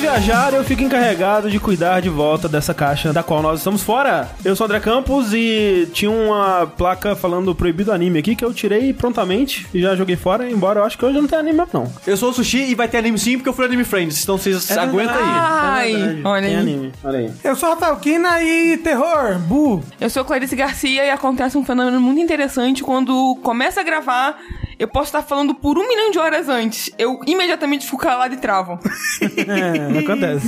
viajar, eu fico encarregado de cuidar de volta dessa caixa da qual nós estamos fora. Eu sou o André Campos e tinha uma placa falando proibido anime aqui que eu tirei prontamente e já joguei fora, embora eu acho que hoje não tem anime não. Eu sou o Sushi e vai ter anime sim porque eu fui Anime Friends, então vocês aguentam aí. Ai, É olha tem aí. anime, olha aí. Eu sou Rafael Kina e terror, bu. Eu sou Clarice Garcia e acontece um fenômeno muito interessante quando começa a gravar. Eu posso estar falando por um milhão de horas antes. Eu imediatamente fico calado e travo. É, acontece.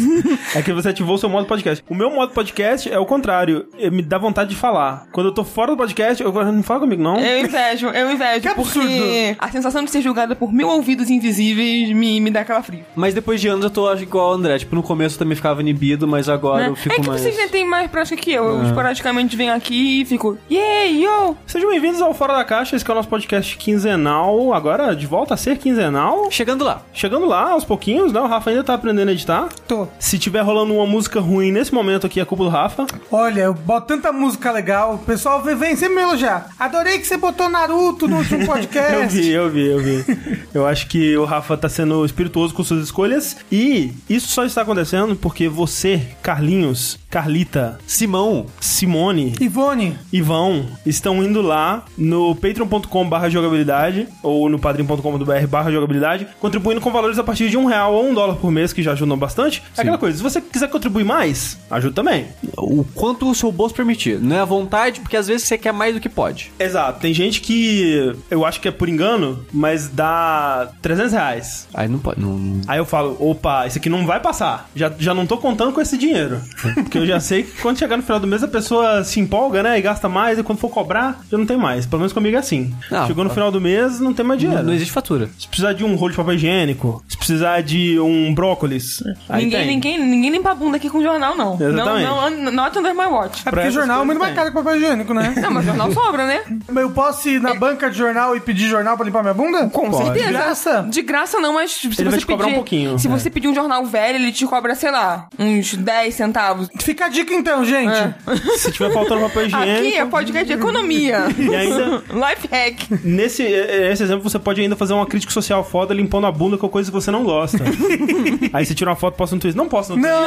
É que você ativou o seu modo podcast. O meu modo podcast é o contrário. Eu- me dá vontade de falar. Quando eu tô fora do podcast, eu falo, não fala comigo, não. Eu invejo, eu invejo. Que porque absurdo. a sensação de ser julgada por mil ouvidos invisíveis me, me dá aquela frio. Mas depois de anos eu tô acho, igual o André. Tipo, no começo eu também ficava inibido, mas agora né? eu fico é que mais. vocês já têm mais prática que eu. Eu esporadicamente venho aqui e fico, yay, yo! Sejam bem-vindos ao Fora da Caixa, esse que é o nosso podcast quinzenal. Agora, de volta a ser quinzenal. Chegando lá. Chegando lá, aos pouquinhos, né? O Rafa ainda tá aprendendo a editar. Tô. Se tiver rolando uma música ruim nesse momento aqui, é culpa do Rafa. Olha, eu boto tanta música legal, o pessoal vem, vem sempre me elogiar. Adorei que você botou Naruto no último podcast. Eu vi, eu vi, eu vi. Eu acho que o Rafa tá sendo espirituoso com suas escolhas. E isso só está acontecendo porque você, Carlinhos, Carlita, Simão, Simone, Ivone, Ivão estão indo lá no patreon.com barra jogabilidade ou no padrim.com.br barra jogabilidade, contribuindo com valores a partir de um real ou um dólar por mês, que já ajudam bastante. É aquela coisa, se você quiser contribuir mais, ajuda também. o quanto o seu bolso permitir. Não é à vontade, porque às vezes você quer mais do que pode. Exato, tem gente que eu acho que é por engano, mas dá 300 reais. Aí não pode. Não... Aí eu falo, opa, isso aqui não vai passar. Já, já não tô contando com esse dinheiro. Porque eu já sei que quando chegar no final do mês a pessoa se empolga, né? E gasta mais, e quando for cobrar, já não tem mais. Pelo menos comigo é assim. Chegou no final do mês, não tem mais dinheiro. Não, não existe fatura. Se precisar de um rolo de papel higiênico, se precisar de um brócolis, ninguém, ninguém, ninguém limpa a bunda aqui com jornal, não. Exatamente. Não, não, not under my watch. é porque jornal é muito mais caro que papel higiênico, né? Não, mas jornal sobra, né? Eu posso ir na banca de jornal e pedir jornal pra limpar minha bunda? Com Pode. certeza. De graça? De graça não, mas se Ele você vai te cobrar pedir, um pouquinho, Se é. você pedir um jornal velho, ele te cobra, sei lá, uns 10 centavos. Fica a dica então, gente. Se tiver faltando papel higiênico. Aqui é podcast de economia. E ainda- Life hack. Nesse esse exemplo, você pode ainda fazer uma crítica social foda limpando a bunda com coisa que você não gosta. Aí você tira uma foto e posta no Twitter. Não posta no Twitter.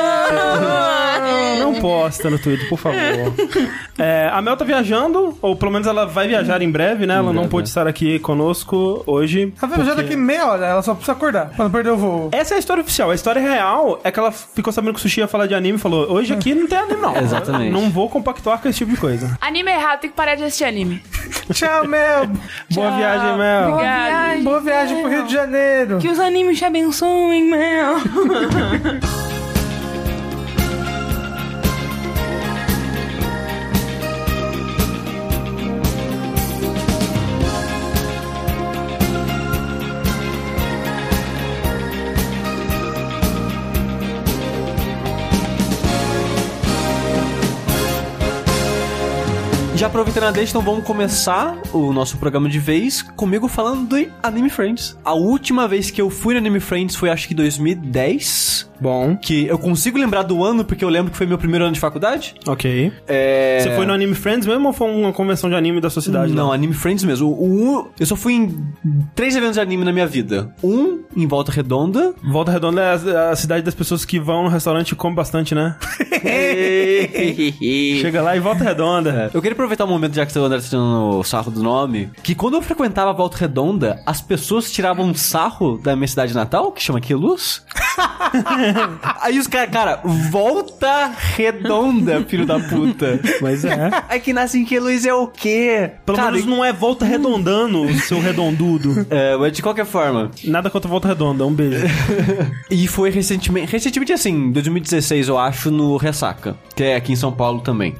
Não posta no Twitter, por favor. É, a Mel tá viajando, ou pelo menos ela vai viajar em breve, né? Ela não pôde né? estar aqui conosco hoje. Ela vai já porque- daqui meia hora, ela só precisa acordar pra não perder o voo. Essa é a história oficial. A história real é que ela ficou sabendo que o Sushi ia falar de anime e falou: Hoje aqui não tem anime, não. Exatamente. Não vou compactuar com esse tipo de coisa. Anime é errado, tem que parar de assistir anime. Tchau, Mel. Boa viagem, Mel. Obrigada. Boa viagem pro Rio de Janeiro. Que os animes te abençoem, Mel. aproveitando a deixa, então vamos começar o nosso programa de vez comigo falando do Anime Friends. A última vez que eu fui no Anime Friends foi acho que 2010. Bom, Que eu consigo lembrar do ano porque eu lembro que foi meu primeiro ano de faculdade. ok. É... Você foi no Anime Friends mesmo ou foi uma convenção de anime da sua cidade? Não, Anime Friends mesmo. O, o- eu só fui em três eventos de anime na minha vida. Um em Volta Redonda. Volta Redonda é a, a cidade das pessoas que vão no restaurante e comem bastante, né? Chega lá e Volta Redonda. Eu queria aproveitar o momento, já que o André tá tirando o sarro do nome, que quando eu frequentava a Volta Redonda, as pessoas tiravam um sarro da minha cidade natal, que chama Queluz. Aí os caras, cara, Volta Redonda, filho da puta. Mas é. Aí que nasce em Queluz é o quê? Pelo cara, menos não é Volta Redondando, seu redondudo. é, mas de qualquer forma. Nada contra Volta Redonda, um beijo. E foi recentemente, recentemente assim, 2016 eu acho, no Ressaca, que é aqui em São Paulo também.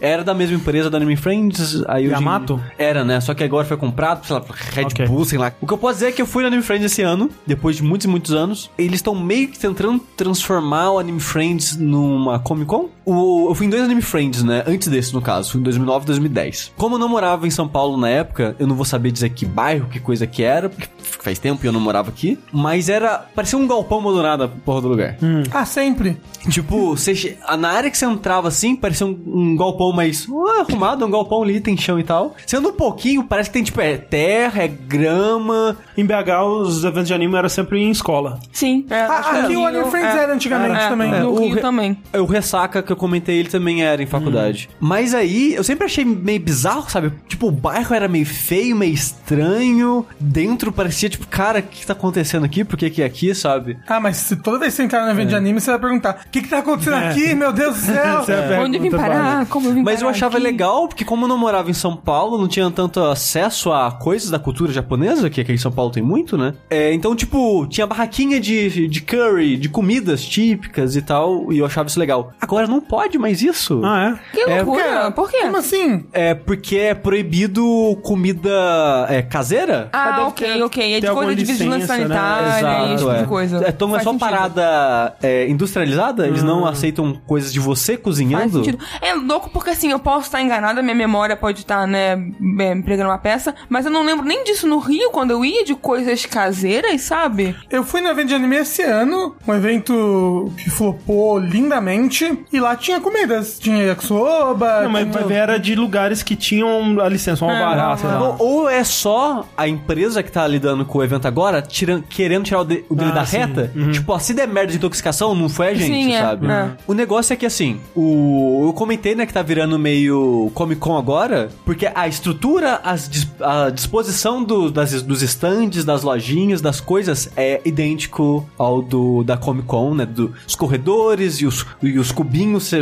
Era da mesma empresa da Anime Friends, aí hoje Yamato? Era, né? Só que agora foi comprado, sei lá, Red Ok. Bull, sei lá. O que eu posso dizer é que eu fui no Anime Friends esse ano, depois de muitos e muitos anos. Eles estão meio que tentando transformar o Anime Friends numa Comic Con. O, eu fui em dois Anime Friends, né? Antes desse, no caso. Fui em 2009 e 2010. Como eu não morava em São Paulo na época, eu não vou saber dizer que bairro, que coisa que era, porque faz tempo e eu não morava aqui. Mas era... Parecia um galpão abandonado, a porra do lugar. Ah, sempre. Tipo, você, na área que você entrava assim, parecia um, um galpão mais uh, arrumado. É um galpão ali, tem chão e tal. Anda um pouquinho, parece que tem, tipo, é terra, é grama. Em BH, os eventos de anime eram sempre em escola. Sim. É, Ah, no aqui o Anime Friends é. era antigamente É, também. No o Rio re- também. O Ressaca, que eu comentei, ele também era em faculdade. Mas aí, eu sempre achei meio bizarro, sabe? Tipo, o bairro era meio feio, meio estranho. Dentro parecia, tipo, cara, o que, tá acontecendo aqui? Por que que é aqui, sabe? Ah, mas se toda vez que você entrar no evento de anime, você vai perguntar: o que, que tá acontecendo aqui? Meu Deus do céu! É Onde eu vim parar? Como eu vim Mas eu parar achava aqui? legal, porque como eu não morava em São Paulo, não tinha tanto acesso a coisas da cultura japonesa, que aqui em São Paulo tem muito, né? É, então, tipo, tinha barraquinha de, de curry, de comidas típicas e tal, e eu achava isso legal. Agora não pode mais isso. Ah, é? Que É, loucura. Por quê? Como assim? É porque é proibido comida é, caseira? Ah, ok, ter- ok. É de coisa de vigilância licença, né? sanitária, esse tipo é. de coisa. É, então é Faz só sentido. parada é, industrializada? Eles não aceitam coisas de você Faz cozinhando? sentido. É louco porque assim, eu posso estar minha memória pode estar, né, é, me pregando uma peça, mas eu não lembro nem disso no Rio, quando eu ia de coisas caseiras, sabe? Eu fui no evento de anime esse ano, um evento que flopou lindamente, e lá tinha comidas. Tinha yakisoba. Não, mas tinha... era de lugares que tinham a licença, um alvará, sei lá. Ou, é só a empresa que tá lidando com o evento agora tiran- querendo tirar o, de- o dele Ah, da sim. reta? Tipo, ó, se der merda de intoxicação, não foi a gente, Sim, é, sabe? é. O negócio é que assim, o, eu comentei, né, que tá virando meio Comic Con agora, porque a estrutura, as a disposição do- das, dos estandes, das lojinhas, das coisas é idêntico ao do da Comic Con, né? Dos corredores e os, e os cubinhos se-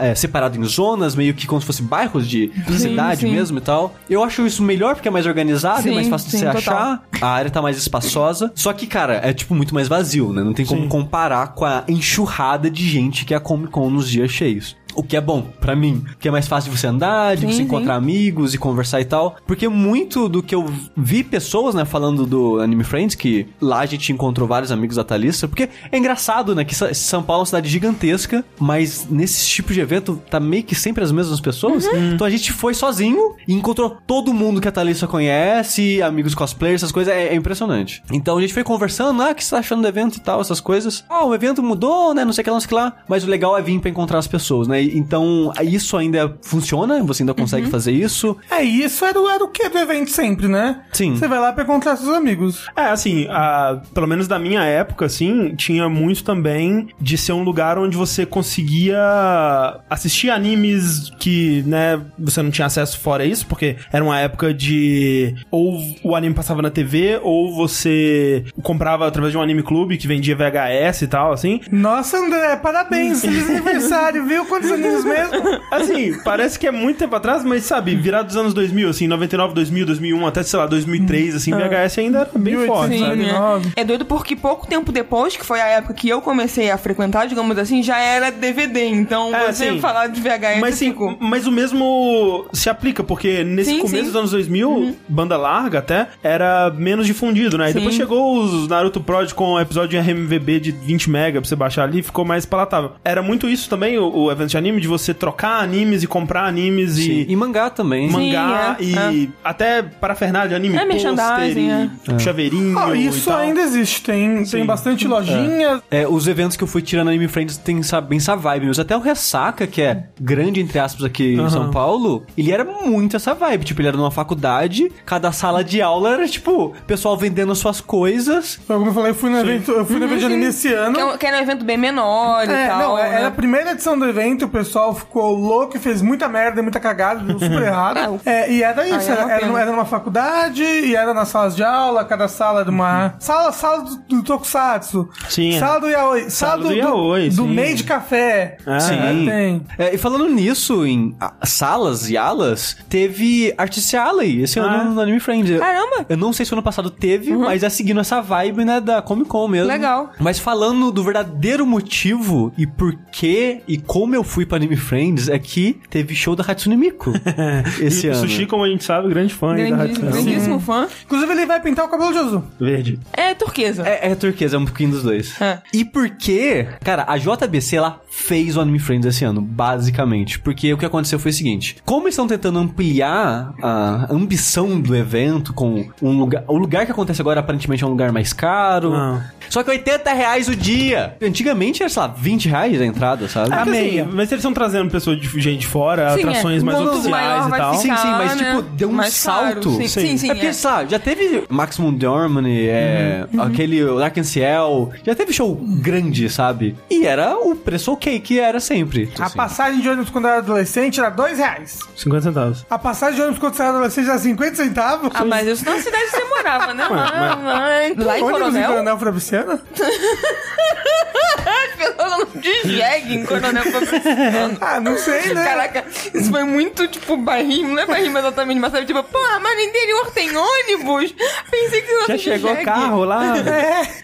é, separados em zonas, meio que como se fossem bairros de cidade sim. mesmo e tal. Eu acho isso melhor porque é mais organizado, é Sim, mais fácil de sim, você total. achar. A área tá mais espaçosa. Só que, cara, é tipo muito mais vazio, né? Não tem como Sim. comparar com a enxurrada de gente que é a Comic Con nos dias cheios. O que é bom pra mim, porque é mais fácil de você andar, de Sim, você sim. encontrar amigos e conversar e tal. Porque muito do que eu vi pessoas, né, falando do Anime Friends, que lá a gente encontrou vários amigos da Thalissa, porque é engraçado, né, que São Paulo é uma cidade gigantesca, mas nesse tipo de evento tá meio que sempre as mesmas pessoas. Uhum. Então a gente foi sozinho e encontrou todo mundo que a Thalissa conhece, amigos cosplayers, essas coisas, é, é impressionante. Então a gente foi conversando, ah, o que você tá achando do evento e tal, essas coisas. Ah, o evento mudou, né, não sei o que lá, não sei o que lá. Mas o legal é vir pra encontrar as pessoas, né? Então isso ainda funciona, você ainda Uhum. consegue fazer isso. É, isso era, o- era o que do evento sempre, né? Sim. Você vai lá pra encontrar seus amigos. É, assim, a- pelo menos da minha época, assim, tinha muito também de ser um lugar onde você conseguia assistir animes que, né, você não tinha acesso fora isso, porque era uma época de ou o anime passava na TV, ou você comprava através de um anime clube que vendia VHS e tal, assim. Nossa, André, parabéns! Feliz aniversário, viu? Quantos mesmo? Assim, parece que é muito tempo atrás, mas sabe, virado dos anos 2000, assim, 99, 2000, 2001, até, sei lá, 2003, assim, VHS ainda era bem 1800, forte, Sim, sabe? é. É doido porque pouco tempo depois, que foi a época que eu comecei a frequentar, digamos assim, já era DVD. Então, É, você sim. falar de VHS, Mas sim, fico... mas o mesmo se aplica, porque nesse Sim, começo sim. Uhum. dos anos 2000, banda larga até, era menos difundido, né? E depois chegou os Naruto Prod com o episódio em RMVB de 20 mega pra você baixar ali, ficou mais palatável. Era muito isso também, o, o evento de anime, de você trocar animes e comprar animes E, e... e mangá também. Mangá Sim, é, e até parafernália de anime, É, merchandising, pôster e chaveirinho Ah, e isso tal. ainda existe. Tem, tem bastante lojinha. É, os eventos que eu fui tirando Anime Friends tem bem essa vibe mesmo. Até o Ressaca, que é grande, entre aspas, aqui em Aham. São Paulo, ele era muito essa vibe. Tipo, ele era numa faculdade, cada sala de aula era, tipo, pessoal vendendo as suas coisas. Como eu falei, eu fui no evento, eu fui no evento de anime esse ano. Que é um- Que era um evento bem menor e É, tal. não, é- né? era a primeira edição do evento, pessoal ficou louco e fez muita merda, muita cagada, deu super errado. É, e era isso, é era, era, era numa faculdade, e era nas salas de aula, cada sala era uma... Sala, sala do, do Tokusatsu. Sim, é. Sala do Yaoi. Sala, do do, Yaoi, do, meio de café. Ah, Sim. Tem. É, e falando nisso, em salas e alas, teve Artist Alley esse Ah. ano no Anime Friends. Eu- Caramba! Eu não sei se ano passado teve, mas é seguindo essa vibe, né, da Comic Con mesmo. Legal. Mas falando do verdadeiro motivo e por que e como eu fui pra Anime Friends é que teve show da Hatsune Miku esse E o ano. Sushi, como a gente sabe, grande fã aí da Grandíssimo, Hatsune. grandíssimo fã. Inclusive, ele vai pintar o cabelo de azul. Verde. É turquesa. É, é turquesa, é um pouquinho dos dois. É. E porque, cara, a JBC ela fez o Anime Friends esse ano, basicamente. Porque o que aconteceu foi o seguinte: como eles estão tentando ampliar a ambição do evento com um lugar. O lugar que acontece agora aparentemente é um lugar mais caro. Ah. Só que 80 reais o dia. Antigamente era, sei lá, 20 reais a entrada, sabe? Ah, A assim, meia. Mas eles estão trazendo pessoas de gente de fora, Sim, atrações é. mais oficiais e tal. ficar, Sim, sim, mas, né? tipo, deu um Mais salto. claro. Sim, sim, sim. é porque, é. lá, já teve Maximum Germany, é, Uhum. aquele Dark and Ciel, já teve show grande, sabe? E era o preço ok que era sempre. A assim. passagem de ônibus quando eu era adolescente era dois reais. 50 centavos. A passagem de ônibus quando você era adolescente era 50 centavos. Ah, mas isso na cidade que você morava, né? Ué, Ah, mas- Lá em ônibus em Coronel? Coronel Fabriciano? Pessoas andam de jegue em Coronel Fabriciano. Ah, não sei, né? Caraca, isso foi muito, tipo, barrimo. Não é barrimo exatamente, mas sabe, tipo, porra, mas no interior tem ônibus? Pensei que você Já chegou jegue. carro lá?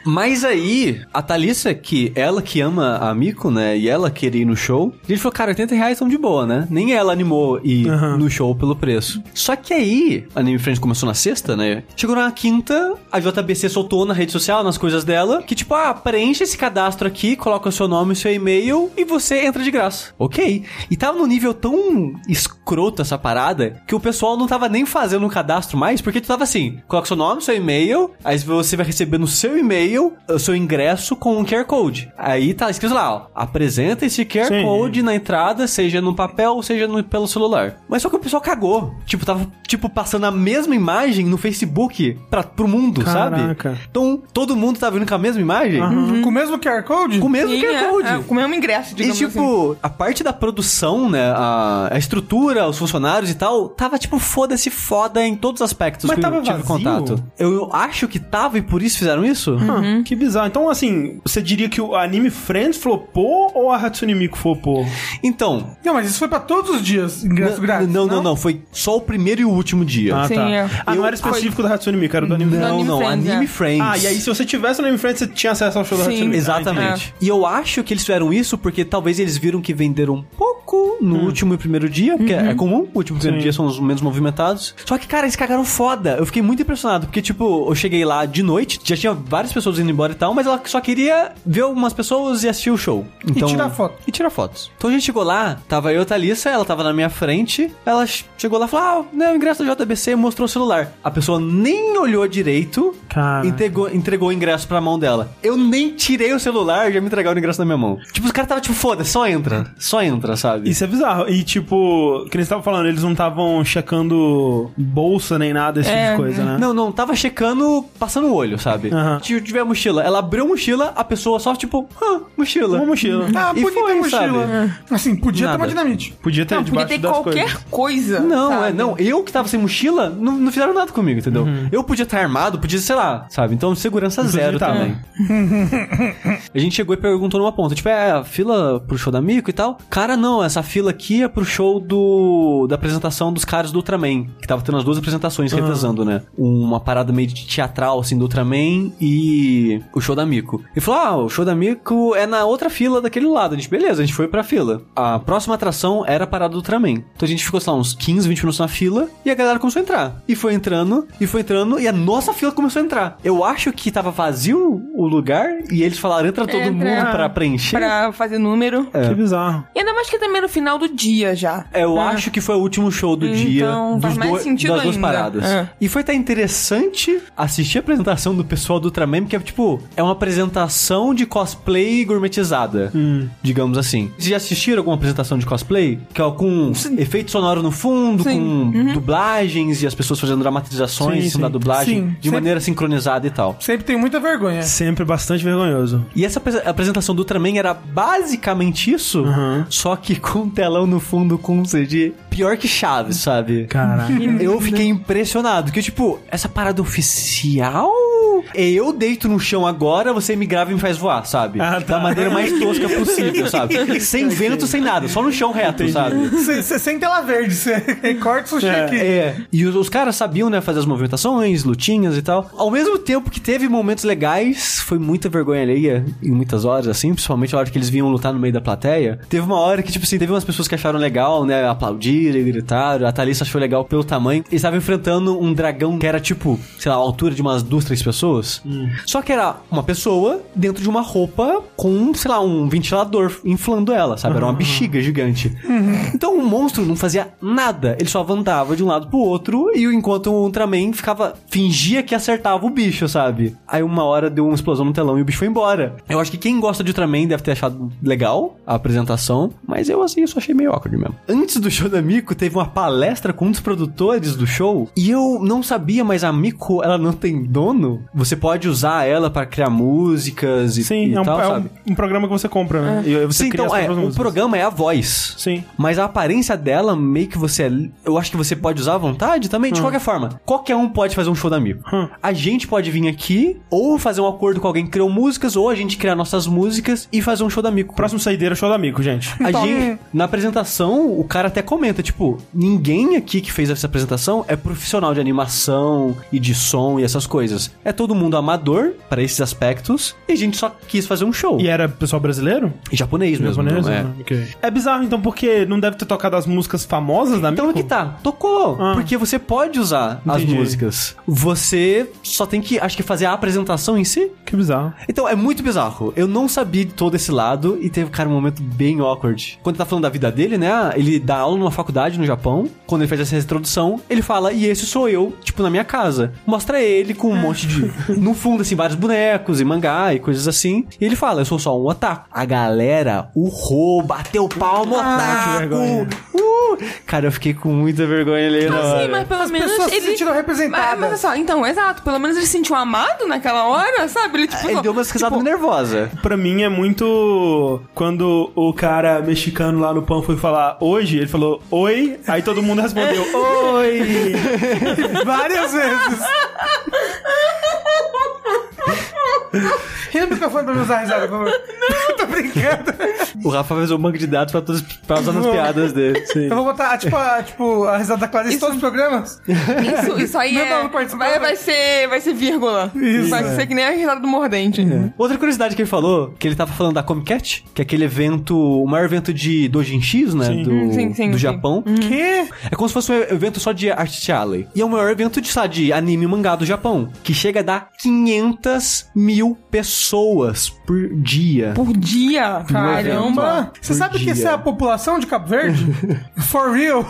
Mas aí, a Thalissa, que ela que ama a Miko, né? E ela queria ir no show, a gente falou, cara, 80 reais são de boa, né? Nem ela animou ir Aham. no show pelo preço. Só que aí, a Anime Friends começou na sexta, né? Chegou na quinta, a JBC soltou na rede social, nas coisas dela, que tipo, ah, preenche esse cadastro aqui, coloca o seu nome e seu e-mail e você entra de graça. Ok. E tava num nível tão escroto essa parada que o pessoal não tava nem fazendo o cadastro mais, porque tu tava assim, coloca seu nome, seu e-mail, aí você vai receber no seu e-mail o seu ingresso com um QR Code. Aí tá escrito lá, ó, apresenta esse QR Sim. Code na entrada, seja no papel ou seja no- pelo celular. Mas só que o pessoal cagou. Tipo, tava, tipo, passando a mesma imagem no Facebook pra, pro mundo, Caraca. sabe? Então, todo mundo tava vindo com a mesma imagem? Com o mesmo QR Code? Com o mesmo Sim, QR é, Code. é, com o mesmo ingresso, E digamos assim. tipo, a parte da produção, né? A, a estrutura, os funcionários e tal, tava tipo, foda-se foda em todos os aspectos Mas que tava eu tive vazio? contato. Eu acho que tava e por isso fizeram isso? Ah, que bizarro. Então, assim, você diria que o Anime Friends flopou ou a Hatsune Miku flopou? Então. Não, mas isso foi pra todos os dias, ingresso grátis. não, não, não. Foi só o primeiro e o último dia. Ah, Sim, tá. é. Ah, não era específico da Hatsune Miku, era do Anime Friends. Não, não, Friends, Anime é. Friends. Ah, e aí se você tivesse no Anime Friends, você tinha acesso ao show da. Hatsune Miku. Ah, Exatamente. E eu acho que eles fizeram isso porque talvez eles viram que venderam um pouco no último e primeiro dia, porque é comum, o último e primeiro Sim. dia são os menos movimentados. Só que, cara, eles cagaram foda. Eu fiquei muito impressionado, porque, tipo, eu cheguei lá de noite, já tinha várias pessoas indo embora e tal, mas ela só queria ver algumas pessoas e assistir o show. Então, tirar foto. E tirar fotos. Então a gente chegou lá, tava eu e a Thalissa, ela tava na minha frente, ela chegou lá e falou: Ah, né, o ingresso da JBC mostrou o celular. A pessoa nem olhou direito, Cara. entregou, entregou o ingresso pra mão dela. Eu nem tirei o celular, já me entregaram o ingresso na minha mão. Tipo, os caras tava tipo, foda, só entra. Só entra, sabe? Isso é bizarro. E, tipo, que você tava falando, eles não estavam checando bolsa nem nada, esse É, tipo de coisa, né? Não, não, tava checando, passando o olho, sabe? Tipo, tiver a mochila. Ela abriu a mochila, a pessoa só, tipo, ah, mochila. Uma mochila. Ah, E podia foi, ter mochila. sabe? Assim, podia Nada. ter uma dinamite. Podia ter Não, podia debaixo ter das qualquer coisas. coisa. Não, sabe? é, não. Eu que tava sem mochila, não, não fizeram nada comigo, entendeu? Uhum. Eu podia estar armado, podia, sei lá, sabe? Então, segurança zero tava. também. a gente chegou e perguntou numa ponta, tipo, é a fila pro show da Mico e tal? Cara, não, essa fila aqui é pro show do da apresentação dos caras do Ultraman, que tava tendo as duas apresentações revezando, né? Uma parada meio de teatral, assim, do Ultraman e o show da Mico. Ele falou, ah, o show da Mico é na outra fila daquele lado. A gente, beleza, a gente foi pra fila. A próxima atração era a parada do Ultraman. Então a gente ficou, sei lá, uns 15, 20 minutos na fila e a galera começou a entrar. E foi entrando, e foi entrando, e a nossa fila começou a entrar. Eu acho que tava vazio o lugar e eles falaram, entra todo Entra. mundo pra preencher. Pra fazer número. Que bizarro. E ainda mais que também no final do dia já. É, Eu Ah. acho que foi o último show do Então, dia faz dos mais dois- sentido das duas ainda. paradas. É. E foi até interessante assistir a apresentação do pessoal do Ultraman, porque é tipo, é uma apresentação de cosplay gourmetizada, Hum. digamos assim. Vocês já assistiram alguma apresentação de cosplay? Que é com efeito sonoro no fundo, Sim. com Uhum. dublagens e as pessoas fazendo dramatizações Sim, em cima da sim. dublagem Sim, de sempre- maneira sincronizada e tal. Sempre tem muita vergonha. Sempre bastante vergonhoso. E essa apres- apresentação do Ultraman era basicamente isso, Uhum. só que com telão no fundo com CG pior que Chaves, sabe? Caraca. Eu fiquei impressionado, que tipo, essa parada oficial? Eu deito no chão agora, você me grava e me faz voar, sabe? Ah, tá. Da maneira mais tosca possível, sabe? Sem vento, sem nada, só no chão reto, sabe? Você sem tela verde, você recorta o sushi É. aqui. É, e os, os caras sabiam, né, fazer as movimentações, lutinhas e tal. Ao mesmo tempo que teve momentos legais, foi muita vergonha alheia em muitas horas, assim, principalmente a hora que eles vinham lutar no meio da plateia. Teve uma hora que, tipo assim, teve umas pessoas que acharam legal, né, aplaudiram e gritaram. A Thalissa achou legal pelo tamanho. Eles estavam enfrentando um dragão que era, tipo, sei lá, a altura de umas duas, três pessoas. pessoas. Só que era uma pessoa dentro de uma roupa com, sei lá, um ventilador inflando ela, sabe? Era uma bexiga gigante. Então o monstro não fazia nada. Ele só andava de um lado pro outro e enquanto o Ultraman ficava. fingia que acertava o bicho, sabe? Aí uma hora deu uma explosão no telão e o bicho foi embora. Eu acho que quem gosta de Ultraman deve ter achado legal a apresentação, mas eu assim, só achei meio awkward mesmo. Antes do show da Miko, teve uma palestra com um dos produtores do show e eu não sabia, mas a Miko, ela não tem dono. Você pode usar ela pra criar músicas e, Sim, e é, um, tal, é um- um programa que você compra, né? E aí você Sim, cria então, é, o programa é a voz. Sim. Mas a aparência dela, meio que você. é- Eu acho que você pode usar à vontade também, de qualquer forma. Qualquer um pode fazer um show da Amigo. Hum. A gente pode vir aqui, ou fazer um acordo com alguém que criou músicas, ou a gente criar nossas músicas e fazer um show da Amigo. Próximo saideira é show do amigo, gente. A Então- gente, na apresentação, o cara até comenta, tipo, ninguém aqui que fez essa apresentação é profissional de animação e de som e essas coisas. É todo mundo amador para esses aspectos e a gente só quis fazer um show. E era pessoal brasileiro? E japonês mesmo, Japonês? não é? né? Ok. É bizarro, então, porque não deve ter tocado as músicas famosas da Então é que tá, tocou. Ah. Porque você pode usar as Entendi. músicas. Você só tem que, acho que, fazer a apresentação em si. Que bizarro. Então, é muito bizarro. Eu não sabia de todo esse lado e teve, cara, um momento bem awkward. Quando tá falando da vida dele, né? Ele dá aula numa faculdade no Japão. Quando ele faz essa introdução, ele fala, e esse sou eu, tipo, na minha casa. Mostra ele com um monte de... no fundo, assim, vários bonecos e mangá e coisas assim. E ele fala, eu sou só um otaku. A galera urrou, bateu palma, que otaku. vergonha. Uh! Cara, eu fiquei com muita vergonha ali na Sim, mas pelo As menos pessoas se ele... sentiram representadas. Mas, mas só, então, exato. Pelo menos ele se sentiu amado naquela hora, sabe? Ele, tipo, Ele só- deu umas risadas tipo, nervosas. Pra mim é muito. Quando o cara mexicano lá no pão foi falar hoje, ele falou oi, aí todo mundo respondeu oi. Várias vezes. Ri no microfone pra me usar a risada, por favor. Tô brincando. O Rafa fez um banco de dados pra, todas, pra usar nas piadas dele. Eu vou botar, tipo, a, tipo, a risada da Clarice em todos os programas. Isso, isso aí Não, é... vai, vai ser, vai ser vírgula. Isso, vai é. ser que nem a risada do mordente. Outra curiosidade que ele falou, que ele tava falando da Comic Cat, que é aquele evento, o maior evento de doujinshis, né, Sim. do, Hum, sim, sim, do sim. Japão. Que? É como se fosse um evento só de arte alley. E é o maior evento de, sabe, de anime e mangá do Japão, que chega a dar 500 mil pessoas por dia. Por dia, caramba. Caramba. Você sabe que dia. essa é a população de Cabo Verde? For real.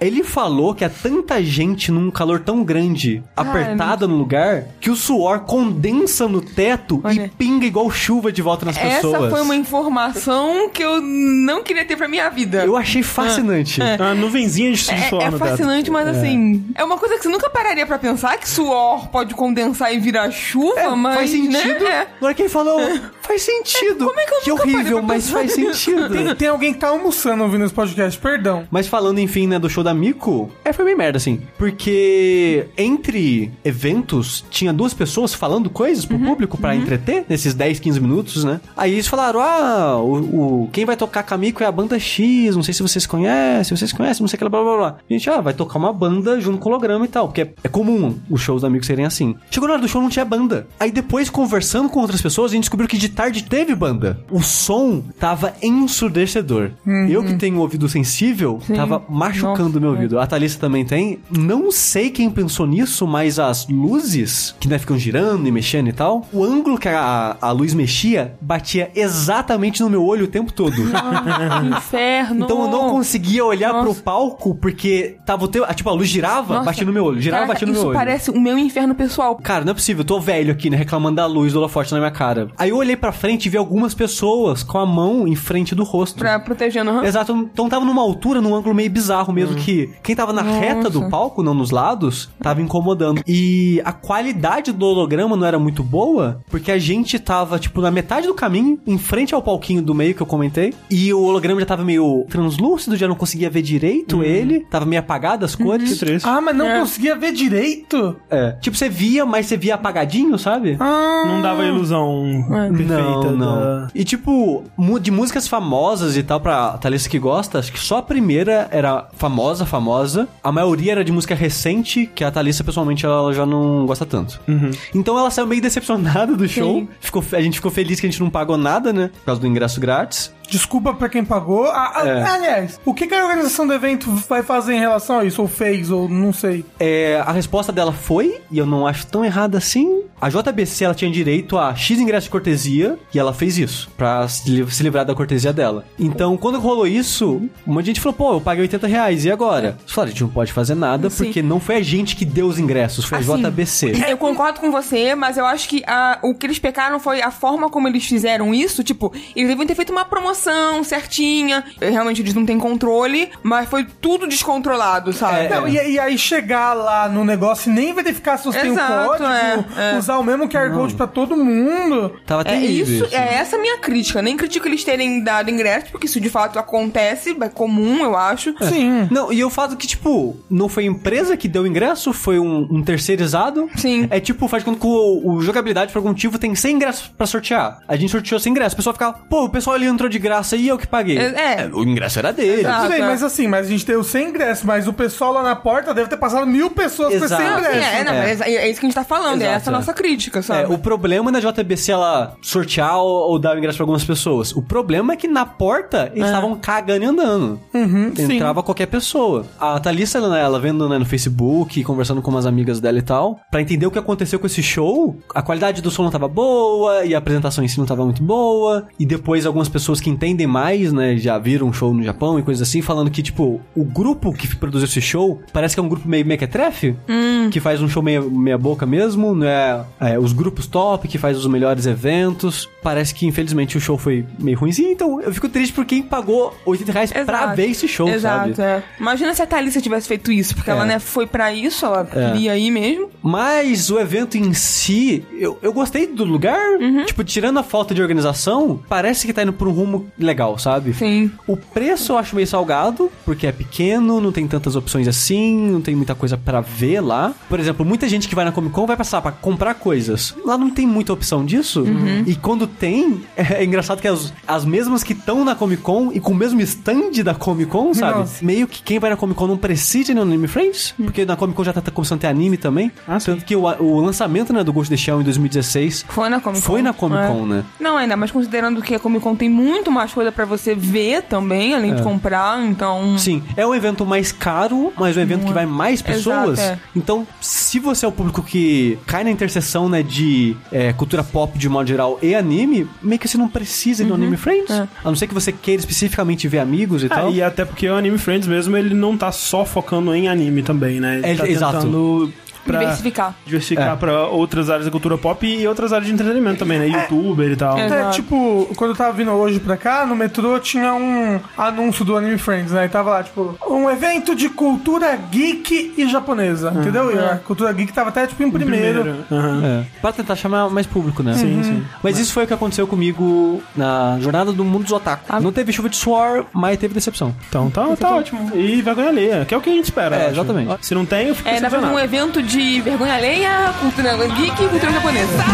Ele falou que é tanta gente num calor tão grande, apertada no lugar, que o suor condensa no teto e Olha. pinga igual chuva de volta nas Essa pessoas. foi uma informação que eu não queria ter pra minha vida. Eu achei fascinante. A nuvenzinha de suor É, é teto. fascinante, mas assim, é uma coisa que você nunca pararia pra pensar que suor pode condensar e virar chuva, É, mas faz sentido. né? Na hora que ele falou, faz sentido. como é que eu que horrível, mas pensar faz sentido. Tem, tem alguém que tá almoçando ouvindo esse podcast, perdão. Mas falando, enfim, né, do show da Miko, é, foi meio merda, assim. Porque entre eventos, tinha duas pessoas falando coisas pro público pra entreter, nesses 10, 15 minutos, né? Aí eles falaram, ah, o, o- quem vai tocar com a Miko é a banda X, não sei se vocês conhecem, vocês conhecem, não sei o que, lá, blá, blá, blá. A gente, ah, vai tocar uma banda junto com o holograma e tal, porque é, é comum os shows da Miko serem assim. Chegou na hora do show, não tinha banda. Aí depois, conversando com outras pessoas, a gente descobriu que de tarde teve banda. O som tava ensurdecedor. Eu que tenho ouvido sensível, tava machucando Nossa, meu é. ouvido. A Thalissa também tem. Não sei quem pensou nisso, mas as luzes, que né, ficam girando e mexendo e tal, o ângulo que a, a luz mexia batia exatamente no meu olho o tempo todo. Que inferno. Então eu não conseguia olhar Nossa. pro palco porque tava o teu. Tipo, a luz girava, Nossa. batia no meu olho. Girava, Caraca, batia no meu isso olho. parece o meu inferno pessoal. Cara, não é possível, eu tô velho aqui, né? Reclamando da luz do holofote na minha cara. Aí eu olhei pra frente e vi algumas pessoas com a mão em frente do rosto. Pra protegendo. aham. Exato, então tava numa altura, num ângulo meio bizarro mesmo, que quem tava na reta do palco, não nos lados, tava incomodando. E a qualidade do holograma não era muito boa, porque a gente tava, tipo, na metade do caminho, em frente ao palquinho do meio que eu comentei, e o holograma já tava meio translúcido, já não conseguia ver direito ele, tava meio apagado as cores. Que triste. Ah, mas não É. conseguia ver direito? É. Tipo, você via, mas você via apagadinho, sabe? Ah, Não dava a ilusão perfeita. Não, não. da- E tipo, de músicas famosas e tal, pra Thalissa que gosta, acho que só a primeira era famosa, famosa. A maioria era de música recente, que a Thalissa, pessoalmente, ela já não gosta tanto. Então ela saiu meio decepcionada do show. Sim. Ficou, a gente ficou feliz que a gente não pagou nada, né? Por causa do ingresso grátis. Desculpa pra quem pagou. Ah, ah, É. Aliás, o que, que a organização do evento vai fazer em relação a isso? Ou fez, ou não sei. É, a resposta dela foi, e eu não acho tão errada assim. A JBC ela tinha direito a X ingressos de cortesia e ela fez isso pra se li- se livrar da cortesia dela. Então, quando rolou isso, um monte de gente falou: pô, eu paguei 80 reais, e agora? Eles falaram: a gente não pode fazer nada Sim. porque não foi a gente que deu os ingressos, foi a Assim, JBC. Eu concordo com você, mas eu acho que a- o que eles pecaram foi a forma como eles fizeram isso. Tipo, eles deviam ter feito uma promoção certinha. Realmente eles não têm controle, mas foi tudo descontrolado, sabe? É, Não, e, e aí chegar lá no negócio e nem verificar se você tem o Exato, código, é, é. usar o mesmo QR Code pra todo mundo. Tava É terrível. isso, é essa a minha crítica. Nem critico eles terem dado ingresso, porque isso de fato acontece, é comum, eu acho. Sim. Não, e o fato que, tipo, não foi a empresa que deu ingresso, foi um, um terceirizado. Sim. É tipo, faz quando o, o jogabilidade, por algum motivo, tem 100 ingressos pra sortear. A gente sorteou 100 ingressos. O pessoal ficava, pô, o pessoal ali entrou de graça e eu que paguei. É, é. o ingresso era dele. Exato. Tudo bem, é. mas assim, mas a gente tem os 100 ingressos, mas o pessoal lá na porta deve ter passado mil pessoas com Exato. esses 100 Não, sim, ingressos. é, não, É. mas é, é isso que a gente tá falando, é Exato, essa a é. nossa crítica, É, sabe? o problema da JBC ela sortear ou, ou dar o ingresso pra algumas pessoas. O problema é que na porta eles estavam cagando e andando. Entrava qualquer pessoa. A Thalissa, né, ela vendo né, no Facebook, conversando com umas amigas dela e tal, pra entender o que aconteceu com esse show, a qualidade do som não tava boa e a apresentação em si não tava muito boa. E depois algumas pessoas que entendem mais, né, já viram um show no Japão e coisas assim, falando que, tipo, o grupo que produziu esse show parece que é um grupo meio mequetrefe, que faz um show meia, meia boca mesmo, não é, os grupos top, que faz os melhores eventos. Parece que, infelizmente, o show foi meio ruimzinho, então eu fico triste por quem pagou 80 reais pra Exato. ver esse show, Exato, sabe? é. Imagina se a Thalissa tivesse feito isso, porque É. ela, né, foi pra isso, ela É. ia aí mesmo. Mas o evento em si, eu, eu gostei do lugar. Uhum. Tipo, tirando a falta de organização, parece que tá indo por um rumo legal, sabe? Sim. O preço eu acho meio salgado, porque é pequeno, não tem tantas opções assim, não tem muita coisa pra ver lá. Por exemplo, muita gente que vai na Comic Con vai passar pra comprar coisas. Lá não tem muita opção disso. Uhum. E quando tem, é engraçado que as, as mesmas que estão na Comic Con e com o mesmo stand da Comic Con, sabe? Nossa. Meio que quem vai na Comic Con não precisa ir no Anime Friends, porque na Comic Con já tá começando a ter anime também. Ah, sim. Tanto que o, o lançamento né, do Ghost in the Shell em 2016 Foi na Comic Con. foi na Comic Con, É. né? Não, ainda mais considerando que a Comic Con tem muito mais coisa pra você ver também, além de comprar, então... Sim, é um evento mais caro, mas um evento que vai mais pessoas. Exato, é. Então, se você é o público que cai na interseção, né, de é, cultura pop de modo geral e anime, meio que você não precisa ir no Anime Friends. é. A não ser que você queira especificamente ver amigos e Ah, tal. e até porque o Anime Friends mesmo, ele não tá só focando em anime também, né? Ele É, tá exato. tentando pra Diversificar. diversificar É. pra outras áreas da cultura pop e outras áreas de entretenimento também, né? Youtuber e tal. É. Até, Exato. tipo, quando eu tava vindo hoje pra cá, no metrô tinha um anúncio do Anime Friends, né? E tava lá, tipo, um evento de cultura geek e japonesa, entendeu? E a cultura geek tava até, tipo, em primeiro. Aham. É, pra tentar chamar mais público, né? Sim, sim. Mas isso foi o que aconteceu comigo na jornada do mundo dos otaku. Ah. Não teve chuva de suor, mas teve decepção. Então tá, tá ótimo. E vergonha alheia, que é o que a gente espera. É, exatamente. Se não tem, eu fico É, na verdade, um evento de vergonha alheia, cultura geek e cultura japonesa.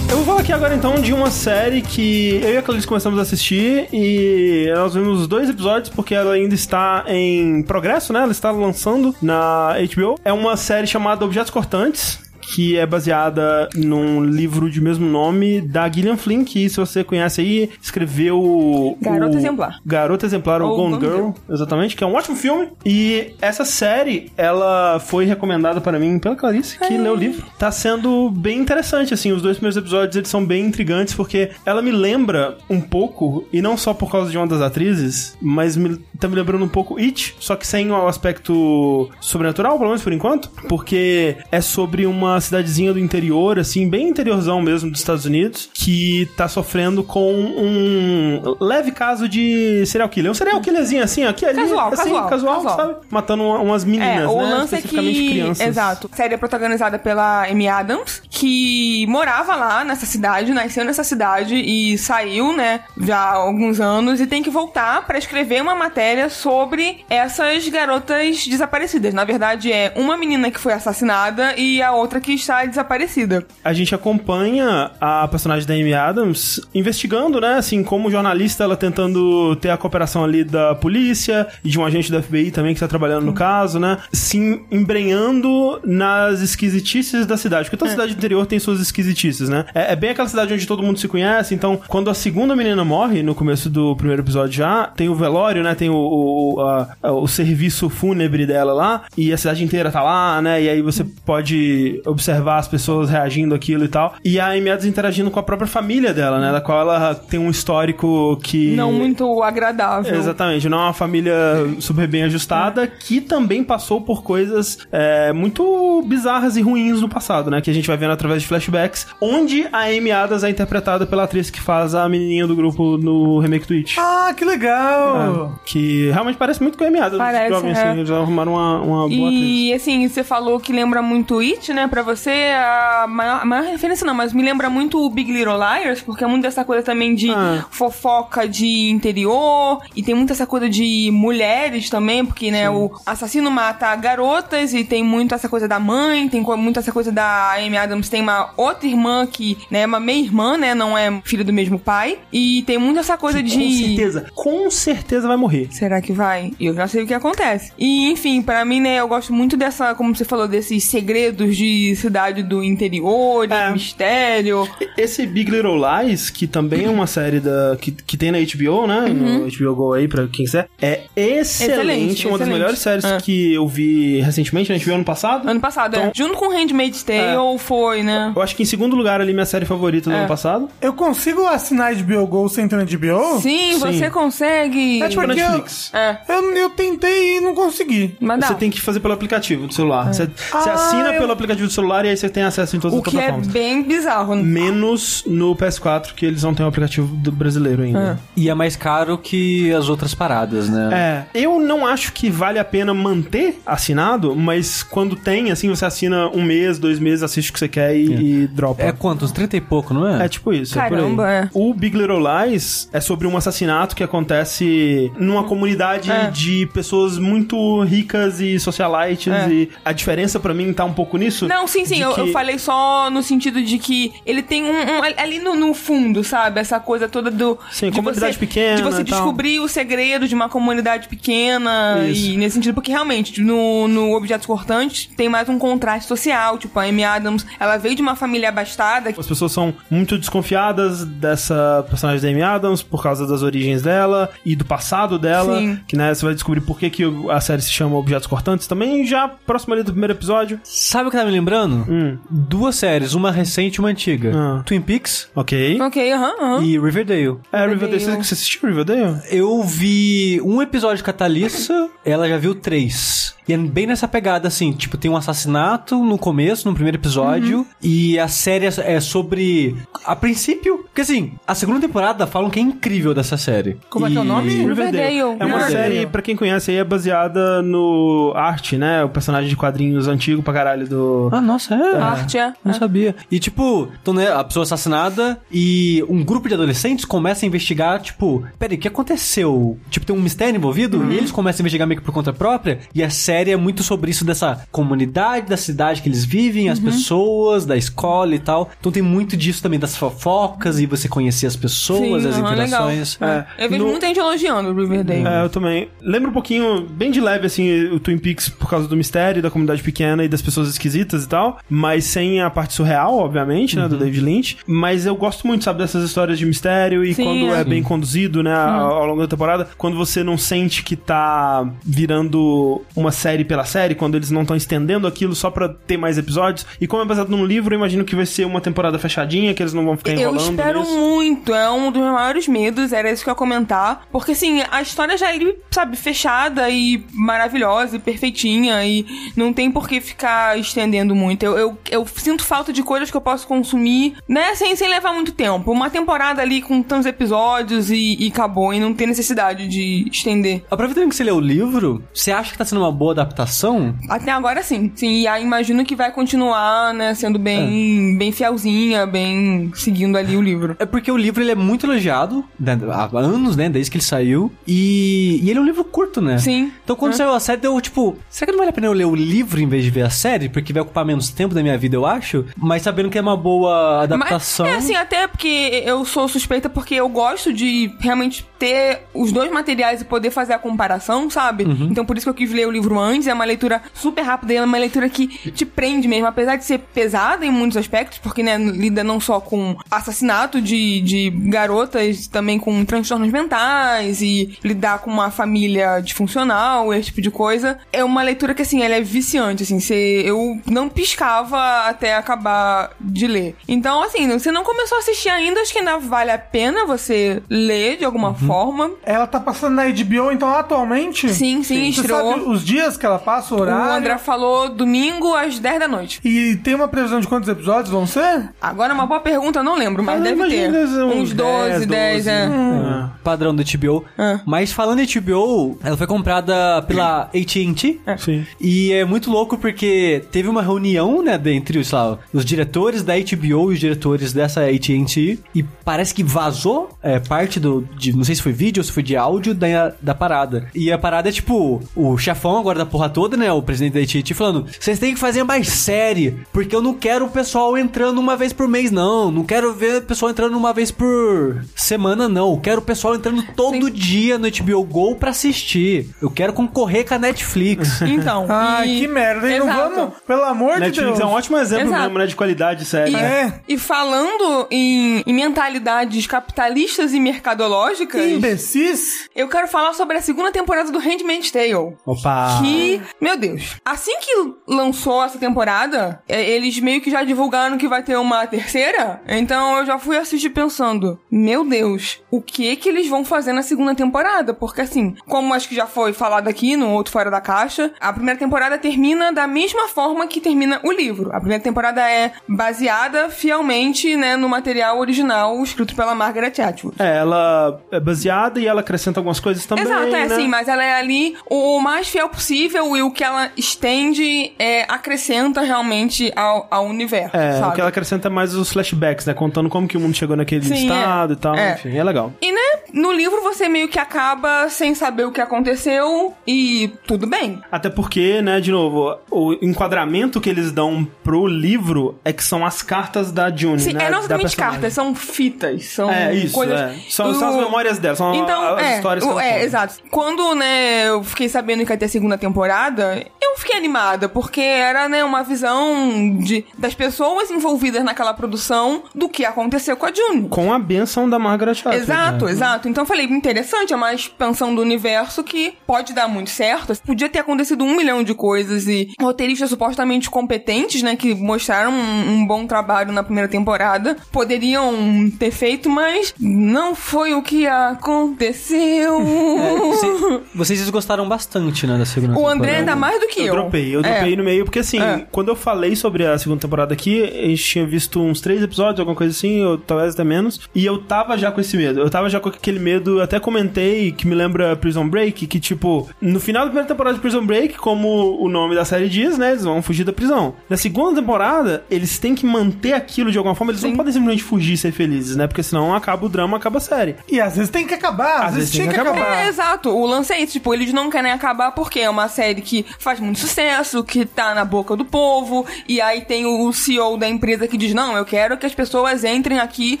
Agora então de uma série que eu e a Clarice começamos a assistir e nós vimos os dois episódios porque ela ainda está em progresso, né? Ela está lançando na HBO. É uma série chamada Objetos Cortantes. Que é baseada num livro de mesmo nome da Gillian Flynn, que se você conhece aí, escreveu. Garota Exemplar. Garota Exemplar, ou Ou Gone Gone Girl, Girl. exatamente, que é um ótimo filme. E essa série, ela foi recomendada para mim pela Clarice, que leu o livro. Tá sendo bem interessante, assim, os dois primeiros episódios, eles são bem intrigantes, porque ela me lembra um pouco, e não só por causa de uma das atrizes, mas me, tá me lembrando um pouco It, só que sem o aspecto sobrenatural, pelo menos por enquanto, porque é sobre uma cidadezinha do interior, assim, bem interiorzão mesmo dos Estados Unidos, que tá sofrendo com um leve caso de serial killer. Um serial killerzinho assim, aqui ali, Casual, assim, casual, casual, casual. sabe? Matando uma- umas meninas, É, o né? lance é Especificamente que. crianças. Exato. A série é protagonizada pela Amy Adams, que morava lá nessa cidade, nasceu nessa cidade e saiu, né, já há alguns anos e tem que voltar pra escrever uma matéria sobre essas garotas desaparecidas. Na verdade, é uma menina que foi assassinada e a outra que está desaparecida. A gente acompanha a personagem da Amy Adams investigando, né? Assim, como jornalista, ela tentando ter a cooperação ali da polícia e de um agente da FBI também que tá trabalhando no caso, né? Se embrenhando nas esquisitices da cidade. Porque toda cidade do interior tem suas esquisitices, né? É, é bem aquela cidade onde todo mundo se conhece. Então, quando a segunda menina morre, no começo do primeiro episódio já, tem o velório, né? Tem o, o, a- o serviço fúnebre dela lá. E a cidade inteira tá lá, né? E aí você pode observar as pessoas reagindo àquilo e tal. E a Amy Adams interagindo com a própria família dela, né? Da qual ela tem um histórico que... Não muito agradável. Exatamente, não é uma família super bem ajustada que também passou por coisas é, muito bizarras e ruins no passado, né? Que a gente vai vendo através de flashbacks, onde a Amy Adams é interpretada pela atriz que faz a menininha do grupo no remake do It. Ah, que legal! Que realmente parece muito com a Amy Adams. Parece, jovem, é. assim, eles arrumaram uma, uma boa atriz. E assim, você falou que lembra muito It, né? Pra você, a maior, a maior referência não, mas me lembra muito o Big Little Liars, porque é muito dessa coisa também de Ah. fofoca de interior, e tem muito essa coisa de mulheres também, porque, né, o assassino mata garotas, e tem muito essa coisa da mãe, tem muito essa coisa da Amy Adams, tem uma outra irmã que, né, é uma meia-irmã, né, não é filha do mesmo pai, e tem muito essa coisa de... Com certeza, com certeza vai morrer. Será que vai? Eu já sei o que acontece. E, enfim, pra mim, né, eu gosto muito dessa, como você falou, desses segredos de cidade do interior, de É. mistério. Esse Big Little Lies, que também é uma série da, que, que tem na HBO, né? No HBO Go aí, pra quem quiser. É excelente. Excelente, uma das excelente. melhores séries É. que eu vi recentemente, né? A gente viu ano passado. Ano passado, é. Junto com Handmaid's Tale foi, né? Eu acho que em segundo lugar ali, minha série favorita do É. ano passado. Eu consigo assinar HBO Go sem ter no HBO? Sim, Sim. você consegue. É tipo eu- Netflix. É, Eu, eu tentei e não consegui. mas dá. Você tem que fazer pelo aplicativo do celular. Você, você Ah, assina eu- pelo aplicativo do celular e aí você tem acesso em todas O as que é plataformas. bem bizarro. Menos no PS4, que eles não têm o aplicativo do brasileiro ainda. E é mais caro que as outras paradas, né? É, eu não acho que vale a pena manter assinado, mas quando tem, assim, você assina um mês, dois meses, assiste o que você quer e, e dropa. É quanto? Uns 30 e pouco, não é? É tipo isso, é por Caramba, aí. é. O Big Little Lies é sobre um assassinato que acontece numa comunidade É. de pessoas muito ricas e socialites É. e a diferença pra mim tá um pouco nisso. Não, sim, sim, eu, que- eu falei só no sentido de que ele tem um, um- ali no, no fundo, sabe? Essa coisa toda do. Sim, de comunidade você, pequena De você e tal. descobrir o segredo de uma comunidade pequena. Isso. E nesse sentido, porque realmente, no, no Objetos Cortantes tem mais um contraste social. Tipo, a Amy Adams, ela veio de uma família abastada. As pessoas são muito desconfiadas dessa personagem da Amy Adams por causa das origens dela e do passado dela. Sim. Que né, você vai descobrir por que, que a série se chama Objetos Cortantes também já próximo ali do primeiro episódio. Sabe o que tá me lembrando? Hum. Duas séries, uma recente e uma antiga. Ah. Twin Peaks Ok. Ok, aham, aham. e Riverdale. É, Riverdale. Riverdale. Você, você assistiu Riverdale? Eu vi um episódio com a Thalissa, ela já viu três. E é bem nessa pegada, assim, tipo, tem um assassinato no começo, no primeiro episódio, e a série é é sobre... A princípio... Porque, assim, a segunda temporada falam que é incrível dessa série. Como é que é o E- nome? Riverdale. É uma Riverdale. série, pra quem conhece aí, é baseada no Art, né? O personagem de quadrinhos antigo pra caralho do... Ah, nossa, é? Arte, é. Não sabia. E, tipo, então, né, a pessoa assassinada e um grupo de adolescentes começa a investigar, tipo, peraí, o que aconteceu? Tipo, tem um mistério envolvido e eles começam a investigar meio que por conta própria. E a série é muito sobre isso dessa comunidade, da cidade que eles vivem, as pessoas, da escola e tal. Então tem muito disso também, das fofocas e você conhecer as pessoas, Sim, as legal. interações. É. Eu vejo No- muita gente elogiando o Riverdale. É, eu também. Lembra um pouquinho, bem de leve, assim, o Twin Peaks por causa do mistério, da comunidade pequena e das pessoas esquisitas e tal. Mas sem a parte surreal, obviamente, né, do David Lynch. Mas eu gosto muito, sabe, dessas histórias de mistério e Sim, quando é. é bem conduzido, né, ao, ao longo da temporada. Quando você não sente que tá virando uma série pela série, quando eles não estão estendendo aquilo só pra ter mais episódios. E como é baseado num livro, eu imagino que vai ser uma temporada fechadinha, que eles não vão ficar Eu enrolando espero nisso. muito, é um dos meus maiores medos, era isso que eu ia comentar. Porque assim, a história já é, ali, sabe, fechada e maravilhosa e perfeitinha e não tem por que ficar estendendo muito. Eu, eu, eu sinto falta de coisas que eu posso consumir, né, sem, sem levar muito tempo. Uma temporada ali com tantos episódios e, e acabou, e não tem necessidade de estender. Aproveitando que você leu o livro, você acha que tá sendo uma boa adaptação? Até agora sim. Sim, e aí imagino que vai continuar, né, sendo bem, bem fielzinha, bem seguindo ali o livro. É porque o livro ele é muito elogiado né, há anos, né? Desde que ele saiu. E, e ele é um livro curto, né? Sim. Então quando É. saiu a série, eu, tipo, será que não vale a pena eu ler o livro em vez de ver a série? Porque vai ocupar menos tempo da minha vida, eu acho. Mas sabendo que é uma boa adaptação. Mas, é assim, até porque eu sou suspeita porque eu gosto de realmente ter os dois materiais e poder fazer a comparação, sabe? Uhum. Então por isso que eu quis ler o livro antes. É uma leitura super rápida e é uma leitura que te prende mesmo. Apesar de ser pesada em muitos aspectos, porque, né, lida não só com assassinato de, de garotas, também com transtornos mentais e lidar com uma família disfuncional, esse tipo de coisa. É uma leitura que, assim, ela é viciante, assim. Você, eu não piscava até acabar de ler. Então, assim, você não começou a assistir ainda, acho que ainda vale a pena você ler de alguma forma. Ela tá passando na HBO, então, atualmente? Sim, sim, Você estreou. sabe os dias que ela passa, o O horário? André falou domingo às 10 da noite. E tem uma previsão de quantos episódios vão ser? Agora, uma boa pergunta, eu não lembro, mas Eu deve ter. uns Uns 12, 10, é. Ah. Padrão do HBO. Ah. Mas falando em HBO, ela foi comprada pela AT&T. Sim. E é muito louco porque teve uma reunião, né, entre sei lá, os diretores da HBO e os diretores dessa AT&T e parece que vazou é, parte do, de, não sei se foi vídeo ou se foi de áudio da, da parada. E a parada é tipo, o chefão agora da porra toda, né, o presidente da AT&T falando, vocês têm que fazer mais série, porque eu não quero o pessoal entrando uma vez por mês, não. Não quero ver o pessoal entrando uma vez por semana, não. Eu quero o pessoal entrando todo dia no HBO Go pra assistir. Eu quero concorrer com a Netflix. Então. Ai, e- que merda, hein? Não vamos? Pelo amor de Netflix Deus. é um ótimo exemplo Exato. mesmo, né, de qualidade séria. E, É. e falando em, em mentalidades capitalistas e mercadológicas, Que imbecis. eu quero falar sobre a segunda temporada do Handmaid's Tale. Opa! Que, meu Deus, assim que lançou essa temporada, é, eles meio que já divulgaram que vai ter uma terceira. Então eu já fui assistir pensando, meu Deus, o que que eles vão fazer na segunda temporada? Porque assim, como acho que já foi falado aqui no outro Fora da Caixa, a primeira temporada termina da mesma forma que termina o livro. A primeira temporada é baseada fielmente, né, no material original escrito pela Margaret Atwood. É, ela é baseada e ela acrescenta algumas coisas também. Exato, é né? assim, mas ela é ali o mais fiel possível e o que ela estende é, acrescenta realmente ao, ao universo, É, sabe? o que ela acrescenta é mais os flashbacks, né? Contando como que o mundo chegou naquele Sim, estado é. e tal. É. Enfim, é legal. E, né, no livro você meio que acaba sem saber o que aconteceu e tudo bem. Até porque, né, de novo, o enquadramento que eles dão pro livro é que são as cartas da June, Sim, né? é não exatamente cartas, são fitas, são É, isso, coisas... é. São- são as memórias dela, são então, as é, histórias que o- É, exato. Quando, né, eu fiquei sabendo que ia ter segunda temporada, eu fiquei animada, porque era, né, uma visão de, das pessoas envolvidas naquela produção do que aconteceu com a June. Com a benção da Margaret Atwood. Exato, né? exato. Então eu falei, interessante, é uma expansão do universo que pode dar muito certo. Podia ter acontecido um milhão de coisas e roteiristas supostamente competentes, né, que mostraram um, um bom trabalho na primeira temporada, poderiam ter feito, mas não foi o que aconteceu. É, Você- vocês gostaram bastante, né, da segunda o temporada. André ainda mais do que eu. Eu dropei, eu É. dropei no meio, porque assim, É. quando eu falei sobre a segunda temporada aqui, a gente tinha visto uns três episódios, alguma coisa assim, ou talvez até menos, e eu tava já com esse medo. Eu tava já com aquele medo, eu até comentei que me lembra Prison Break, que tipo, no final da primeira temporada de Prison Break, como o nome da série diz, né, eles vão fugir da prisão. Na segunda temporada, eles têm que manter aquilo de alguma forma, eles não podem simplesmente fugir e ser felizes, né, porque senão acaba o drama, acaba a série. E às vezes tem que acabar, às, vezes, tinha que acabar. É, exato. O lance é isso. Tipo, eles não querem acabar porque é uma série que faz muito sucesso, que tá na boca do povo, e aí tem o CEO da empresa que diz, não, eu quero que as pessoas entrem aqui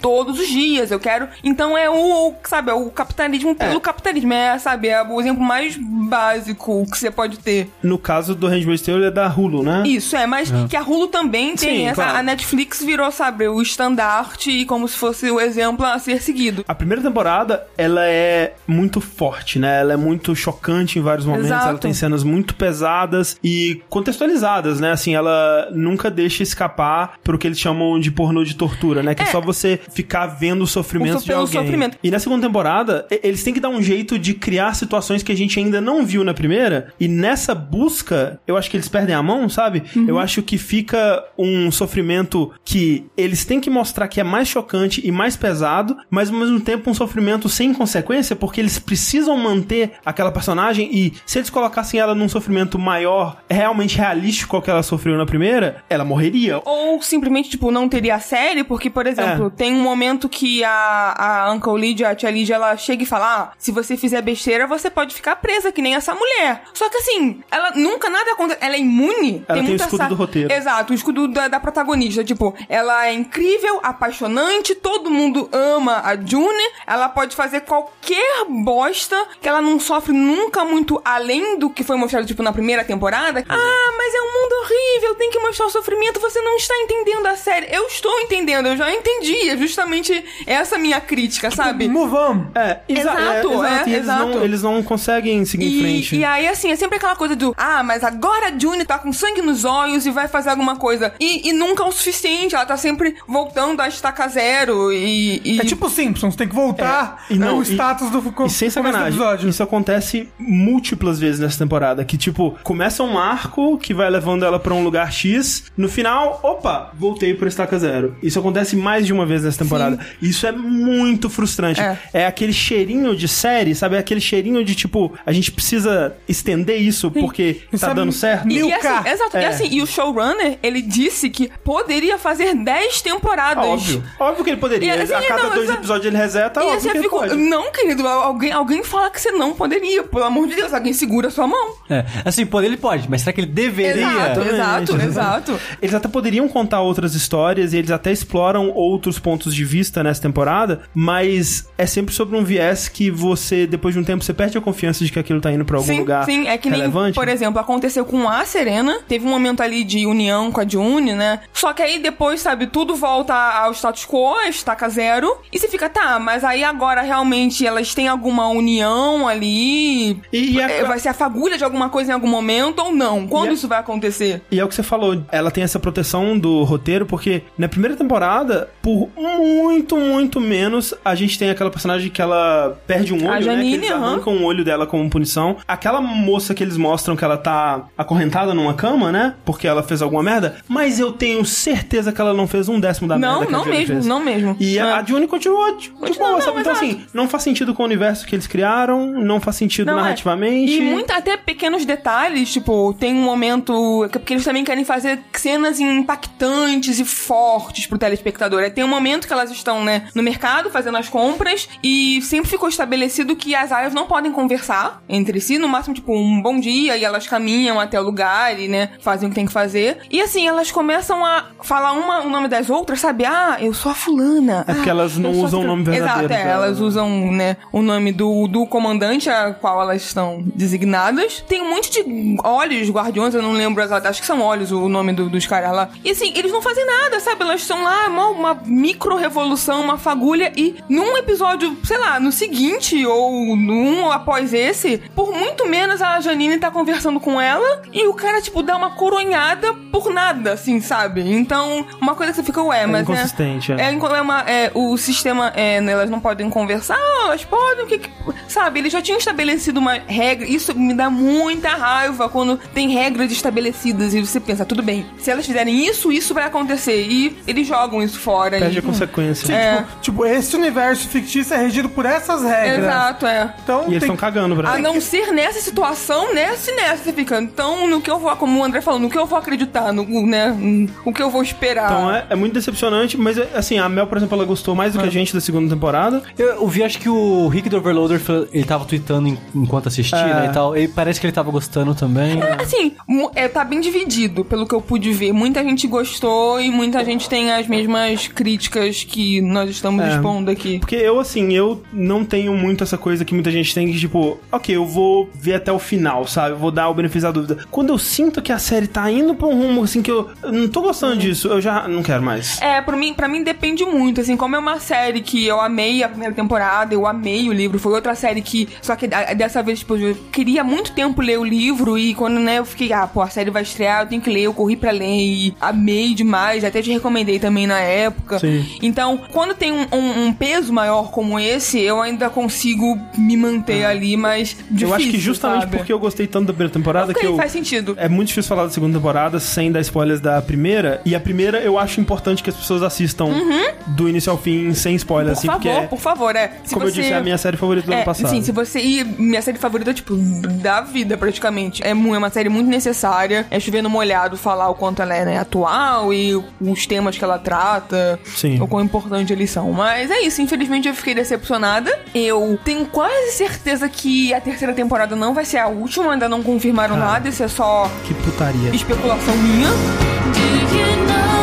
todos os dias, eu quero... Então é o, o, sabe, é o capitalismo pelo capitalismo. É, sabe, é o exemplo mais básico que você pode ter. No caso do Handmaid's Tale, é da Hulu, né? Isso, é, mas que a Hulu também tem Sim, essa... claro. A Netflix virou, sabe, o estandarte e como se fosse o exemplo a ser seguido. A primeira temporada, ela é muito forte, né? Ela é muito chocante em vários momentos, Exato. ela tem cenas muito pesadas e contextualizadas, né? Assim, ela nunca deixa escapar pro que eles chamam de pornô de tortura, né? Que é, É. só você ficar vendo o sofrimento O so- de pelo alguém. sofrimento. E na segunda temporada, eles têm que dar um jeito de criar situações que a gente ainda não viu na primeira, e nessa busca, eu acho que eles perdem a mão, sabe? Eu acho que fica um sofrimento que eles têm que mostrar que é mais chocante e mais pesado, mas ao mesmo tempo um sofrimento sem consequência, porque eles precisam manter aquela personagem e se eles colocassem ela num sofrimento maior, realmente realístico ao que ela sofreu na primeira, ela morreria. Ou simplesmente, tipo, não teria a série, porque, por exemplo, É. tem um momento que a, a Uncle A tia Lydia, ela chega e fala: ah, se você fizer besteira, você pode ficar presa, que nem essa mulher. Só que assim, ela nunca nada acontece. Ela é imune. Ela tem o muita escudo sa- do roteiro. Exato, o escudo da, da protagonista. Tipo, ela é incrível, apaixonante, todo mundo ama a June. Ela pode fazer qualquer bosta que ela não sofre nunca muito além do que foi mostrado, tipo, na primeira temporada. Ah, mas é um mundo horrível, tem que mostrar o sofrimento, você não está entendendo a série. Eu estou entendendo, eu já entendi. É justamente essa minha crítica, sabe? Move on. É, exa Exato, é, é, e eles, exato. Não, eles não conseguem seguir em E, frente. e aí, assim, é sempre aquela coisa do Ah, mas agora a June tá com sangue nos olhos e vai fazer alguma coisa. E, e nunca é o suficiente, ela tá sempre voltando a estaca zero e. e- É tipo Simpsons, tem que voltar É, e não, o e- status do co- E sem começo do sacanagem, episódio. isso acontece múltiplas vezes nessa temporada. Que, tipo, começa um arco que vai levando ela pra um lugar X. No final, opa, voltei pro estaca zero. Isso acontece mais de uma vez nessa temporada. Isso é muito frustrante. É. É. aquele cheirinho de série, sabe? É aquele cheirinho de, tipo, a gente precisa estender isso porque tá Sabe, dando certo. E, e assim, exato, e É. assim, e o showrunner, ele disse que poderia fazer 10 temporadas. Óbvio. Óbvio que ele poderia. E, assim, a cada não, dois exa- episódios ele reseta, E óbvio assim, que ele fico, pode. não, querido, alguém, alguém fala que você não poderia. Pelo amor de Deus, alguém segura a sua mão. É, assim, poder ele pode, mas será que ele deveria? Exato, exato, exato. Eles até poderiam contar outras histórias e eles até exploram outros pontos de vista nessa temporada, mas é sempre sobre um viés que você, depois de um tempo, você perde a confiança de que aquilo tá indo pra algum Sim, lugar sim, é que nem, relevante. por exemplo, aconteceu com a Serena, teve um momento ali de união com a June, né? Só que aí depois, sabe, tudo volta ao status quo, a estaca zero, e você fica, tá, mas aí agora realmente elas têm alguma união ali, E, e é, É, vai ser a fagulha de alguma coisa em algum momento ou não? Quando isso vai acontecer? e é o que você falou, ela tem essa proteção do roteiro, porque na primeira temporada, por muito, muito menos, a gente tem aquela personagem que ela perde um olho, A né? Janine, que eles arrancam o olho dela como punição. Aquela moça que eles mostram que ela tá acorrentada numa cama, né? Porque ela fez alguma merda. Mas eu tenho certeza que ela não fez um décimo da Não, merda que não June mesmo, fez. não mesmo. E É. a June continuou não, sabe? Então, assim, não faz sentido com o universo que eles criaram, não faz sentido Não, é. narrativamente. E muito, até pequenos detalhes, tipo, tem um momento. que- Porque eles também querem fazer cenas impactantes e fortes pro telespectador. Aí tem um momento que elas estão, né, no mercado fazendo as compras e sempre ficou estabelecido que as áreas não podem conversar entre si, no máximo, tipo, um bom dia e elas caminham até o lugar e, né, fazem o que tem que fazer. E assim, elas começam a falar uma o nome das outras, sabe? Ah, eu sou a fulana. É porque Ah, elas não usam o nome verdadeiro Exato, é, elas usam, né, o nome do, do comandante a qual elas estão designadas. Tem um monte de olhos guardiões, eu não lembro acho que são olhos o nome do- dos caras lá. E assim, eles não fazem nada, sabe? Elas estão lá, uma, uma micro revolução, uma fagulha, e num episódio, sei lá, no seguinte, ou num após esse, por muito menos a Janine tá conversando com ela, e o cara, tipo, dá uma coronhada por nada, assim, sabe? Então, uma coisa que você fica, ué, mas. né, inconsistente, é. é, inco- é uma, é, o sistema, é, né, elas não podem conversar, elas podem, o que, que Sabe, eles já tinham estabelecido uma regra, isso me dá muita raiva quando tem regras estabelecidas e você pensa, tudo bem, se elas fizerem isso, isso vai acontecer. E eles jogam isso fora. Perde e, a consequência. Sim, É. tipo, tipo, esse universo fictício é regido por essas regras. Exato, é. Então, E eles estão cagando pra A não ser nessa situação, nessa e nessa, você fica. Então, no que eu vou, como o André falou, no que eu vou acreditar, no, né? O que eu vou esperar. Então é, é muito decepcionante, mas assim, a Mel, por exemplo, ela gostou mais do Ah. que a gente da segunda temporada. Eu, eu vi, acho que o Rick do Overloader, ele tava tweetando enquanto assistia, É. né, e tal. E parece que ele tava gostando também. Assim, mu- é, tá bem dividido, pelo que eu pude ver. Muita gente gostou e muita gente tem as mesmas críticas que nós estamos É. expondo aqui. Porque eu, assim, eu não tenho muito essa coisa que muita gente tem, que tipo, ok, eu vou ver até o final, sabe? Eu vou dar o benefício da dúvida. Quando eu sinto que a série tá indo pra um rumo, assim, que eu, eu não tô gostando disso, eu já não quero mais. É, pra mim, pra mim depende muito, assim, como é uma série que eu amei a primeira temporada, eu amei o livro, foi outra série que, só que dessa vez, tipo, eu queria muito tempo ler o livro e quando, né, eu fiquei, ah, pô, a série vai estrear, eu tenho que ler, eu corri pra ler e amei demais, até te recomendei também na época. Sim. Então, quando tem um, um- um peso maior como esse, eu ainda consigo me manter ali, mas difícil, eu acho que justamente sabe? porque eu gostei tanto da primeira temporada Ok, que eu. faz sentido. É muito difícil falar da segunda temporada sem dar spoilers da primeira. E a primeira eu acho importante que as pessoas assistam do início ao fim sem spoilers, Por assim, porque. favor, é- por favor, é. Se como você... eu disse, é a minha série favorita do É, ano passado. sim, se você. E minha série favorita, tipo, da vida, praticamente. É, é uma série muito necessária. É chover no molhado falar o quanto ela é né, atual e os temas que ela trata. Sim. O quão importante eles são. Mas é isso, infelizmente eu fiquei decepcionada. Eu tenho quase certeza que a terceira temporada não vai ser a última, ainda não confirmaram Cara. nada, isso é só Que putaria. especulação minha. Do you know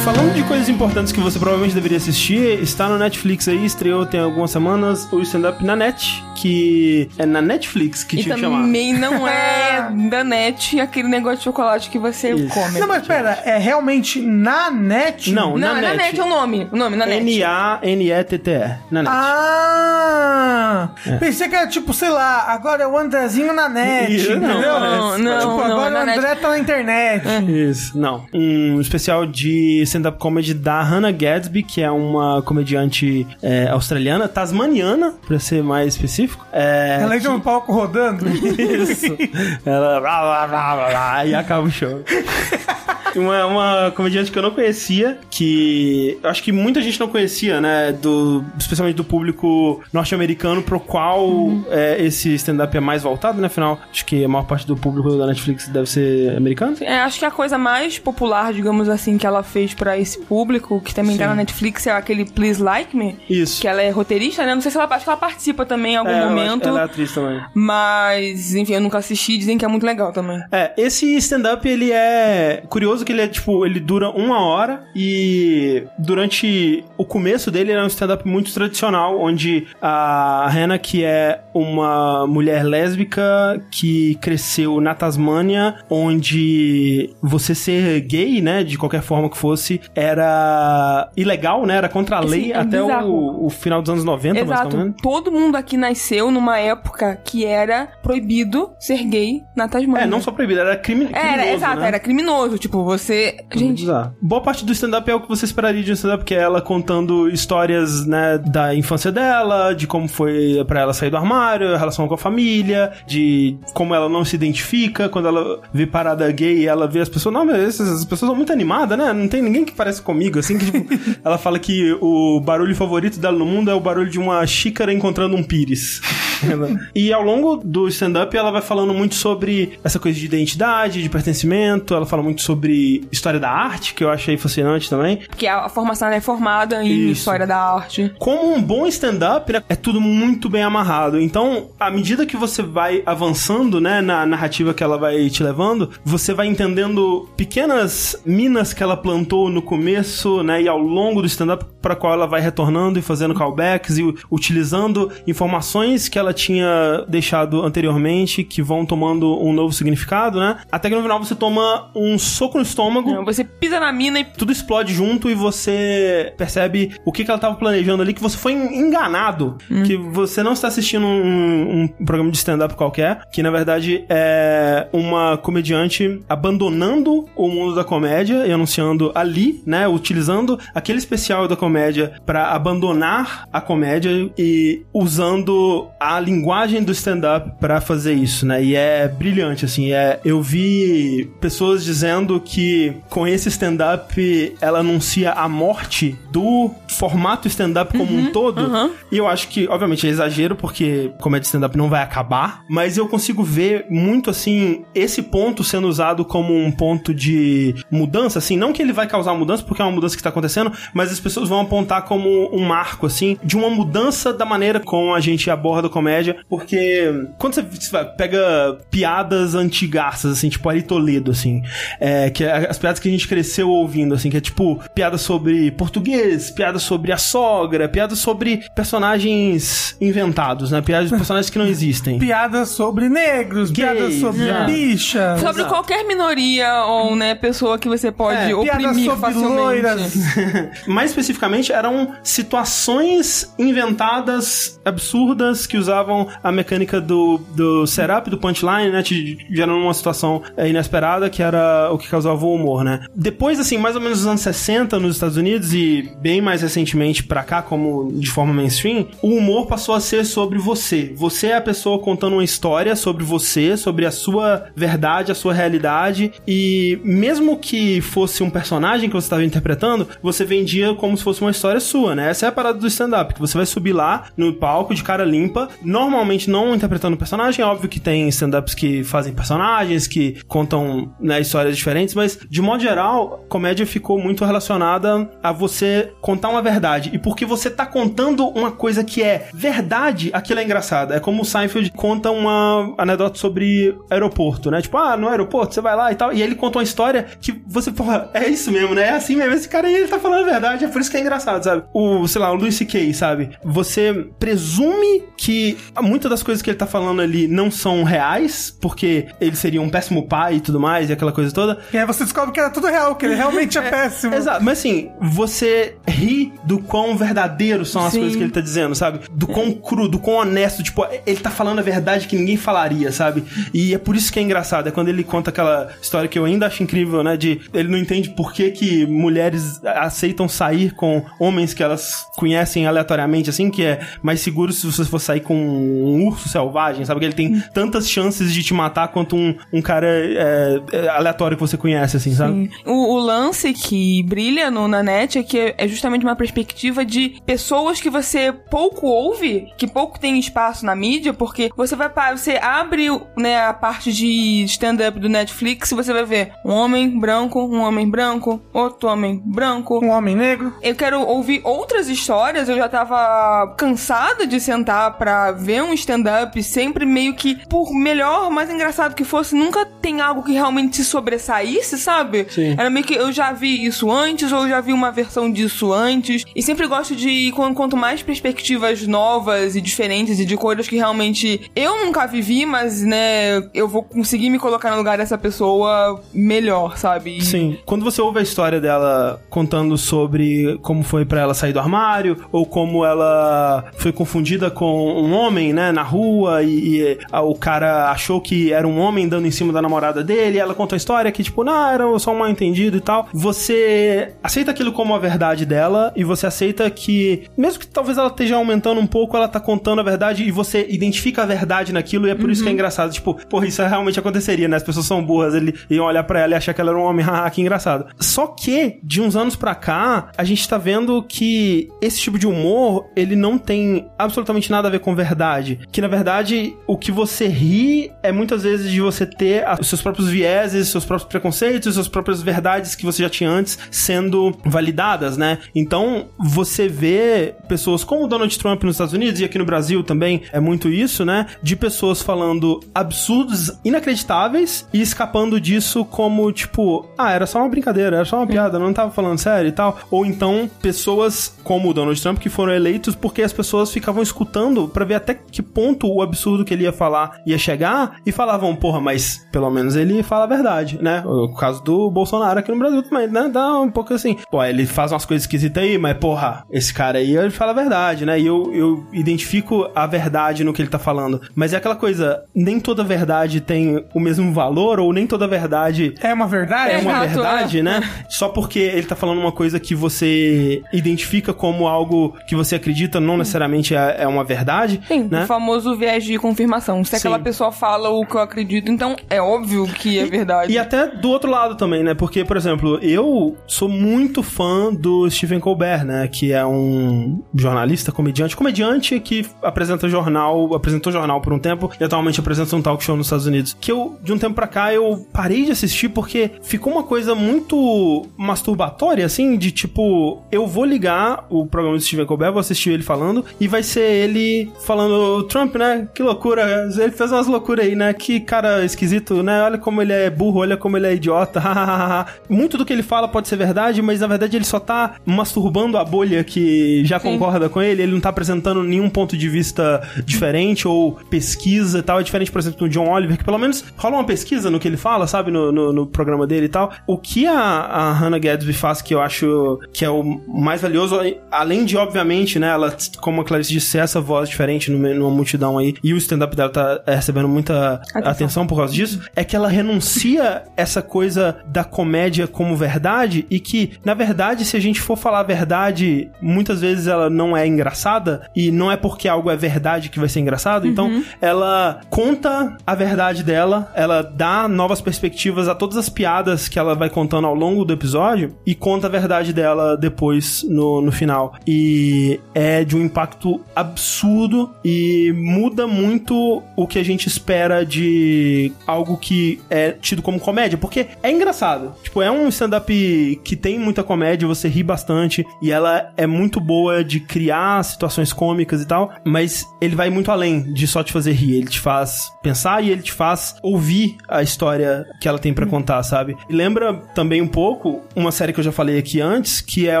coisas importantes que você provavelmente deveria assistir, está no Netflix aí, estreou tem algumas semanas o stand-up na net, que é na Netflix que E tinha que chamar. também não é da net aquele negócio de chocolate que você Isso. come. Não, mas pera, é realmente na net? Não, Não, na é na net. net é o nome. O nome, na net. N-A-N-E-T-T-E. Na net. Ah! É. Pensei que era tipo, sei lá, agora é o Andrezinho na net, Isso, não, entendeu? parece. Não, tipo, não, agora na o net. André tá na internet. Isso, não. Um especial de stand-up comedy da Hannah Gadsby, que é uma comediante é, australiana, tasmaniana, pra ser mais específico. É, Ela entra no palco rodando. Isso. Ela. E acaba o show. Uma, uma comediante que eu não conhecia, que acho que muita gente não conhecia, né? Do, especialmente do público norte-americano, pro qual é, esse stand-up é mais voltado, né? Afinal, acho que a maior parte do público da Netflix deve ser americano. É, acho que a coisa mais popular, digamos assim, que ela fez pra esse público, que também tá na Netflix, é aquele Please Like Me. Isso. Que ela é roteirista, né? Não sei se ela, acho que ela participa também em algum É, momento. Ela é atriz também. Mas, enfim, eu nunca assisti, dizem que é muito legal também. É, esse stand-up, ele é curioso que ele é, tipo, ele dura uma hora e durante o começo dele ele é um stand-up muito tradicional, onde a Hannah, que é uma mulher lésbica que cresceu na Tasmânia, onde você ser gay, né, de qualquer forma que fosse, era ilegal, né, era contra a lei é até o, o final dos anos 90, mais ou Exato. Todo mundo aqui nasceu numa época que era proibido ser gay na Tasmania. É, não só proibido, era crime, criminoso, Era, exato, né? era criminoso. Tipo, você. Gente, Bizarro. Boa parte do stand-up é o que você esperaria de um stand-up, que é ela contando histórias, né, da infância dela, de como foi pra ela sair do armário, a relação com a família, de como ela não se identifica, quando ela vê parada gay, ela vê as pessoas, não, mas essas, essas pessoas são muito animadas, né? Não tem ninguém que parece comigo, assim, que tipo, ela fala que o barulho favorito dela no mundo é o barulho de uma xícara encontrando um pires. e ao longo do stand-up ela vai falando muito sobre essa coisa de identidade, de pertencimento, ela fala muito sobre história da arte, que eu achei fascinante também. porque a, formação é formada em Isso. história da arte. Como um bom stand-up, né, é tudo muito bem amarrado. Então, à medida que você vai avançando, né, na narrativa que ela vai te levando, você vai entendendo pequenas minas que ela plantou no começo, né, e ao longo do stand-up para qual ela vai retornando e fazendo callbacks e utilizando informações que ela tinha deixado anteriormente que vão tomando um novo significado, né? Até que no final você toma um soco no estômago Você pisa na mina e. tudo explode junto e você percebe o que, que ela estava planejando ali, que você foi enganado, que você não está assistindo um, um programa de stand-up qualquer, que na verdade é uma comediante abandonando o mundo da comédia e anunciando ali, né, utilizando aquele especial da comédia para abandonar a comédia e usando a linguagem do stand-up para fazer isso, né? E é brilhante assim, é eu vi pessoas dizendo que com esse stand-up ela anuncia a morte do formato stand-up como um todo. E eu acho que, obviamente, é exagero, porque comédia stand-up não vai acabar, mas eu consigo ver muito assim esse ponto sendo usado como um ponto de mudança, assim, não que ele vai causar mudança, porque é uma mudança que tá acontecendo, mas as pessoas vão apontar como um marco, assim, de uma mudança da maneira como a gente aborda comédia comédia, porque quando você você pega piadas antigaças, assim, tipo Ari Toledo, assim, é, que é as piadas que a gente cresceu ouvindo, assim, que é tipo piada sobre português, piada sobre a sogra, piada sobre personagens inventados, né? Piadas de personagens que não existem. Piadas sobre negros, Gays, piadas sobre é. bicha. Sobre qualquer minoria ou, né, pessoa que você pode É, Piadas oprimir sobre facilmente. loiras. Mais especificamente, eram situações inventadas, absurdas, que usavam a mecânica do, do setup, do punchline, né? Te gerando uma situação é, inesperada, que era o que causava o humor, né? Depois, assim, mais ou menos nos anos 60 nos Estados Unidos e bem mais recentemente pra cá, como de forma mainstream, o humor passou a ser sobre você. Você é a pessoa contando uma história sobre você, sobre a sua verdade, a sua realidade, e mesmo que fosse um personagem que você estava interpretando, você vendia como se fosse uma história sua, né? Essa é a parada do stand-up, que você vai subir lá no palco de cara limpa, normalmente não interpretando personagem, é óbvio que tem stand-ups que fazem personagens, que contam né, histórias diferentes, mas de modo geral, comédia ficou muito relacionada a você contar uma verdade. E porque você tá contando uma coisa que é verdade, aquilo é engraçado. É como o Seinfeld conta uma anedota sobre aeroporto, né? Tipo, ah, no aeroporto, você vai lá e tal. E ele conta uma história que você, porra, é isso mesmo, né? É assim mesmo. Esse cara aí, ele tá falando a verdade. É por isso que é engraçado, sabe? O, sei lá, o Louis C.K., sabe? Você presume que muitas das coisas que ele tá falando ali não são reais, porque ele seria um péssimo pai e tudo mais, e aquela coisa toda. E aí você descobre que era tudo real, que ele realmente é, péssimo. Exato, mas assim, você ri do quão verdadeiros são as Sim. coisas que ele tá dizendo, sabe? Do quão cru, do quão honesto, tipo, ele tá falando a verdade que ninguém falaria, sabe? E é por isso que é engraçado, é quando ele conta aquela história que eu ainda acho incrível, né? De ele não entende por que, que mulheres aceitam sair com homens que elas conhecem aleatoriamente, assim, que é mais seguro se você for sair com um urso selvagem, sabe? Que ele tem tantas chances de te matar quanto um, um cara é, é, aleatório que você conhece, assim, sabe? O, o lance que brilha no, na net é que é- justamente uma perspectiva de pessoas que você pouco ouve, que pouco tem espaço na mídia, porque você vai pa- você abre né, a parte de stand-up do Netflix e você vai ver um homem branco, um homem branco, outro homem branco, Um homem negro. eu quero ouvir outras histórias. Eu já tava cansada de sentar pra ver um stand-up, sempre meio que, por melhor, mais engraçado que fosse, nunca tem algo que realmente se sobressaísse, sabe? Sim. Era meio que eu já vi isso antes, ou eu já vi uma versão disso antes. E sempre gosto de, quan- quanto mais perspectivas novas e diferentes e de coisas que realmente eu nunca vivi, mas, né, eu vou conseguir me colocar no lugar dessa pessoa melhor, sabe? E- Sim. Quando você ouve a história dela contando sobre como foi pra ela sair do armário, ou como ela foi confundida com um homem, né, na rua, e, e, ah, o cara achou que era um homem dando em cima da namorada dele, e ela conta a história que, tipo, não, era só um mal entendido e tal. Você aceita aquilo como a verdade dela, e você aceita que, mesmo que talvez ela esteja aumentando um pouco, ela tá contando a verdade, e você identifica a verdade naquilo, e é por isso que é engraçado. Tipo, porra, isso realmente aconteceria, né? As pessoas são burras, ele iam olhar pra ela e achar que ela era um homem, haha, que engraçado. Só que, de uns anos pra cá, a gente tá vendo que esse tipo de humor, ele não tem absolutamente nada a ver com verdade. Que, na verdade, o que você ri é muitas vezes de você ter os seus próprios vieses, seus próprios preconceitos, suas próprias verdades que você já tinha antes sendo validadas, né? Então, você vê pessoas como o Donald Trump nos Estados Unidos e aqui no Brasil também é muito isso, né? De pessoas falando absurdos inacreditáveis e escapando disso como, tipo, ah, era só uma brincadeira, era só uma piada, não tava falando sério e tal. Ou então, pessoas como o Donald Trump que foram eleitos porque as pessoas ficavam escutando pra ver até que ponto o absurdo que ele ia falar ia chegar e falavam, porra, mas pelo menos ele fala a verdade, né? O caso do Bolsonaro aqui no Brasil também, né? Dá um pouco assim, pô, ele faz umas coisas esquisitas aí, mas porra, esse cara aí ele fala a verdade, né? E eu, eu identifico a verdade no que ele tá falando. Mas é aquela coisa, nem toda verdade tem o mesmo valor, ou nem toda verdade É uma verdade? é uma Exato, verdade, é. né? Só porque ele tá falando uma coisa que você identifica como algo que você acredita, não necessariamente é, é uma verdade, Sim, né? o famoso viés de confirmação. Se aquela Sim. pessoa fala o que eu acredito, então é óbvio que é verdade. E até do outro lado também, né? Porque, por exemplo, eu sou muito fã do Stephen Colbert, né? Que é um jornalista, comediante. Comediante que apresenta jornal, apresentou jornal por um tempo e atualmente apresenta um talk show nos Estados Unidos. Que eu, de um tempo pra cá, eu parei de assistir porque ficou uma coisa muito masturbatória, assim, de tipo, eu vou ligar o programa do Stephen Colbert, vou assistir ele falando, e vai ser ele falando, Trump, né? Que loucura. Ele fez umas loucuras aí, né? Que cara esquisito, né? Olha como ele é burro, olha como ele é idiota. Muito do que ele fala pode ser verdade, mas na verdade ele só tá masturbando a bolha que já concorda com ele. Ele não tá apresentando nenhum ponto de vista diferente ou pesquisa e tal. É diferente, por exemplo, do John Oliver, que pelo menos rola uma pesquisa no que ele fala, sabe? No, no, no programa dele e tal. O que a, a Hannah Gadsby faz que eu acho que é o mais valioso, além de, obviamente, né? Ela, como a Clarice disse, essa voz diferente numa multidão aí, e o stand-up dela tá é, recebendo muita atenção. por causa disso, é que ela renuncia essa coisa da comédia como verdade e que, na verdade, se a gente for falar a verdade, muitas vezes ela não é engraçada e não é porque algo é verdade que vai ser engraçado. Então, ela conta a verdade dela, ela dá novas perspectivas a todas as piadas que ela vai contando ao longo do episódio e conta a verdade dela depois no, no final. E é de um impacto absurdo e muda muito o que a gente espera de algo que é tido como comédia, porque é engraçado. Tipo, é um stand-up que tem muita comédia, você ri bastante e ela é muito boa de criar situações cômicas e tal, mas ele vai muito além de só te fazer rir, ele te faz pensar e ele te faz ouvir a história que ela tem pra contar, sabe? E lembra também um pouco uma série que eu já falei aqui antes, que é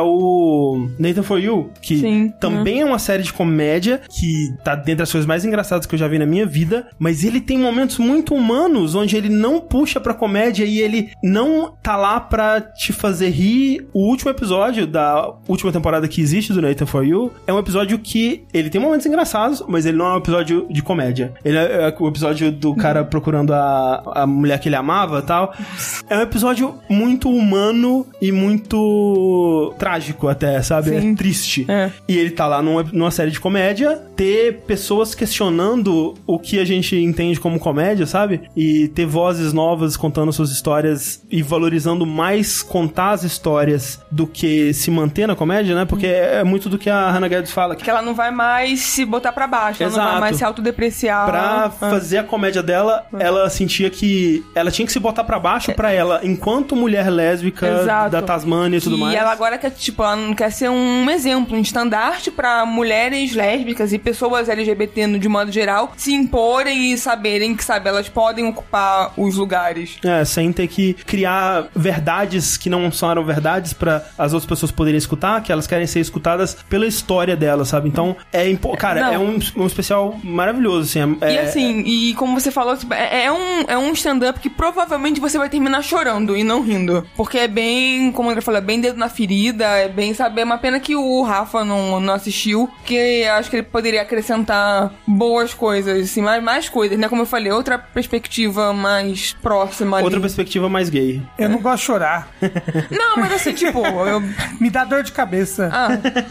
o Nathan For You, que Sim. também é uma série de comédia que tá dentre as coisas mais engraçadas que eu já vi na minha vida, mas ele tem momentos muito humanos onde ele não puxa pra comédia e ele não tá lá pra te fazer rir. O último episódio da última temporada que existe do Nathan For You é um episódio que ele tem momentos engraçados, mas ele não é um episódio de comédia. Ele é, é o episódio do cara procurando a, a mulher que ele amava e tal. É um episódio muito humano e muito trágico até, sabe? Sim. É triste. É. E ele tá lá numa, numa série de comédia, ter pessoas questionando o que a gente entende como comédia, sabe? E ter vozes novas contando suas histórias e valorizando mais contar as histórias do que se manter na comédia, né? Porque é é muito do que a Hannah Gadsby fala, que ela não vai mais se botar pra baixo, ela não Exato. vai mais se autodepreciar. Pra Ah. fazer a comédia dela, ela sentia que ela tinha que se botar pra baixo pra ela, enquanto mulher lésbica Exato. da Tasmânia e tudo E mais. ela agora quer, tipo, ela não quer ser um exemplo, um estandarte pra mulheres lésbicas e pessoas LGBT de modo geral se imporem e saberem que, sabe, elas podem ocupar os lugares. É, sem ter que criar verdades que não são eram verdades pra as outras pessoas poderem escutar, que elas querem ser escutadas pela história delas, sabe? Então, é impo- cara, Não. é um, um especial maravilhoso, assim. é- E é- assim, e como você falou, tipo, é, é um, é um stand-up que provavelmente você vai terminar chorando e não rindo. Porque é bem, como André falou, é bem dedo na ferida, é bem, sabe, é uma pena que o Rafa não, não assistiu, porque acho que ele poderia acrescentar boas coisas, assim, mais, mais coisas, né? Como eu falei, outra perspectiva mais próxima ali. Outra perspectiva mais gay. Eu não gosto de chorar. Não, mas assim, tipo, eu... Me dá dor de cabeça. Ah,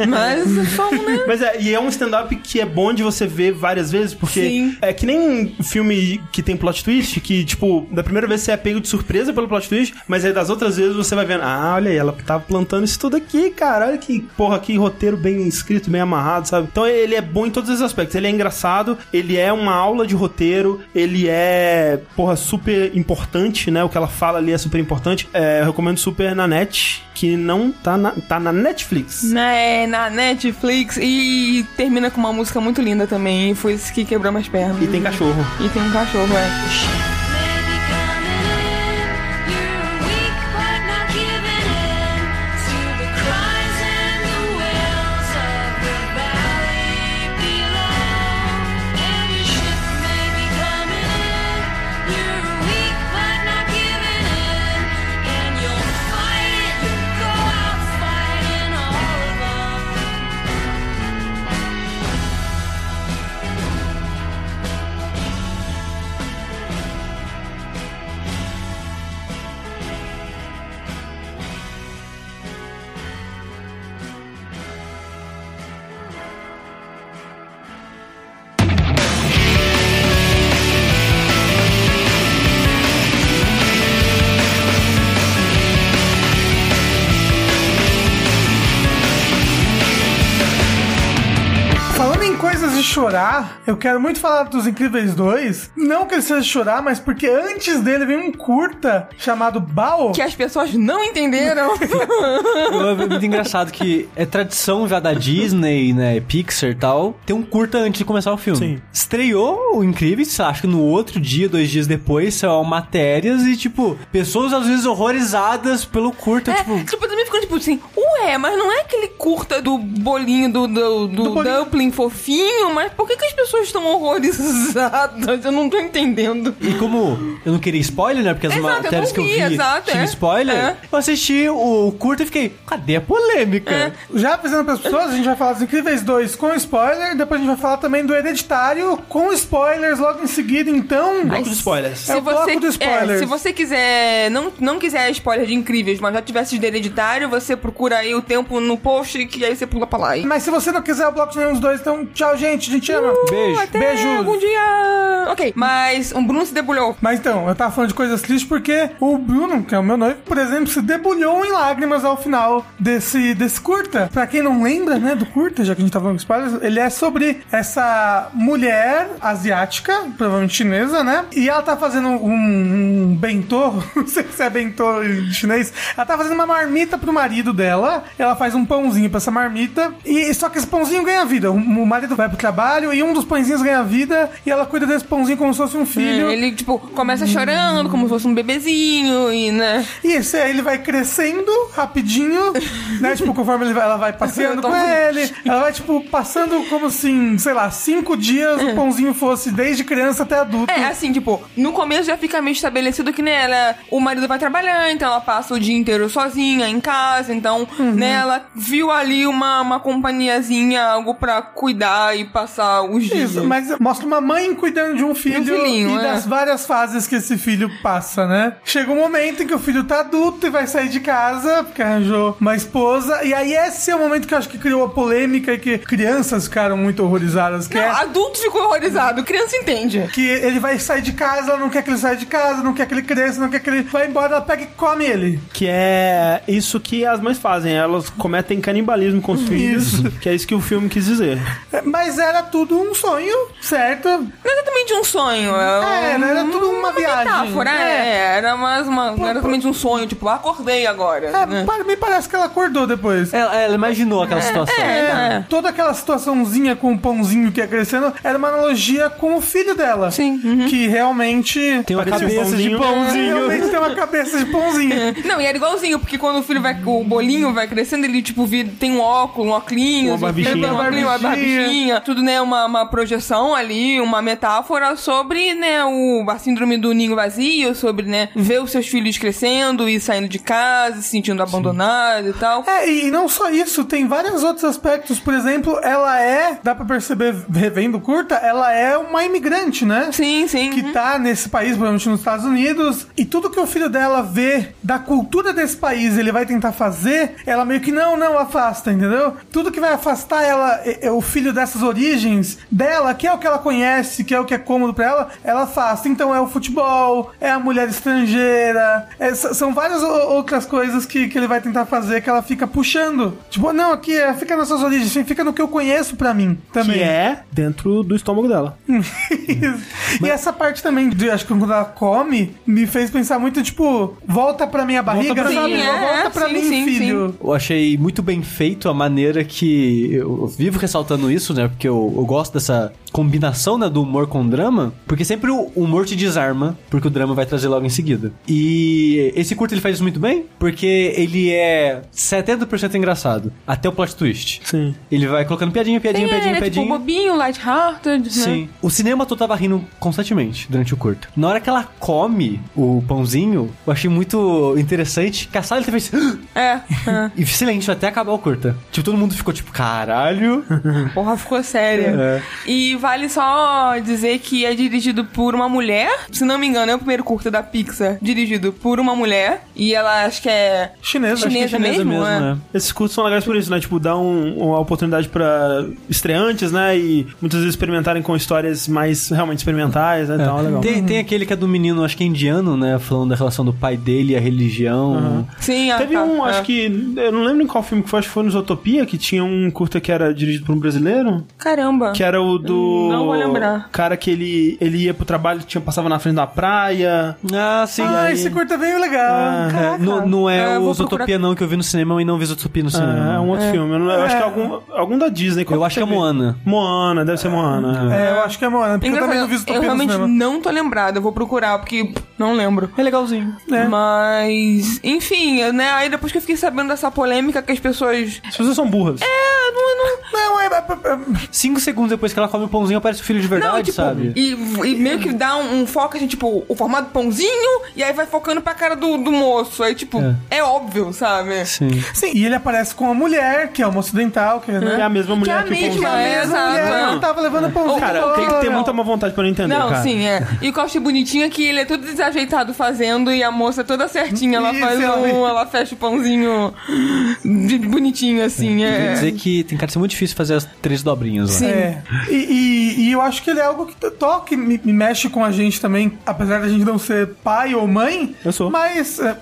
mas um, né? Mas é, e é um stand-up que é bom de você ver várias vezes, porque Sim. é que nem filme que tem plot twist, que, tipo, da primeira vez você é pego de surpresa pelo plot twist, mas aí das outras vezes você vai vendo, ah, olha aí, ela tava plantando isso tudo aqui, cara, olha que porra, que roteiro bem escrito, bem amarrado, sabe? Então ele é bom em todos esses aspectos. Ele é engraçado, ele é uma aula de roteiro, ele é, porra, super importante, né? O que ela fala ali é super importante. É, eu recomendo super na net, que não tá na, tá na Netflix. né, na Netflix e termina com uma música muito linda também. E foi isso que quebrou minhas pernas. E tem cachorro. E tem um cachorro, é. De chorar, eu quero muito falar dos Incríveis 2. Não que ele seja de chorar, mas porque antes dele vem um curta chamado Bao. Que as pessoas não entenderam. É muito engraçado que é tradição já da Disney, né, Pixar e tal, ter um curta antes de começar o filme. Sim. Estreou o Incríveis, acho que no outro dia, dois dias depois, são matérias e, tipo, pessoas às vezes horrorizadas pelo curta, É, tipo... tipo, eu também ficando tipo assim, ué, mas não é aquele curta do bolinho do, do, do, Do bolinho. dumpling fofinho, mas por que, que as pessoas estão horrorizadas? Eu não tô entendendo. E como eu não queria spoiler, né? Porque as Exato, eu matérias não que eu vi, vi exato, tinham é. spoiler, É. eu assisti o curta e fiquei, cadê a polêmica? É. Já avisando para as pessoas, a gente vai falar dos Incríveis 2 com spoiler, depois a gente vai falar também do Hereditário com spoilers logo em seguida, então... Bloco de spoilers. É o bloco de spoilers. é, se você quiser, não, não quiser spoiler de incríveis, mas já tivesse de hereditário, você procura aí o tempo no post que aí você pula pra lá. E... Mas se você não quiser o bloco de nenhum dos dois, então tchau, gente, a gente ama. Beijo. Até Beijos. algum dia. Ok, mas o Bruno se debulhou. Mas então, eu tava falando de coisas tristes porque o Bruno, que é o meu noivo, por exemplo, se debulhou em lágrimas ao final desse, desse curta. Pra quem não lembra, né, do curta, já que a gente tá falando de spoilers, ele é sobre essa mulher asiática, provavelmente chinesa, né? E ela tá fazendo um, um bentô, não sei se é bentô em chinês, ela tá fazendo uma marmita pro marido dela, ela faz um pãozinho pra essa marmita, e só que esse pãozinho ganha vida. O, o marido vai pro trabalho e um dos pãezinhos ganha vida, e ela cuida desse pãozinho como se fosse um filho. É, Ele, tipo, começa chorando como se fosse um bebezinho e, né? Isso, aí ele vai crescendo rapidinho, né? Tipo, conforme ele vai, ela vai passeando com ele. Ela vai, tipo, passando como assim, sei lá, cinco dias o pãozinho fosse desde criança até adulto. É, assim, tipo, no começo já fica meio estabelecido que, né, ela, o marido vai trabalhar, então ela passa o dia inteiro sozinha em casa, então, Uhum. né, ela viu ali uma, uma companhiazinha, algo pra cuidar e passar os dias. Isso, mas mostra uma mãe cuidando de um filho filhinho, e é. das várias fases que esse filho passa, né? Chega um momento em que o filho tá adulto e vai sair de casa, porque arranjou uma esposa, e aí esse é o momento que eu acho que criou a polêmica e que crianças ficaram muito horrorizadas, que Não, é adulto ficou horrorizado, criança entende. que ele vai sair de casa, ela não quer que ele saia de casa, não quer que ele cresça, não quer que ele vá embora, ela pega e come ele. Que é isso que as mães fazem. Elas cometem canibalismo com os filhos. Que é isso que o filme quis dizer. É, Mas era tudo um sonho, certo? Não é exatamente um sonho. É, É, era tudo uma viagem. metáfora, é. É. Era mais uma. Não era exatamente um sonho, tipo, acordei agora. É, né? me parece que ela acordou depois. Ela, ela imaginou aquela situação. é, é. Toda aquela situaçãozinha com o pãozinho que ia crescendo era uma analogia com o filho dela. Sim, uhum. Que realmente. Tem uma um cabeça de pãozinho. pãozinho. Realmente tem uma cabeça de pãozinho. Não, e era igualzinho, porque quando o filho vai, o bolinho vai crescendo, ele, tipo, vira, tem um óculos, um óculos, Uma barbichinha. um uma Barbichinha. barbichinha, né, uma, uma projeção ali, uma metáfora sobre, né, o, a síndrome do ninho vazio, sobre, né, ver os seus filhos crescendo e saindo de casa, se sentindo abandonados e tal. É, e não só isso, tem vários outros aspectos. Por exemplo, ela é, dá pra perceber, revendo curta, ela é uma imigrante, né? Sim, sim. que uhum. tá nesse país, provavelmente nos Estados Unidos, e tudo que o filho dela vê da cultura desse país, ele vai tentar fazer, ela meio que não, não afasta, entendeu? Tudo que vai afastar ela, o filho dessas origens dela, que é o que ela conhece, que é o que é cômodo pra ela, ela afasta. Então é o futebol, é a mulher estrangeira, é- são várias outras coisas que, que ele vai tentar fazer que ela fica puxando. Tipo, não, aqui é, fica nas suas origens, fica no que eu conheço pra mim também. Que é dentro do estômago dela. E essa parte também, de, acho que quando ela come, me fez pensar muito, tipo, volta pra minha barriga, pra sabe? mim. volta É, pra sim, mim, sim, filho. Eu achei muito bem feito a maneira que. Eu vivo ressaltando isso, né? Porque eu, eu gosto dessa combinação né, do humor com drama. Porque sempre o humor te desarma, porque o drama vai trazer logo em seguida. E esse curto ele faz isso muito bem, porque ele é 70% engraçado. Até o plot twist. Sim. Ele vai colocando piadinha, piadinha, Sim, piadinha, ele é, tipo, piadinha. bobinho, light-hearted, né? Sim. O cinema todo tava rindo constantemente durante o curto. Na hora que ela come o pãozinho, eu achei muito interessante que a sala fez. É. é. E silêncio até acabar o curta. Tipo, todo mundo ficou tipo, caralho. Porra, ficou séria. É. E vale só dizer que é dirigido por uma mulher. Se não me engano, é o primeiro curta da Pixar dirigido por uma mulher. E ela acho que é Chinesa, acho que é chinesa, mesmo, é. né? Esses cursos são legais por isso, né? Tipo, dá um- uma oportunidade pra estreantes, né? E muitas vezes experimentarem com histórias mais realmente experimentais, né? Então é legal. Tem, tem aquele que é do menino, acho que é indiano, né? Falando da relação do pai dele e a religião. Sim, ah, Teve tá, um, é. acho que eu não lembro em qual filme que foi, acho que foi no Zootopia, que tinha um curta que era dirigido por um brasileiro. Caramba. Que era o do. Não vou lembrar. Cara que ele, ele ia pro trabalho, tinha, passava na frente da praia. Ah, sim. Ah, aí- esse curta é bem legal. É, não, não É, é eu o Zootopia procurar. não que eu vi no cinema e não vi Zootopia no cinema. É, é um outro filme. Eu, não- eu acho que é algum, algum da Disney. Eu acho que é? Moana. Moana, deve ser Moana. É, eu acho que é Moana, porque eu também não vi eu Zootopia no realmente não tô lembrada, eu vou procurar, porque não lembro. É legalzinho. É. Mas, enfim, né? Aí depois que eu fiquei sabendo dessa polêmica que as pessoas. As pessoas são burras. É, não, não, Não, é, é- é- Cinco segundos depois que ela come o pãozinho, aparece o filho de verdade, não, tipo, sabe? E, e meio que dá um, um foco, assim, tipo, o formato pãozinho, e aí vai focando pra cara do, do moço. Aí, tipo, é, óbvio, sabe? Sim. Sim, e ele aparece com a mulher, que é uma ocidental, que, É né? a mesma Que é mulher que, o mesma, pãozinho. é, A exato. mulher não tava levando o pãozinho Cara, tem que ter muita má vontade pra não entender, Não, cara. sim, é. E o que eu achei bonitinho é que ele é todo desajeitado fazendo e a moça toda certinha. Ela Isso, faz um. Ela fecha o pãozinho bonitinho, assim. Quer É. dizer que tem cara de ser muito difícil fazer as três dobrinhas lá. Sim. É. E, e- e eu acho que ele é algo que to- toca e me, me mexe com a gente também, apesar da gente não ser pai ou mãe. Eu sou. Mas é,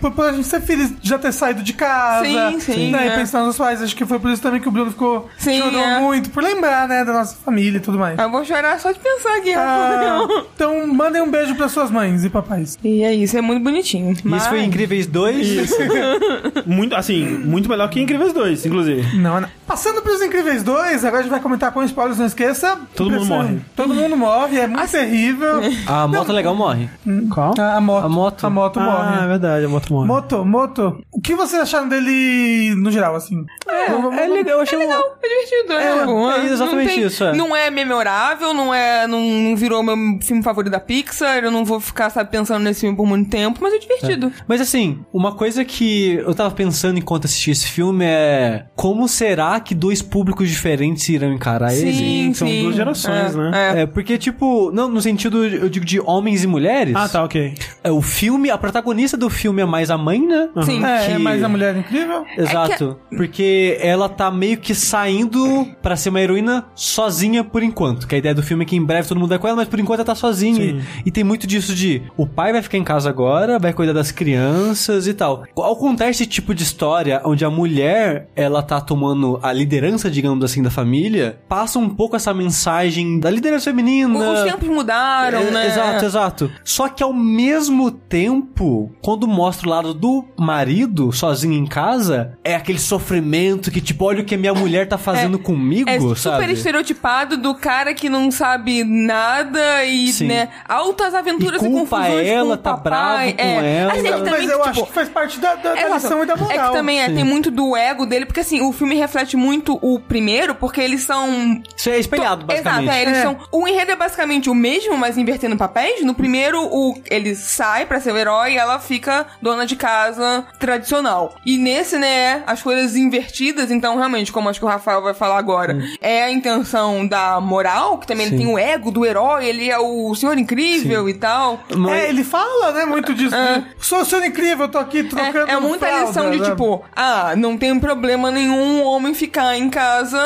por, por a gente ser filho, já ter saído de casa. Sim, sim, Né, é. E pensar nos pais. Acho que foi por isso também que o Bruno ficou Sim, chorou é. muito, por lembrar, né, da nossa família e tudo mais. Eu vou chorar só de pensar aqui. Ah, então, mandem um beijo para suas mães e papais. E é isso, é muito bonitinho. E Isso foi Incríveis 2. Muito, assim, muito melhor que Incríveis 2, inclusive. Não, não. Passando pros Incríveis 2, agora a gente vai comentar com spoilers, não esqueça. Todo mundo morre. Todo mundo morre, é muito terrível. A moto legal morre. Qual? A, a moto. A moto. A moto Ah, morre. é verdade, a moto morre. Moto, Moto, o que vocês acharam dele no geral, assim? É, legal, eu achei um- É divertido, é. É, tipo, é exatamente não tem- isso, é. Não é memorável, não é. Não, não virou meu filme favorito da Pixar. Eu não vou ficar, sabe, pensando nesse filme por muito tempo, mas é divertido. Mas assim, uma coisa que eu tava pensando enquanto assistia esse filme é como será que dois públicos diferentes irão encarar ele? Sim, são sim. duas gerações, É, né? É. É, porque, tipo, não, no sentido, eu digo, de homens e mulheres. Ah, tá, ok. É, o filme, a protagonista do filme é mais a mãe, né? Sim. É, Que- é mais a mulher incrível. Exato. Porque ela tá meio que saindo pra ser uma heroína sozinha por enquanto. Que a ideia do filme é que em breve todo mundo é com ela, mas por enquanto ela tá sozinha. Sim. E, e tem muito disso de o pai vai ficar em casa agora, vai cuidar das crianças e tal. Ao contar esse tipo de história, onde a mulher ela tá tomando a liderança, digamos assim, da família, passa um pouco essa mensagem da liderança feminina. Os tempos mudaram, É, né? Exato, exato. Só que ao mesmo tempo, quando mostra o lado do marido sozinho em casa, é aquele sofrimento que, tipo, olha o que a minha mulher tá fazendo comigo, É super sabe? estereotipado do cara que não sabe nada e, Sim. né, altas aventuras E e, culpa confusões ela, com o tá papai. bravo com é. ela. Assim, é que Mas também, eu tipo, acho que faz parte da, da, da lição e da moral. É que também é, tem muito do ego dele, porque assim, o filme reflete muito o primeiro, porque eles são. Isso é espelhado, basicamente. Exato, é, eles É. são. O enredo é basicamente o mesmo, mas invertendo papéis. No primeiro, o, ele sai pra ser o herói e ela fica dona de casa tradicional. E nesse, né, as coisas invertidas, então realmente, como acho que o Rafael vai falar agora, é a intenção da moral, que também ele Sim. tem o ego do herói, ele é o senhor incrível e tal. Mas- É, ele fala, né, muito disso. de, Sou sendo incrível, eu tô aqui trocando É, é muita fralda, lição de né? tipo, ah, não tem problema nenhum homem ficar em casa,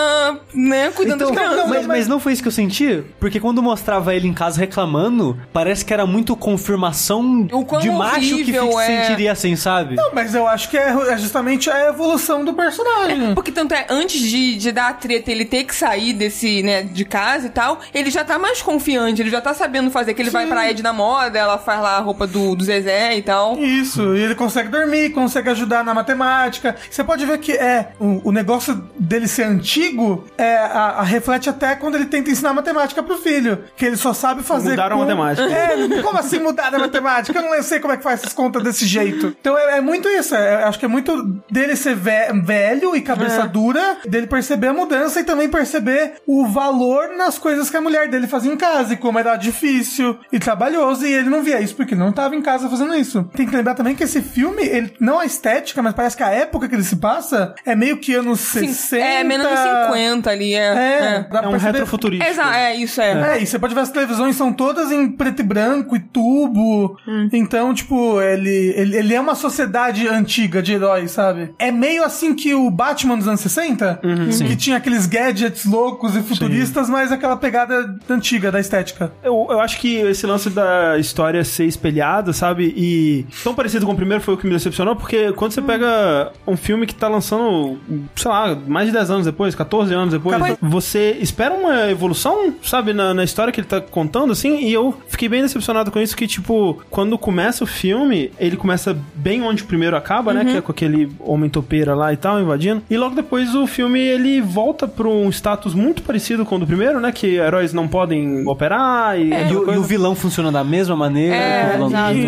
né, cuidando Então, das crianças. Não, mas, mas não foi isso que eu senti? Porque quando mostrava ele em casa reclamando, parece que era muito confirmação de macho que se é. sentiria assim, sabe? Não, mas eu acho que é, é justamente a evolução do personagem. Porque tanto é, antes de, de dar a treta, ele ter que sair desse, né, de casa e tal, ele já tá mais confiante, ele já tá sabendo fazer, que ele vai pra Ed na moda, ela faz lá a roupa do, do Zezé e tal. Isso, e ele consegue dormir, consegue ajudar na matemática. Você pode ver que é o, o negócio dele ser antigo é a, a- reflete até quando ele tenta ensinar matemática pro filho, que ele só sabe fazer Mudaram a com- matemática. É, como assim mudar a matemática? Eu não sei como é que faz essas contas desse jeito. Então é, é muito isso, é, acho que é muito dele ser ve- velho e cabeça É. dura, dele perceber a mudança e também perceber o valor nas coisas que a mulher dele fazia em casa e como era difícil e trabalhoso e ele não via isso porque ele não tava em casa fazendo isso. Tem que lembrar também que esse filme, ele não a estética, mas parece que a época que ele se passa é meio que anos Sim, 60. É, menos de 50 ali, é. É, é. dá pra É um perceber- retrofuturístico. É, isso é. é, e você pode ver as televisões são todas em preto e branco e tubo. Então, tipo, ele, ele, ele é uma sociedade antiga de heróis, sabe? É meio assim que o Batman dos anos 60, que tinha aqueles gadgets loucos e futuristas, mas aquela pegada antiga da estética. Eu, eu acho que esse lance da história ser espelhada, sabe? E tão parecido com o primeiro foi o que me decepcionou, porque quando você pega um filme que tá lançando, sei lá, mais de 10 anos depois, 14 anos depois, Capaz- você espera uma evolução, sabe, na, na história que ele tá contando, assim, e eu fiquei bem decepcionado com isso, que, tipo, quando começa o filme, ele começa bem onde o primeiro acaba, né? Que é com aquele homem topeira lá e tal, invadindo. E logo depois o filme, ele volta pra um status muito parecido com o do primeiro, né? Que heróis não podem operar e... E, aquela o, e o vilão funciona da mesma maneira É.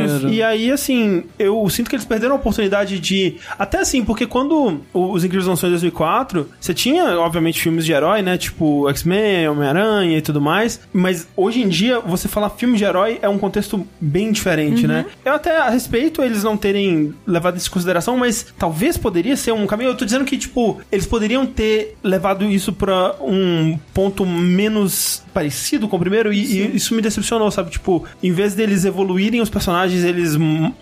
Isso. E aí, assim, eu sinto que eles perderam a oportunidade de. Até assim, porque quando os Incríveis lançou em 2004, você tinha, obviamente, filmes de herói, né? Tipo X-Men, Homem-Aranha e tudo mais. Mas hoje em dia, você falar filme de herói é um contexto bem diferente, né? Eu até respeito eles não terem levado isso em consideração, mas talvez poderia ser um caminho. Eu tô dizendo que, tipo, eles poderiam ter levado isso pra um ponto menos parecido com o primeiro e, e isso me decepcionou, sabe? Tipo, em vez deles evoluírem os personagens, eles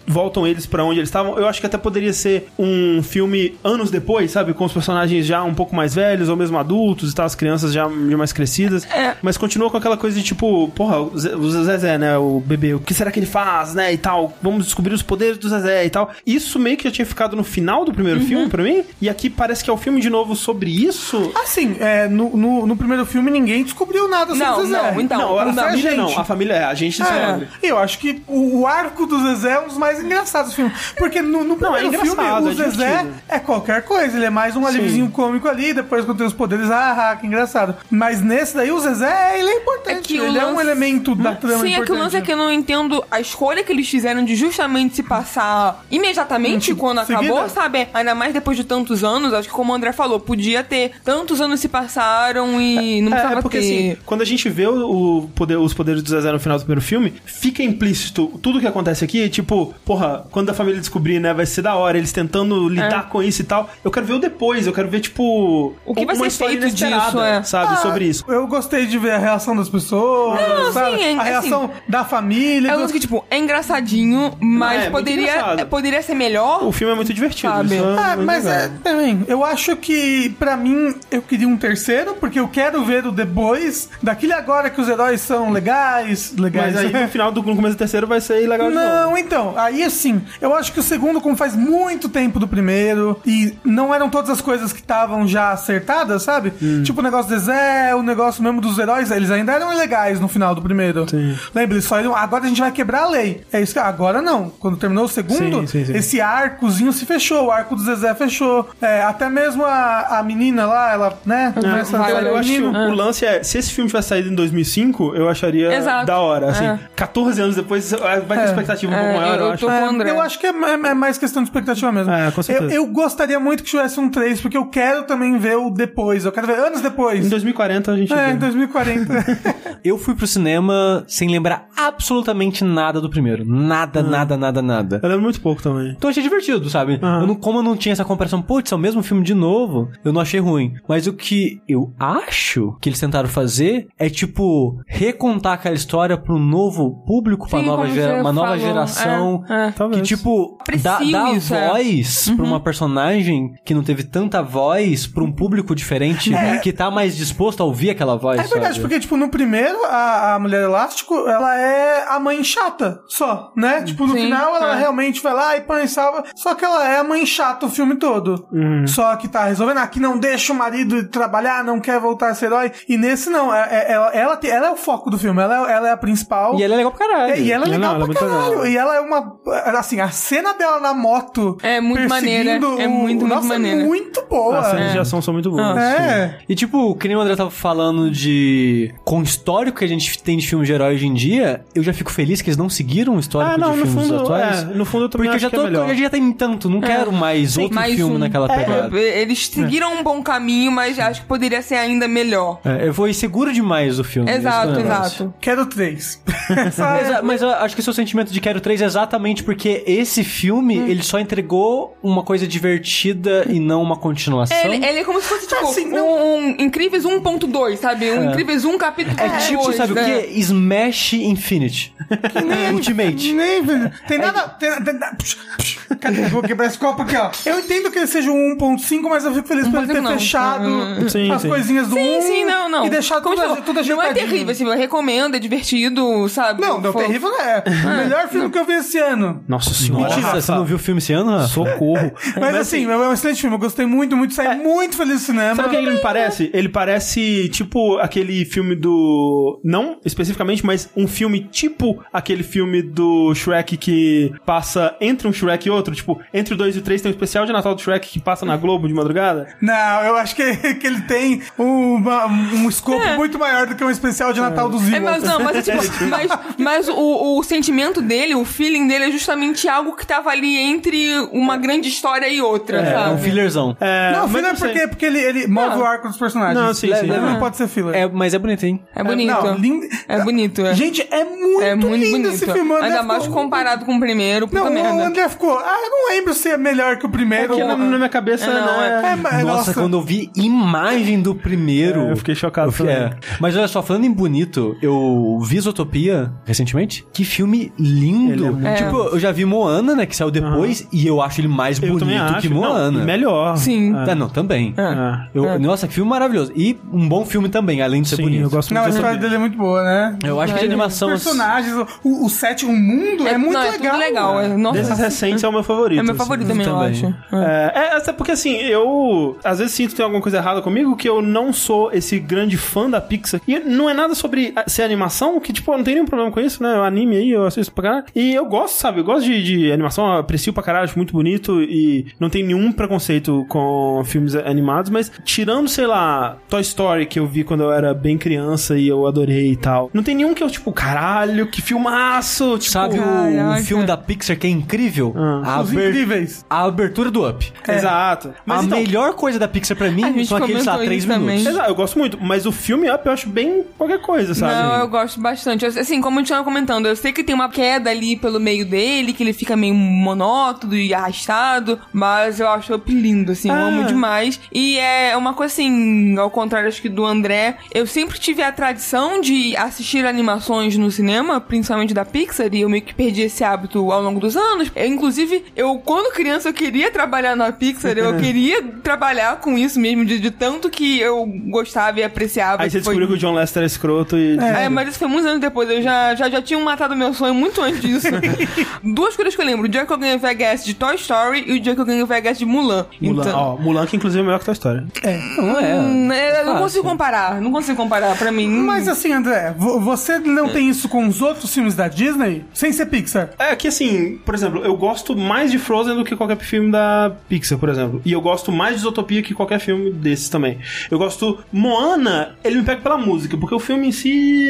voltam eles pra onde eles estavam. Eu acho que até poderia ser um filme anos depois, sabe? Com os personagens já um pouco mais velhos ou mesmo adultos e tal, as crianças já, já mais crescidas. É. Mas continua com aquela coisa de tipo, porra, o Zé- o Zezé, né? O bebê, o que será que ele faz, né? E tal. Vamos descobrir os poderes do Zezé e tal. Isso meio que já tinha ficado no final do primeiro Uhum. filme pra mim. E aqui parece que é o filme de novo sobre isso. Assim, é, no, no, no primeiro filme ninguém descobriu nada sobre Não, o Zezé. não, então. não, a não, família gente. não. A família é, a gente descobre. É, eu acho que o, o arco do Zezé é um dos mais engraçados do filme. Porque no, no Não, é primeiro filme, o é Zezé é qualquer coisa. Ele é mais um alíviozinho cômico ali, depois quando tem os poderes, ah, ah, que engraçado. Mas nesse daí, o Zezé, ele é importante. É ele é um lance- elemento da trama Sim, é que o importante. lance é que eu não entendo a escolha que eles fizeram de justamente se passar imediatamente Em quando seguida? acabou, sabe? Ainda mais depois de tantos anos, acho que como o André falou, podia ter tantos anos se passaram e não É, precisava é porque ter. assim, quando a gente vê o, poder, os poderes do Zezé no final do primeiro filme, fica implícito tudo que acontece aqui, tipo, porra, quando a família descobrir, né, vai ser da hora, eles tentando lidar com isso e tal. Eu quero ver o depois, eu quero ver, tipo, O que vai ser feito disso, é. sabe, Ah, sobre isso. Eu gostei de ver a reação das pessoas, Não, sabe? sim, é- a reação da família. É um lance que, tipo, é engraçadinho, mas é poderia, engraçado. é, poderia ser melhor. O filme é muito divertido. Sabe? é Ah, muito mas legal. é, também, eu acho que pra mim eu queria um terceiro, porque eu quero ver o depois, daquele agora que os heróis são legais, legais. Mas aí no final do no começo do terceiro vai ser legal de novo. Não, então, aí assim, eu acho que o segundo, como faz muito tempo do primeiro, e não eram todas as coisas que estavam já acertadas, sabe? Hum. Tipo o negócio do Zé, o negócio mesmo dos heróis, eles ainda eram legais no final do primeiro. Sim. Lembra? Eles só agora a gente vai quebrar a lei. É isso que agora não. Quando terminou o segundo, Sim, sim, sim. esse arcozinho se fechou, o arco do Zezé fechou. É, até mesmo a, a menina lá, ela, né? começa a Eu, eu acho que o, o lance é, se esse filme tivesse saído em 2005, eu acharia Exato. da hora, assim. É. 14 anos depois, vai ter expectativa um É, pouco maior, eu eu, acho. É, eu acho que é, é- é mais questão de expectativa mesmo. É, com certeza. Eu, eu gostaria muito que tivesse um 3, porque eu quero também ver o depois. Eu quero ver anos depois. Em 2040 a gente É, vê. em 2040. Eu fui pro cinema sem lembrar absolutamente nada do primeiro. Nada, nada, nada, nada. Eu lembro muito pouco também. Então eu achei divertido, sabe? Eu não, como eu não tinha essa comparação, putz, é o mesmo filme de novo, eu não achei ruim. Mas o que eu acho que eles tentaram fazer é, tipo, recontar aquela história um novo público, pra Sim, nova gera- uma nova falou. geração. É, é. Talvez. Que, tipo, dá, dá isso, é. voz pra uma personagem que não teve tanta voz pra um público diferente que tá mais disposto a ouvir aquela voz. É verdade, sabe? porque, tipo, no primeiro, a, a Mulher Elástico, ela é a mãe chata, só, né? Tipo, no Sim, final, ela é. realmente vai lá e põe e salva. Só que ela é a mãe chata o filme todo. Só que tá resolvendo, aqui não deixa o marido trabalhar, não quer voltar a ser herói. E nesse, não. É, é- ela, ela, te- ela é o foco do filme, ela, é- ela é a principal. E ela é legal pra caralho. É, e ela é Não, legal ela é pra muito caralho. legal. E ela é uma. Assim, a cena dela na moto. É muito maneira. É o- muito, muito Nossa, maneira. É muito boa. As cenas de ação são muito boas. É. E tipo, que nem o André tava falando de. Com o histórico que a gente tem de filme de herói hoje em dia, eu já fico feliz que eles não seguiram o histórico Ah, não, de no filmes fundo, atuais. é, no fundo eu também Porque eu já, acho que tô, é eu já tem tanto, não quero mais outro mais filme um. naquela pegada. É, eles seguiram um bom caminho, mas acho que poderia ser ainda melhor. É, eu fui seguro demais do filme. Exato, é o exato. Quero três. É- Exa- Mas eu acho que o seu sentimento de Quero 3 é exatamente porque esse filme, Hum. ele só entregou uma coisa divertida e não uma continuação. Ele, ele é como se fosse, tipo, Assim, um, um Incríveis 1.2, sabe? Um Incríveis 1 capítulo É tipo, 2, sabe o né? quê? Smash Infinity. nem a gente Ultimate. Nem, velho. Tem nada. Tem, tem, psh, psh, cadê? Vou quebrar esse copo aqui, ó. Eu entendo que ele seja um 1.5, mas eu fico feliz por ele ter 1.5 não. fechado Hum, sim, as sim. coisinhas do Sim, 1 sim, não, não. e deixar Como tudo, tudo Não é ajeitadinho. terrível, assim, eu recomendo, é divertido, sabe? Não, não, Foi- terrível não é. O melhor filme que eu vi esse ano. Nossa senhora. Nossa, Rafa. você não viu o filme esse ano, Rafa? Socorro. Mas, assim, é um excelente filme. Eu gostei muito, muito. Saí muito feliz do cinema. Sabe o que ele me parece? Ele parece tipo aquele filme do. Não especificamente, mas um filme tipo aquele filme do Shrek que passa entre um Shrek e outro. Tipo, entre o 2 e o 3 tem um especial de Natal do Shrek que passa na Globo de madrugada. Não, eu acho que, que ele tem uma- um escopo muito maior do que um especial de Natal dos É, mas não, mas, é tipo, mas, mas o, o sentimento dele, o feeling dele é justamente algo que tava ali entre uma grande história e outra, É, sabe? um fillerzão. É, Não, filler é não porque, porque ele, ele move o arco dos personagens. Não, sim, sim. É. não pode ser filler. É, mas é bonito, hein? É bonito. Não, lindo- É bonito, é. Gente, é muito, é muito lindo bonito. esse filme. o Ainda ficou- mais comparado com o primeiro, puta Não, o merda. André ficou... Ah, eu não lembro se é melhor que o primeiro. Porque na, na minha cabeça É, não, né, É, mas, Nossa, quando eu vi imagem do primeiro. É, eu fiquei chocado eu fi- é. Mas olha só, falando em bonito, eu vi Zootopia recentemente. Que filme lindo. É É. Tipo, eu já vi Moana, né? Que saiu depois, e eu acho ele mais bonito acho. que Moana. Não, melhor. Sim. É. Ah, não, também. É. Eu- Nossa, que filme maravilhoso. E um bom filme também, além de ser Sim, bonito. eu gosto Não, a muito história dele é muito boa, né? Eu acho que de animação. Os personagens, o, o set, o mundo é, muito não, é legal. tudo legal. É, nossa, Desses recentes é o meu favorito. é meu assim. favorito também, eu também. acho. É. É, é, até porque assim, eu às vezes sinto que tem alguma coisa errada comigo, que eu não sou esse grande fã da Pixar. E não é nada sobre a- ser animação, que tipo, eu não tenho nenhum problema com isso, né? O anime aí, eu assisto pra caralho. E eu gosto, sabe? Eu gosto de, de animação, eu aprecio pra caralho, acho muito bonito e não tenho nenhum preconceito com filmes animados, mas tirando, sei lá, Toy Story, que eu vi quando eu era bem criança e eu adorei e tal. Não tem nenhum que eu, tipo, caralho, que filmaço! Tipo, Sabe o, o filme da Pixar que é incrível? Ah. Os aber- incríveis. a abertura do Up. Exato. Mas a então, melhor coisa da Pixar pra mim são aqueles, lá, três minutos. Exato, eu gosto muito, mas o filme Up eu acho bem qualquer coisa, sabe? Não, eu gosto bastante. Assim, como a gente tava comentando, eu sei que tem uma queda ali pelo meio dele, que ele fica meio monótono e arrastado, mas eu acho Up lindo, assim, eu Ah. amo demais. E é uma coisa assim, ao contrário acho que do André, eu sempre tive a tradição de assistir animações no cinema, principalmente da Pixar, e eu meio que perdi esse hábito ao longo dos anos. Eu, inclusive, eu, quando criança, eu queria trabalhar na Pixar, eu queria trabalhar com isso mesmo, de, de tanto que eu gostava e apreciava. Aí você Foi- descobriu que o John Lester é escroto e. é, mas isso foi muitos anos depois. Eu já, já, já tinha matado meu sonho muito antes disso. Duas coisas que eu lembro: o dia que eu ganhei o VHS de Toy Story e o dia que eu ganhei o VHS de Mulan. Mulan, Então, ó, Mulan que inclusive é melhor que Toy Story. Não é. hum, eu não consigo comparar. Não consigo comparar pra mim. Mas assim, André, vo- você não tem isso com os outros filmes da Disney? Sem ser Pixar? É que assim, por exemplo, eu gosto mais de Frozen do que qualquer filme da Pixar, por exemplo. E eu gosto mais de Zootopia que qualquer filme desses também. Eu gosto. Moana, ele me pega pela música, porque o filme em si.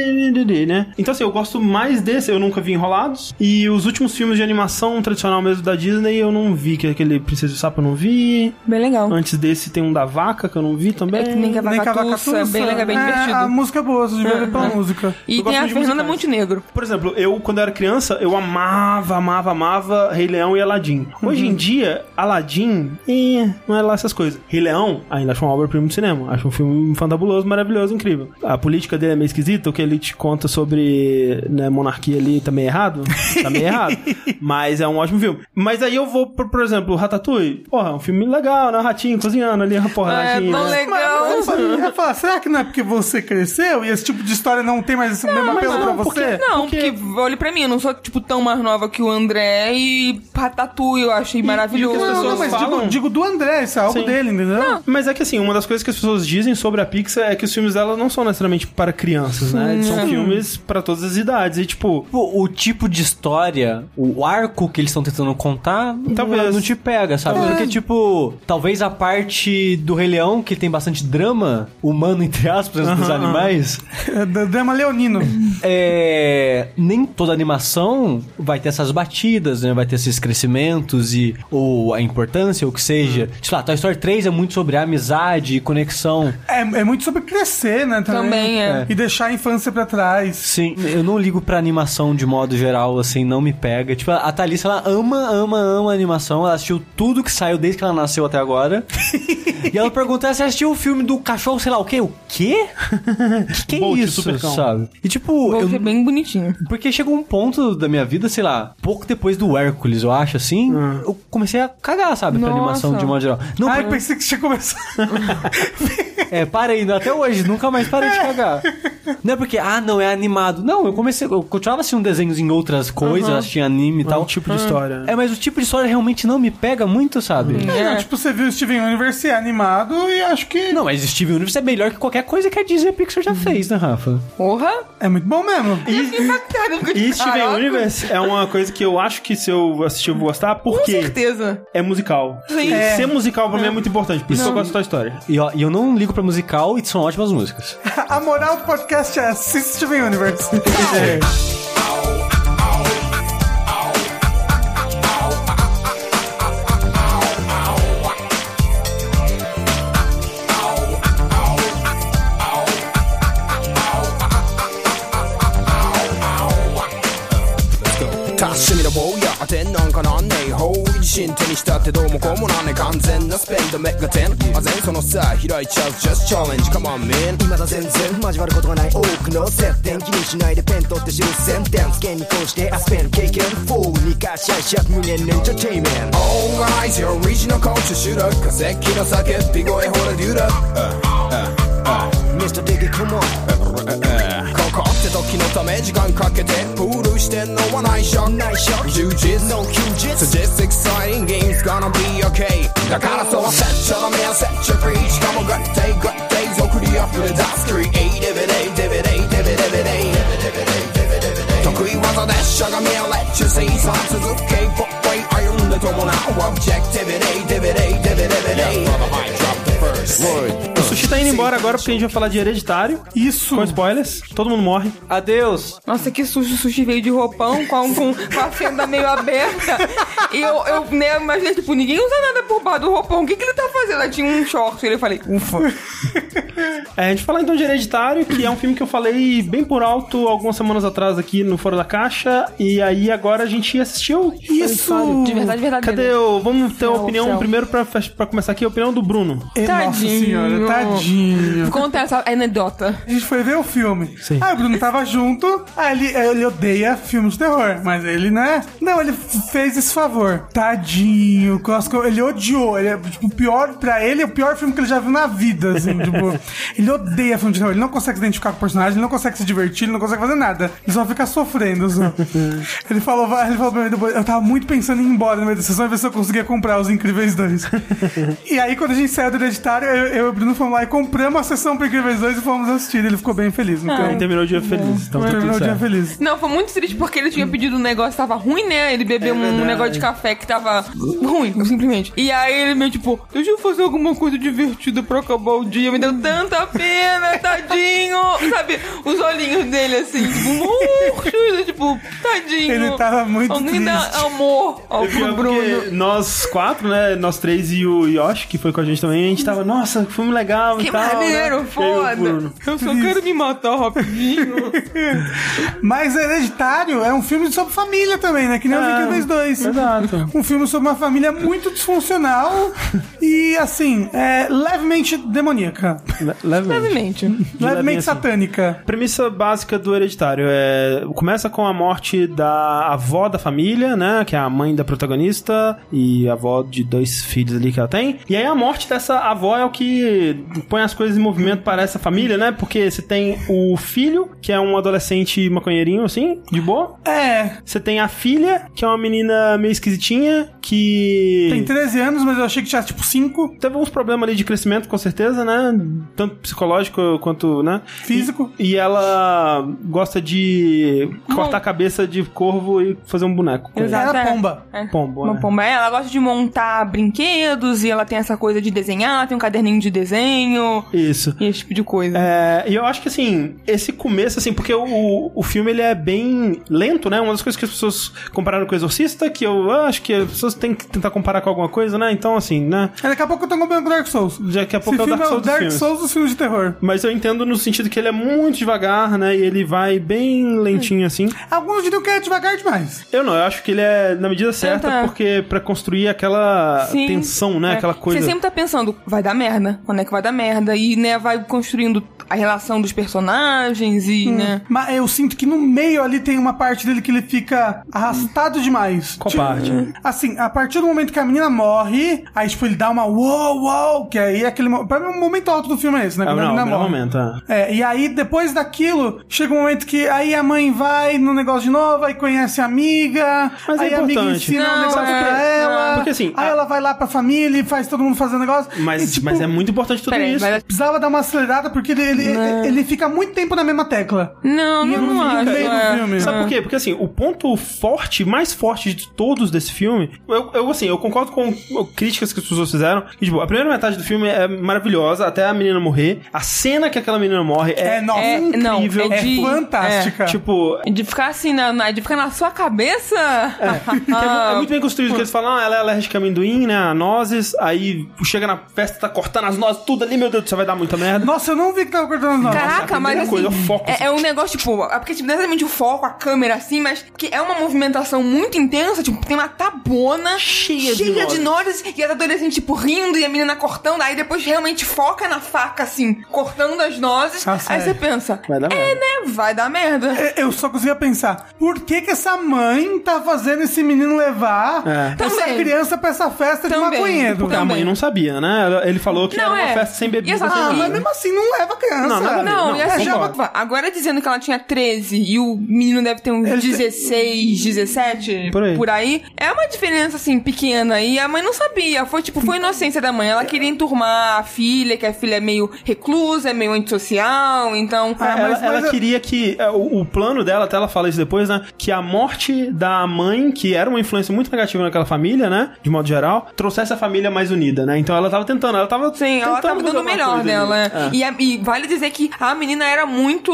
né? Então assim, eu gosto mais desse, eu nunca vi Enrolados. E os últimos filmes de animação tradicional mesmo da Disney eu não vi, que é aquele Princesa do Sapo eu não vi. Bem legal. Antes desse tem um da vaca que eu não vi também. É que nem Nem Cavacatuça, é bem legal, bem É, divertido. A música é boa, você devia ver pela música. E eu tem a Fernanda musicais. Montenegro. Por exemplo, eu, quando eu era criança, eu amava, amava, amava Rei Leão e Aladdin. Hoje em dia, Aladdin, eh, não é lá essas coisas. Rei Leão, ainda acho uma obra-prima do cinema. Acho um filme fantabuloso, maravilhoso, incrível. A política dele é meio esquisita, o que ele te conta sobre né, monarquia ali tá meio errado. Tá meio errado. Mas é um ótimo filme. Mas aí eu vou, por, por exemplo, Ratatouille. Porra, é um filme legal, né? Ratinho cozinhando ali, porra, É, ratinho. tão né? legal. Mas, mas, ia falar, será que não é porque você cresceu e esse tipo de história não tem mais esse mesmo apelo pra não, porque- você? Não, Porque- porque, olhe pra mim, eu não sou, tipo, tão mais nova que o André e Ratatouille eu achei maravilhoso. e o que as Não, não, mas falam- digo, digo do André, isso é algo Sim. dele, entendeu? Mas é que assim, uma das coisas que as pessoas dizem sobre a Pixar é que os filmes dela não são necessariamente para crianças, né? Eles são filmes para todas as idades. E tipo, Tipo, o tipo de história, o arco que eles estão tentando contar, Talvez. não, não te pega, sabe? Porque, tipo, talvez a parte do Rei Leão, que tem bastante drama humano, entre aspas, dos Aham, animais, É drama leonino. é, nem toda animação vai ter essas batidas, né? Vai ter esses crescimentos e ou a importância, ou o que seja. Sei lá, Toy Story 3 é muito sobre amizade e conexão. É, é muito sobre crescer, né? Também, Também é. E deixar a infância pra trás. Sim, eu não ligo pra animação de modo geral, assim, não me pega. Tipo, a Thalissa, ela ama, ama, ama animação. Ela assistiu tudo que saiu desde que ela nasceu até agora. e ela perguntou se assistiu o filme do cachorro, sei lá o quê? O quê? que que é Bolt, isso, sabe? E tipo, Vou eu, ser bem bonitinho. porque chega um ponto da minha vida, sei lá, pouco depois do Hércules, eu acho, assim, eu comecei a cagar, sabe, pra Nossa. animação de modo geral. Não, Ai, por- pensei que tinha começado. é, parei, até hoje, nunca mais parei de cagar. Não é porque, ah, não, é animado. Não, eu comecei, eu continuava assistindo desenhos em outras coisas, assistindo anime e É tal. um tipo de história. né? É, mas o tipo de história realmente não me pega muito, sabe? Não, tipo, você viu o Steven Universe é animado e acho que Não, mas Steven Universe é melhor que qualquer coisa que a Disney e a Pixar já fez, né, Rafa? Porra! é muito bom mesmo. Impactado com E esse Steven. Universe é uma coisa que eu acho que se eu assistir eu vou gostar, Com porque certeza. é musical. Sim. E É. Ser musical pra mim é muito importante, por isso que eu gosto da história. E, ó, e eu não ligo pra musical e são ótimas músicas. A moral do podcast é assiste Steven Universe. 達 方位自信手にしたってどうもこうもなんねえ完全なスペンドメガテン。あぜんそのさ開いちゃう。Just challenge. Come on man. 未だ全然交わることがない多くの接点気にしないでペン取って知るセンテンス剣にこうしてアスペン経験。フォーにかしゃいしゃ無限エンターテインメント。Organize your regional culture shoot up 化石の叫び声ほらデューラ Mr. Diggy come on かかって時のため時間かけてプールしてんのは内緒内緒充実 No 休日 So this exciting game's gonna be okay だからそうせっちゃダメや set you free しかも good day good days 送り溢れ出す creative day divi day divi divi day 得意技でしゃがみや let you see さあ続け pop way 歩んで伴う objectivity divi day divi divi day drop the first word O Sushi tá indo embora agora porque a gente vai falar de hereditário. Isso. Com spoilers. Todo mundo morre. Adeus! Nossa, que susto, o sushi veio de roupão com, com, com a fenda meio aberta. E eu, eu né, imaginei, tipo, ninguém usa nada por baixo do roupão. O que, que ele tá fazendo? Aí tinha um short. Eu falei, ufa. É, a gente fala então de Hereditário, que é um filme que eu falei bem por alto algumas semanas atrás aqui no Fora da Caixa. E aí agora a gente assistiu. Isso. De verdade, verdade. Cadê o. Vamos ter a opinião céu. primeiro pra, pra começar aqui, a opinião do Bruno. E, Nossa Tadinho. senhora, tadinho. Conta essa anedota. A gente foi ver o filme. Sim. Aí o Bruno tava junto. Aí ele, ele odeia filmes de terror. Mas ele, né? Não, ele fez esse favor. Tadinho. Ele odiou. Ele é, tipo, o pior, pra ele, é o pior filme que ele já viu na vida, assim, tipo. Ele odeia filme de terror. Ele não consegue se identificar com o personagem, ele não consegue se divertir, ele não consegue fazer nada. Ele só fica sofrendo, só. ele falou, vai- ele falou pra mim depois, eu tava muito pensando em ir embora no meio da sessão e ver se eu conseguia comprar os Incríveis 2. e aí, quando a gente saiu do hereditário, eu, eu e o Bruno fomos lá e compramos a sessão pro Incríveis 2 e fomos assistir. Ele ficou bem feliz. Então, Ele terminou o dia feliz. Então tá terminou o dia feliz. Não, foi muito triste porque ele tinha pedido um negócio que tava ruim, né? Ele bebeu um verdade. negócio de café que tava ruim, simplesmente. E aí ele meio tipo, deixa eu fazer alguma coisa divertida pra acabar o dia. Me deu tanta pena, tadinho. Sabe, os olhinhos dele assim, tipo, murchos, tipo, tadinho. Ele tava muito Alguém dá triste. amor ao Bruno. nós quatro, né? Nós três e o Yoshi, que foi com a gente também, a gente tava, nossa, que filme legal e Que tal. maneiro, né? E o foda. Bruno, Eu só quero me matar rapidinho. Mas Hereditário é um filme sobre família também, né? Que nem os É, Incríveis 2. Exato. Um filme sobre uma família muito disfuncional e, assim, é, levemente demoníaca. Le- Levemente. Levemente. levemente satânica. Premissa básica do Hereditário é começa com a morte da avó da família, né, que é a mãe da protagonista e a avó de dois filhos ali que ela tem. E aí a morte dessa avó é o que põe as coisas em movimento para essa família, né? Porque você tem o filho, que é um adolescente maconheirinho assim, de boa. É, Você tem a filha, que é uma menina meio esquisitinha, que tem 13 anos, mas eu achei que tinha tipo 5. teve uns problemas ali de crescimento, com certeza, né? Tanto psicológico quanto, né? Físico. E, e ela gosta de cortar a cabeça de corvo e fazer um boneco. Exato. Era é. pomba. É. Pombo, Uma é. pomba. É, Ela gosta de montar brinquedos e ela tem essa coisa de desenhar, tem um caderninho de desenho Isso. e esse tipo de coisa. É, e eu acho que assim, esse começo, assim, porque o, o filme ele é bem lento, né? Uma das coisas que as pessoas compararam com o Exorcista, que eu acho que as pessoas tem que tentar comparar com alguma coisa, né? Então, assim, né? Aí Daqui a pouco eu tô comparando com Dark Souls. Daqui a pouco Esse é o filme Dark é o Souls dos Dark. Souls dos filmes de terror. Mas eu entendo no sentido que ele é muito devagar, né? E ele vai bem lentinho, assim. Alguns diriam que é devagar demais. Eu não, eu acho que ele é na medida certa, tá. porque pra construir aquela Sim. tensão, né? É. Aquela coisa. Você sempre tá pensando, vai dar merda. Quando é que vai dar merda? E, né, vai construindo a relação dos personagens e, né... Mas eu sinto que no meio ali tem uma parte dele que ele fica arrastado demais. Qual Tipo, parte? Assim, a partir do momento que a menina morre, aí, tipo, ele dá uma uou, uou, que aí é aquele. Pra mim, o momento alto do filme é esse, né? É, Quando a não, o menina morre. momento, é. É, e aí depois daquilo, chega um momento que aí a mãe vai no negócio de novo, aí conhece a amiga, Mas é aí a amiga ensina um Não, negócio é, pra ela, porque assim, aí a- ela vai lá pra família e faz todo mundo fazer o negócio. Mas, E, tipo, mas é muito importante tudo Peraí, isso. mas- Precisava dar uma acelerada porque ele, ele, ele fica muito tempo na mesma tecla. Não, E não, eu não acho. é. filme. Sabe por quê? Porque assim, o ponto forte, mais forte de todos desse filme, eu, eu assim, eu concordo com críticas que as pessoas fizeram. Que, tipo, a primeira metade do filme é maravilhosa, até a menina morrer. A cena que aquela menina morre é, É, nossa, É, não, incrível. é de... Fantástica. Tipo, De ficar assim, na, na- de ficar na sua cabeça. É, é muito bem construído, que eles falam, ah, ela é alérgica a amendoim, né, a nozes, aí chega na festa, tá cortando as nozes, tudo ali, meu Deus do céu, vai dar muita merda. Nossa, eu não vi que tava cortando não. Caraca, a mas assim, coisa, foco, é, é um negócio, tipo, é porque, tipo, não é exatamente o foco, a câmera, assim, mas que é uma movimentação muito intensa, tipo, tem uma tabona Cheia de cheia de nozes. nozes, e as adolescentes, tipo, rindo, e a menina cortando, aí depois realmente foca na faca, assim, cortando as nozes, Nossa, aí você pensa, Vai dar é, merda. né, vai dar merda. É, Eu só conseguia pensar, por que que essa mãe tá fazendo esse menino levar É. essa Também. criança pra essa festa de Também. maconheiro? Porque a mãe também. não sabia, né? Ela- Ele falou que Não, era uma é. festa sem bebida. Exato. Ah, mas mesmo assim não leva criança. Não, nada. Não, Não, e assim, é já- agora dizendo que ela tinha 13 e o menino deve ter uns Ele- 16, 17, Por aí. é uma diferença, assim, pequena. E a mãe não sabia. Foi, tipo, foi inocência da mãe. Ela queria enturmar a filha, que a filha é meio reclusa, é meio antissocial, então... Ah, ela mas- ela mas eu- queria que. é, O, o plano dela, até ela fala isso depois, né? Que a morte da mãe, que era uma influência muito negativa naquela família, né? De modo geral, trouxesse a família mais unida, né? Então ela tava tentando, ela tava. Sim, ela tentando tava dando o melhor dela. né? E, a- e vale dizer que a menina era muito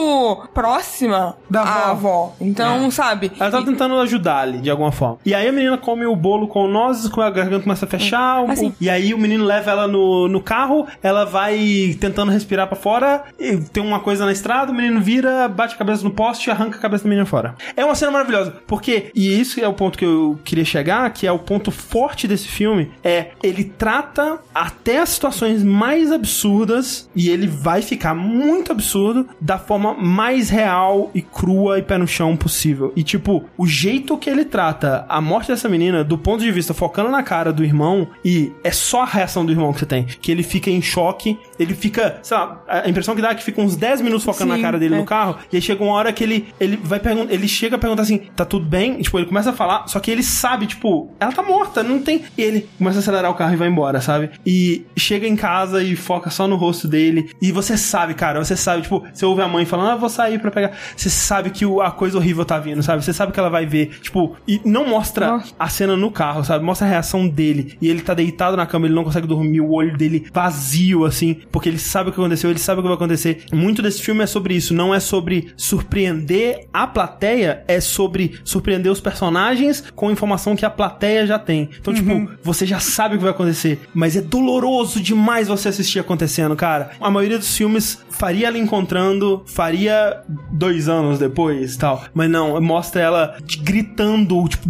próxima Da avó. avó. Então, sabe? Ela tava E- tentando ajudar ali, de alguma forma. E aí a menina come o bolo com nozes, com a garganta começa a fechar. o- Assim. E aí o menino leva ela no, no carro, ela vai tentando respirar pra fora, e tem uma coisa na estrada, o menino vira, bate a cabeça no poste e arranca a cabeça da menina fora. É uma cena maravilhosa, porque, e isso é o ponto que eu queria chegar, que é o ponto forte desse filme, é ele trata até as situações mais absurdas, e ele vai ficar muito absurdo, da forma mais real e crua e pé no chão possível. E tipo, o jeito que ele trata a morte dessa menina, do ponto de vista focando na cara do irmão, e é só a reação do irmão que você tem, que ele fica em choque, ele fica, sei lá, a impressão que dá é que fica uns 10 minutos focando Sim, na cara dele é. no carro, e aí chega uma hora que ele, ele vai perguntar, ele chega a perguntar assim, tá tudo bem? E, tipo, ele começa a falar, só que ele sabe, tipo, ela tá morta, não tem. E ele começa a acelerar o carro e vai embora, sabe? E chega em casa e foca só no rosto dele. E você sabe, cara, você sabe, tipo, você ouve a mãe falando, ah, vou sair pra pegar. Você sabe que a coisa horrível tá vindo, sabe? Você sabe que ela vai ver. Tipo, e não mostra Nossa. a cena no carro, sabe? Mostra a reação dele. E ele tá deitado na cama, ele não consegue dormir, o olho dele vazio, assim, porque ele sabe o que aconteceu, ele sabe o que vai acontecer. Muito desse filme é sobre isso, não é sobre surpreender a plateia, é sobre surpreender os personagens com informação que a plateia já tem. Então, tipo, você já sabe o que vai acontecer, mas é doloroso demais você assistir acontecendo, cara. A maioria dos filmes faria ela encontrando, faria dois anos depois tal. Mas não, mostra ela gritando, tipo,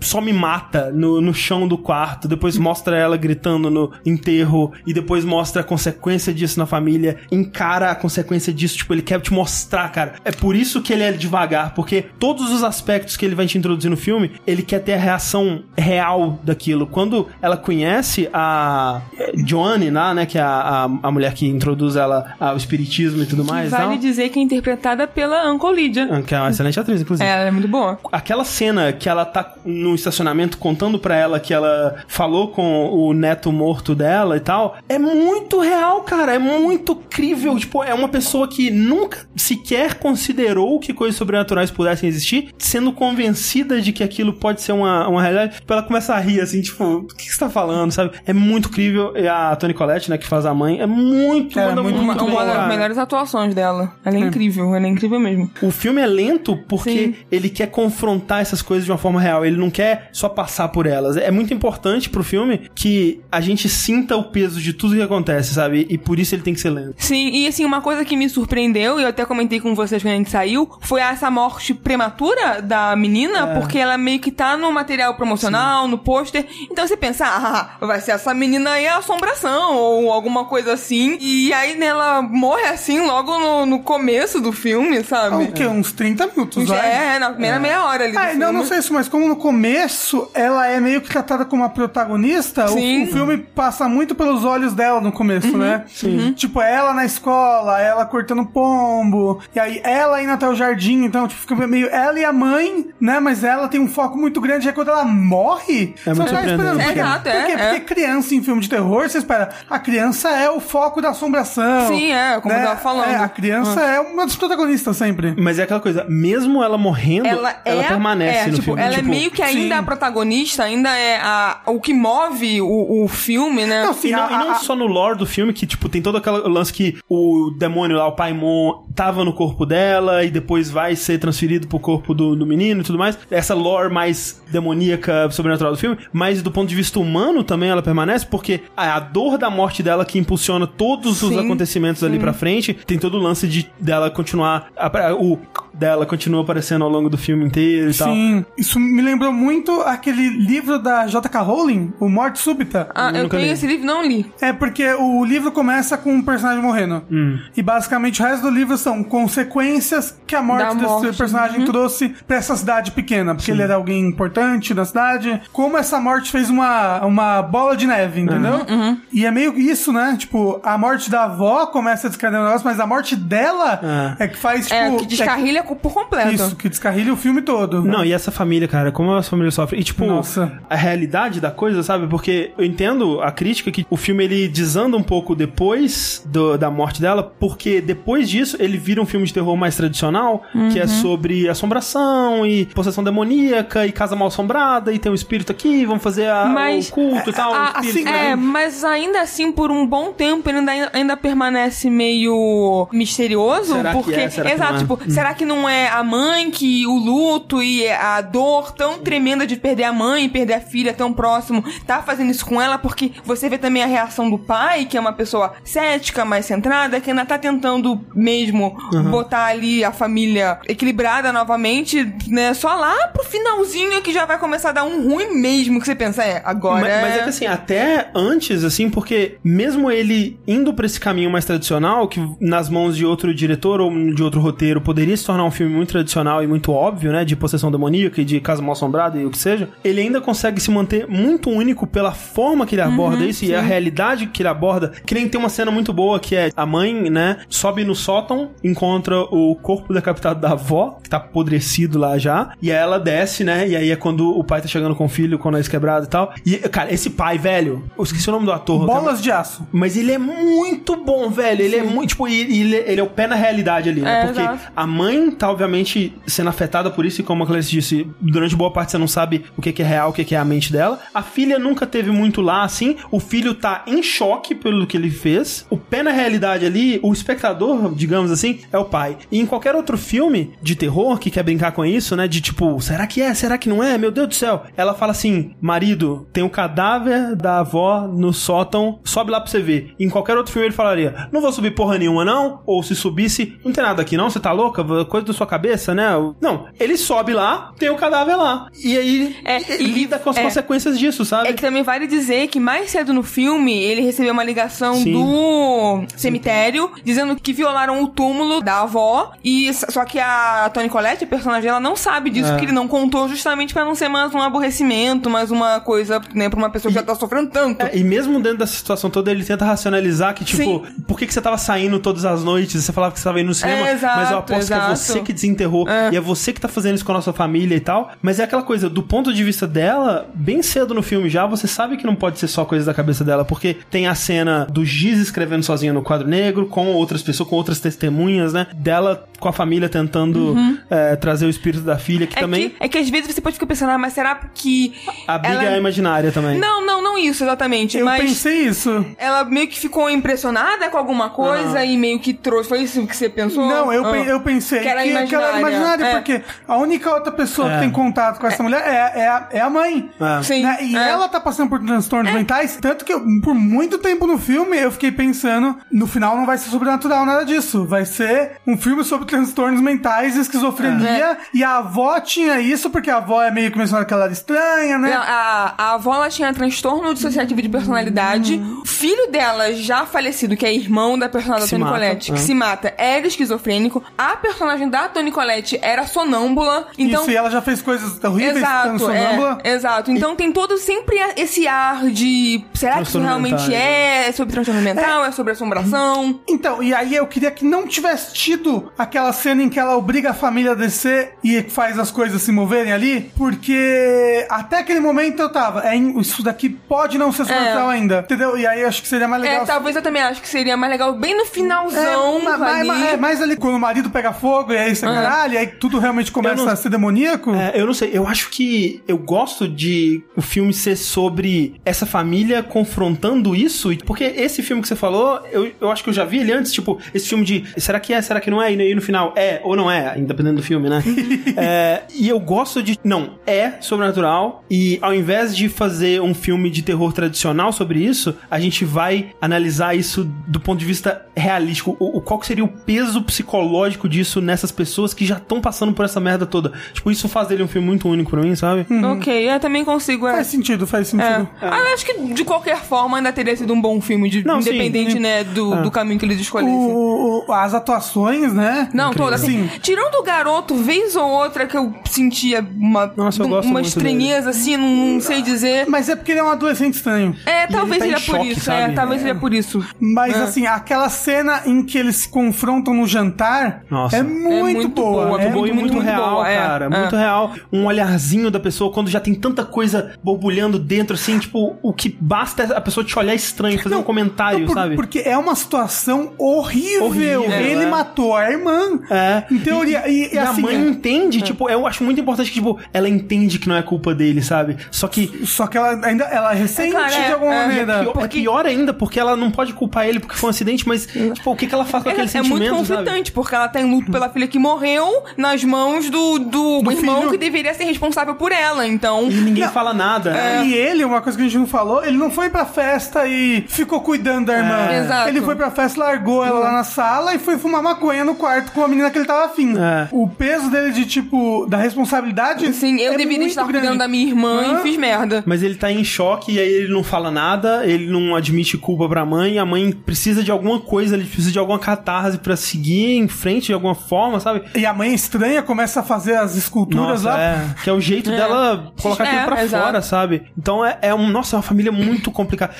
só me mata no, no chão do quarto. Depois mostra ela gritando no enterro. E depois mostra a consequência disso na família. Encara a consequência disso. Tipo, ele quer te mostrar, cara. É por isso que ele é devagar. Porque todos os aspectos que ele vai te introduzir no filme, ele quer ter a reação real daquilo. Quando ela conhece a eh, Joanne lá, né? Que é a, a, a mulher que introduz ela ao espiritismo e tudo mais. vale tal. dizer que é interpretada pela Uncle Lydia. Que é uma excelente atriz, inclusive. Ela é muito boa. Aquela cena que ela tá no estacionamento contando pra ela que ela falou com o neto morto dela e tal, é muito real, cara, é muito crível. Tipo, é uma pessoa que nunca sequer considerou que coisas sobrenaturais pudessem existir, sendo convencida de que aquilo pode ser uma, uma realidade. Tipo, ela começa a rir, assim, tipo, o que você tá falando, sabe? É muito crível. E a Toni Collette, né, que faz a mãe, é muito, É, manda muito, muito, Uma, das melhores atuações dela. Ela é incrível, ela é incrível mesmo. O filme é lento porque Sim. ele quer confrontar essas coisas de uma forma real. Ele não quer só passar por elas. É muito importante pro filme que a gente sinta o peso de tudo que acontece, sabe? E por isso ele tem que ser lento. Sim, e assim, uma coisa que me surpreendeu, e eu até comentei com vocês quando a gente saiu, foi essa morte prematura da menina, porque ela meio que tá no material promocional, no pôster. Então você pensa, ah, vai ser essa menina aí a assombração, ou alguma coisa assim. E aí né, ela morre assim logo no, no começo do filme, sabe? O quê? Uns 30 minutos, vai? É, na primeira meia hora ali. Ah, não, não sei isso, mas como no começo ela é meio que tratada como a protagonista, o, Sim. o filme passa muito pelos olhos dela no começo, né? Sim. Tipo, ela na escola, ela cortando pombo, e aí ela indo até o jardim, então tipo, fica meio ela e a mãe, né? Mas ela tem um foco muito grande, e aí quando ela morre, É muito você tá esperando. É, exato, é, porque, é. porque criança em filme de terror, você espera, a criança é o foco da assombração. Sim, é, como eu tava falando. É, a criança é uma das protagonistas sempre. Mas é aquela coisa, mesmo ela morrendo, ela, ela, é, permanece é, no tipo, filme. Ela tipo, é meio que ainda sim. a protagonista, ainda é a, o que move o, o filme, né? Não, sim, E não, a- e não a- só no lore do filme, que, tipo, tem todo aquele lance que o demônio lá, o Paimon, tava no corpo dela e depois vai ser transferido pro corpo do, do menino e tudo mais. Essa lore mais demoníaca, sobrenatural do filme. Mas do ponto de vista humano também ela permanece, porque a, a dor da morte dela que impulsiona todos os Sim, acontecimentos ali pra frente, tem todo o lance de dela continuar. a- o dela continua aparecendo ao longo do filme inteiro e tal. Sim, isso me lembrou muito aquele livro da J.K. Rowling, O Morte Súbita. Ah, eu nunca tenho li. esse livro, não li. É porque o livro começa com um personagem morrendo. Hum. E basicamente o resto do livro são consequências que a morte Da desse morte. Uhum. personagem trouxe pra essa cidade pequena. Porque ele era alguém importante na cidade. Como essa morte fez uma, uma bola de neve, entendeu? Uhum, E é meio isso, né? Tipo, a morte da avó começa a descarregar o negócio, mas a morte dela é, que faz, tipo. É, que descarrilha por completo. Isso, que descarrilha o filme todo. Não, e essa família, cara, como essa família sofre. E, tipo, Nossa. a realidade da coisa, sabe? Porque eu entendo a crítica que o filme ele desanda um pouco depois do- da morte dela, porque depois disso ele vira um filme de terror mais tradicional, que é Uhum. sobre assombração e possessão demoníaca e casa mal assombrada e tem um espírito aqui, vamos fazer a, Mas- o culto e tal. Ah, o espírito, é, né? mas ainda assim, por um bom tempo, ele ainda, ainda permanece meio misterioso. Será que porque. é? Será que exato, não é? tipo, será que não é a mãe que o luto e a dor tão tremenda de perder a mãe e perder a filha tão próximo tá fazendo isso com ela? Porque você vê também a reação do pai, que é uma pessoa cética, mais centrada, que ainda tá tentando mesmo botar ali a família equilibrada novamente, né? Só lá pro finalzinho que já vai começar a dar um ruim mesmo, que você pensa, é, agora. Mas, mas é que assim, até antes, assim, porque mesmo ele indo pra esse caminho mais tradicional, que nas mãos de outro diretor ou de outro roteiro poderia se tornar um filme muito tradicional e muito óbvio, né? De possessão demoníaca e de casa mal assombrada e o que seja, ele ainda consegue se manter muito único pela forma que ele aborda isso e a realidade que ele aborda. Que nem tem uma cena muito boa que é a mãe, né? Sobe no sótão, encontra o corpo decapitado da avó, que tá apodrecido lá já, e aí ela desce, né? E aí é quando o pai tá chegando com o filho, com o nariz quebrado e tal. E, cara, esse pai, velho, eu esqueci o nome do ator. Bolas de aço. Mas ele é muito bom, velho. Ele é muito, tipo, e- e ele, ele é o pé na realidade ali, né? É, Porque exato. a mãe tá, obviamente, sendo afetada por isso, e como a Clarice disse, durante boa parte você não sabe o que é real, o que que é a mente dela. A filha nunca teve muito lá, assim. O filho tá em choque pelo que ele fez. O pé na realidade ali, o espectador, digamos assim, é o pai. E em qualquer outro filme de terror que quer brincar com isso, né? De tipo, será que é? Será que não é? Meu Deus do céu. Ela fala assim: marido, tem o cadáver da avó no sótão, sobe lá pra você ver. Em qualquer outro filme ele falaria: não vou subir porra nenhuma, não. Ou se subisse, não tem nada aqui, não. Você tá louca? Coisa da sua cabeça, né? Não. Ele sobe lá, tem o cadáver lá. E aí É, ele e- lida com as é. consequências disso, sabe? É que também vale dizer que mais cedo no filme ele recebeu uma ligação Sim. do cemitério dizendo que violaram o túmulo da avó e só que a Toni Collette, a personagem, ela não sabe disso, É. que ele não contou justamente pra não ser mais um aborrecimento, mais uma coisa, né, pra uma pessoa que já tá sofrendo tanto. É, e mesmo dentro dessa situação toda, ele tenta racionalizar que, tipo, Sim. por que, que você tava saindo todas as noites? Você falava que você tava indo no cinema, É, exato, mas eu aposto exato. que é você que desenterrou e é você que tá fazendo isso com a nossa família e tal. Mas é aquela coisa, do ponto de vista dela, bem cedo no filme já, você sabe que não pode ser só coisa da cabeça dela, porque tem a cena do Giz escrevendo sozinha no quadro negro, com outras pessoas, com outras testemunhas, né? Dela com a família tentando é, trazer o espírito da filha, que É também. que, é que às vezes você pode ficar pensando, ah, mas será que. A briga ela- é imaginária também. Não, não, não isso exatamente. Eu mas pensei isso. ela meio que ficou impressionada com alguma coisa e meio que trouxe. Foi isso que você pensou? Não, eu, Ah. pe- eu pensei Que era que, que ela era imaginária, imaginária, é. porque a única outra pessoa É. que tem contato com essa mulher é, é, a, é a mãe. É. Sim. né? E é. ela tá passando por transtornos mentais, tanto que eu, por muito tempo no filme eu fiquei pensando, no final não vai ser sobrenatural nada disso, vai ser um filme sobre transtornos mentais e esquizofrenia, e a avó tinha isso, porque a avó é meio que mencionada que ela era estranha, né? Não, a, a avó ela tinha transtorno dissociativo de personalidade. Hum. O filho dela, já falecido, que é irmão da personagem Que da se Toni mata, Collette, é. que se mata, era esquizofrênico. A personagem da Toni Collette era sonâmbula. Então, isso, e ela já fez coisas horríveis ficando Exato, sonâmbula. é, exato. Então tem todo sempre esse ar de será que isso realmente é? É sobre transtorno mental? É, sobre assombração? Então, e aí eu queria que não tivesse tido aquela cena em que ela obriga a família a descer e faz as coisas se moverem ali, porque até aquele momento eu tava, é, isso daqui pode não ser sobrenatural ainda, entendeu? E aí eu acho que seria mais legal. É, talvez eu também acho que seria mais legal bem no finalzão É, ali. ma- é, mais ali quando o marido pega fogo e aí você caralho, e aí tudo realmente começa não- a ser demoníaco. É, eu não sei, eu acho que eu gosto de o filme ser sobre essa família confrontando isso, porque esse filme que você falou, eu, eu acho que eu já vi ele antes, tipo, esse filme de será que é, será que não é, e aí no final é ou não é, dependendo do filme, né? É, e eu gosto de. Não, é sobrenatural, e ao invés de fazer um filme de terror tradicional sobre isso, a gente vai analisar isso do ponto de vista realístico. O, o- qual seria o peso psicológico disso nessas pessoas que já estão passando por essa merda toda? Tipo, isso faz dele um filme muito único pra mim, sabe? Ok, eu também consigo. É. Faz sentido, faz É. sentido. Ah, eu acho que de qualquer forma ainda teria sido um bom filme, de, Não, sim. independente, né, do, do caminho que eles escolhessem. O- o- as atuações, né? Não, toda assim. Sim. Tirando o garoto, vez ou outra que eu sentia uma, Nossa, eu um- gosto uma estranheza, assim, não, não sei dizer. Mas é porque ele é um adolescente estranho. É, talvez tá em seja por choque, isso. É, sabe? talvez É. seja por isso. Mas É. assim, aquela cena em que eles se confrontam no jantar Nossa. é muito, muito boa. boa, é muito boa e muito, muito real, boa, é, cara. é. Muito real. Um olharzinho da pessoa quando já tem tanta coisa borbulhando dentro, assim, tipo, o que basta é a pessoa te olhar estranho, fazer um comentário, Não, por- sabe? Porque é uma situação horrível. Horrível, Ele é. matou a irmã. É. Em teoria. E, e E a assim, mãe é- entende, tipo, eu acho muito importante que, tipo, ela entende que não é culpa dele, sabe? Só que Só que ela ainda ela ressente É, cara, é, de alguma é, maneira. pior- é pior ainda, porque ela não pode culpar ele porque foi um acidente, mas, tipo, o que, que ela faz com É, aquele é sentimento, muito sabe? conflitante, porque ela tá em luto pela filha que morreu nas mãos do, do, Do irmão filho. que deveria ser responsável por ela. Então. E ninguém Não. fala nada. E ele, uma coisa que a gente não falou, ele não foi pra festa e ficou cuidando da irmã. É. Exato. Ele foi pra festa, largou ela lá na sala e foi fumar maconha no quarto com a menina que ele tava afim. É. O peso dele de, tipo, da responsabilidade. Sim, eu é deveria estar grande. cuidando da minha irmã Hã? e fiz merda. Mas ele tá em choque e aí ele não fala nada, ele não admite culpa pra mãe, a mãe precisa de alguma coisa, ele precisa de alguma catarse pra seguir em frente de alguma forma, sabe? E a mãe estranha começa a fazer as esculturas Nossa, lá. é, que é o jeito dela colocar É, aquilo pra exato. fora, sabe? Então é, é um, nossa, é uma família muito complicada.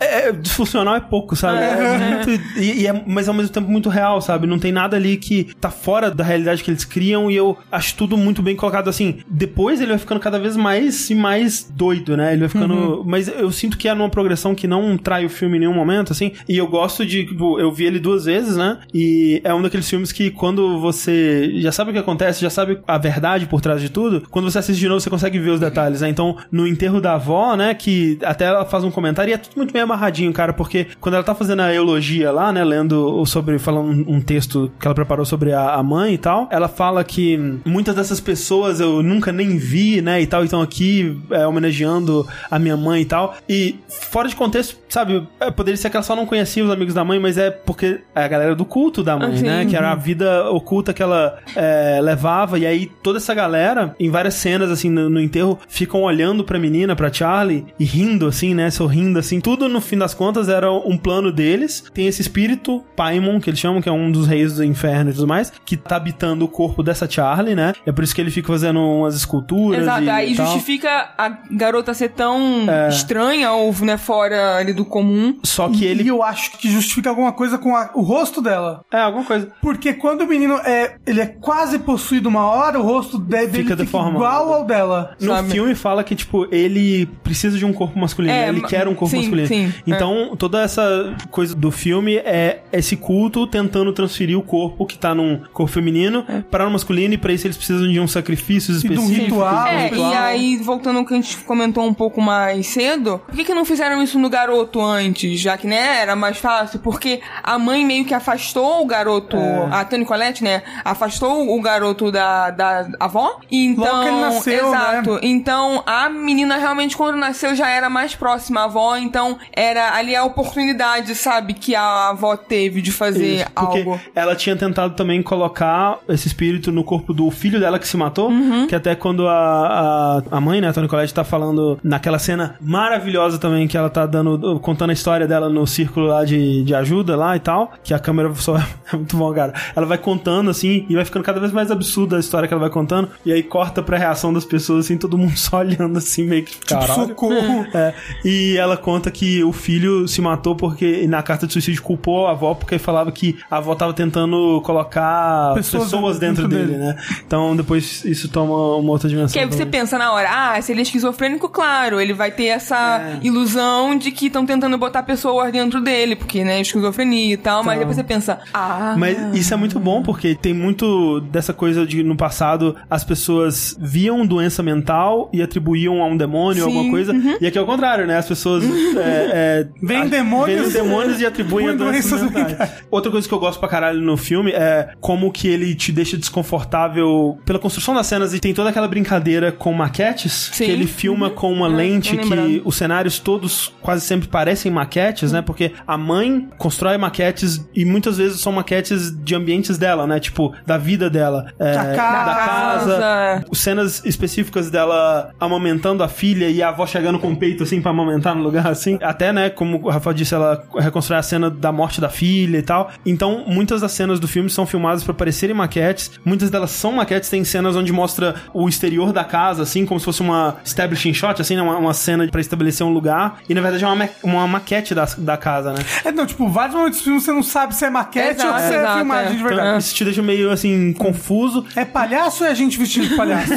É, é- disfuncional é pouco, sabe? É muito, e, e é, mas ao mesmo tempo muito real, sabe? Não tem nada ali que tá fora da realidade que eles criam e eu acho tudo muito bem colocado assim. Depois ele vai ficando cada vez mais e mais doido, né? Ele vai ficando. Mas eu sinto que é numa progressão que não trai o filme em nenhum momento, assim. E eu gosto de. Tipo, eu vi ele duas vezes, né? E é um daqueles filmes que quando você já sabe o que acontece, já sabe a verdade por trás de tudo, quando você assiste de novo, você consegue ver os detalhes, né? Então, no enterro da avó, né? Que até ela faz um comentário e é tudo muito bem amarradinho, cara, porque quando ela tá fazendo a eulogia lá, né? Lendo sobre. falando um, texto que ela preparou sobre a, a mãe e tal, ela fala que muitas dessas pessoas eu nunca nem vi, né? E tal, então aqui é, homenageando a minha mãe e tal. E fora de contexto, sabe? é, poderia ser que ela só não conhecia os amigos da mãe, mas é porque é a galera do culto da mãe, né? Que era a vida oculta que ela é, levava. E aí toda essa galera, em várias cenas, assim, no, no enterro, ficam olhando pra menina, pra Charlie, e rindo, assim, né? Sorrindo, assim. Tudo, no fim das contas, era um plano deles. Tem esse espírito, Paimon, que eles chamam, que é um dos reis do inferno e tudo mais, que tá habitando o corpo dessa Charlie, né? É por isso que ele fica fazendo umas esculturas Exato, e aí tal. justifica a garota ser tão estranha ou, né, fora ali do comum. Só que E ele. eu acho que justifica alguma coisa com a- o rosto dela. É, alguma coisa. Porque quando o menino é, ele é quase possuído uma hora, o rosto de- dele Fica fica, deformado. igual ao dela. No Sabe? filme fala que, tipo, ele precisa de um corpo masculino, É, né? ele quer um corpo sim, masculino. sim, é. então, toda essa coisa do filme é esse culto tentando transferir o corpo que tá num corpo feminino para um masculino, e pra isso eles precisam de uns sacrifícios E de um específicos. ritual. É, ritual. e aí, voltando ao que a gente comentou um pouco mais cedo, por que, que não fizeram isso no garoto antes? Já que, né, era mais fácil? Porque a mãe meio que afastou o garoto, É. a Tony Colette, né, afastou o garoto da, da avó. Então, Logo que ele nasceu, né? exato. Então, a menina realmente, quando nasceu, já era mais próxima à avó, então era ali a oportunidade, sabe, que a avó teve de fazer Isso, algo. ela tinha tentado também colocar esse espírito no corpo do filho dela que se matou, Uhum. que até quando a, a, a mãe, né, a Tony Collette, tá falando naquela cena maravilhosa também, que ela tá dando, contando a história dela no círculo lá de, de ajuda lá e tal, que a câmera só é muito bom, cara. Ela vai contando assim, e vai ficando cada vez mais absurda a história que ela vai contando, e aí corta pra reação das pessoas, assim, todo mundo só olhando assim, meio que, Tipo, caralho. socorro. É, e ela conta que o filho se matou porque na carta de suicídio culpou a avó porque falava que a avó tava tentando colocar Pessoas pessoas, dentro, dentro dele, dele. né? Então depois isso toma uma outra dimensão. Que aí você pensa na hora, ah, se ele é esquizofrênico, claro, ele vai ter essa ilusão de que estão tentando botar pessoas dentro dele, porque, né, esquizofrenia e tal, mas depois você pensa, ah. Mas isso é muito bom porque tem muito dessa coisa de no passado as pessoas viam doença mental e atribuíam a um demônio ou alguma coisa. E aqui é o contrário, né? As pessoas é, é, a- demônios- demônios e atribuem a doenças mentais. mentais. Outra coisa que eu gosto pra caralho no filme é como que ele te deixa desconfortável pela construção das cenas e tem toda aquela brincadeira com maquetes Sim. que ele filma com uma Ah, lente que os cenários todos quase sempre parecem maquetes, né? Porque a mãe constrói maquetes e muitas vezes são maquetes de ambientes dela, né? Tipo, da vida dela. é, Da casa. Da casa. casa. Cenas específicas dela amamentando a filha e a avó chegando com o peito, assim, pra amamentar no lugar, assim. Até, né, como o Rafa disse, ela reconstrói a cena da morte da filha e tal. Então, muitas das cenas do filme são filmadas pra parecerem maquetes. Muitas delas são maquetes, tem cenas onde mostra o exterior da casa, assim, como se fosse uma establishing shot, assim, né? Uma, uma cena pra estabelecer um lugar. E, na verdade, é uma, ma- uma maquete da, da casa, né? É, não, tipo, vários momentos do filme você não sabe se é maquete Exato, ou se é exato, filmagem é. de verdade. Então, isso te deixa meio, assim, confuso. É palhaço ou é gente vestida de palhaço?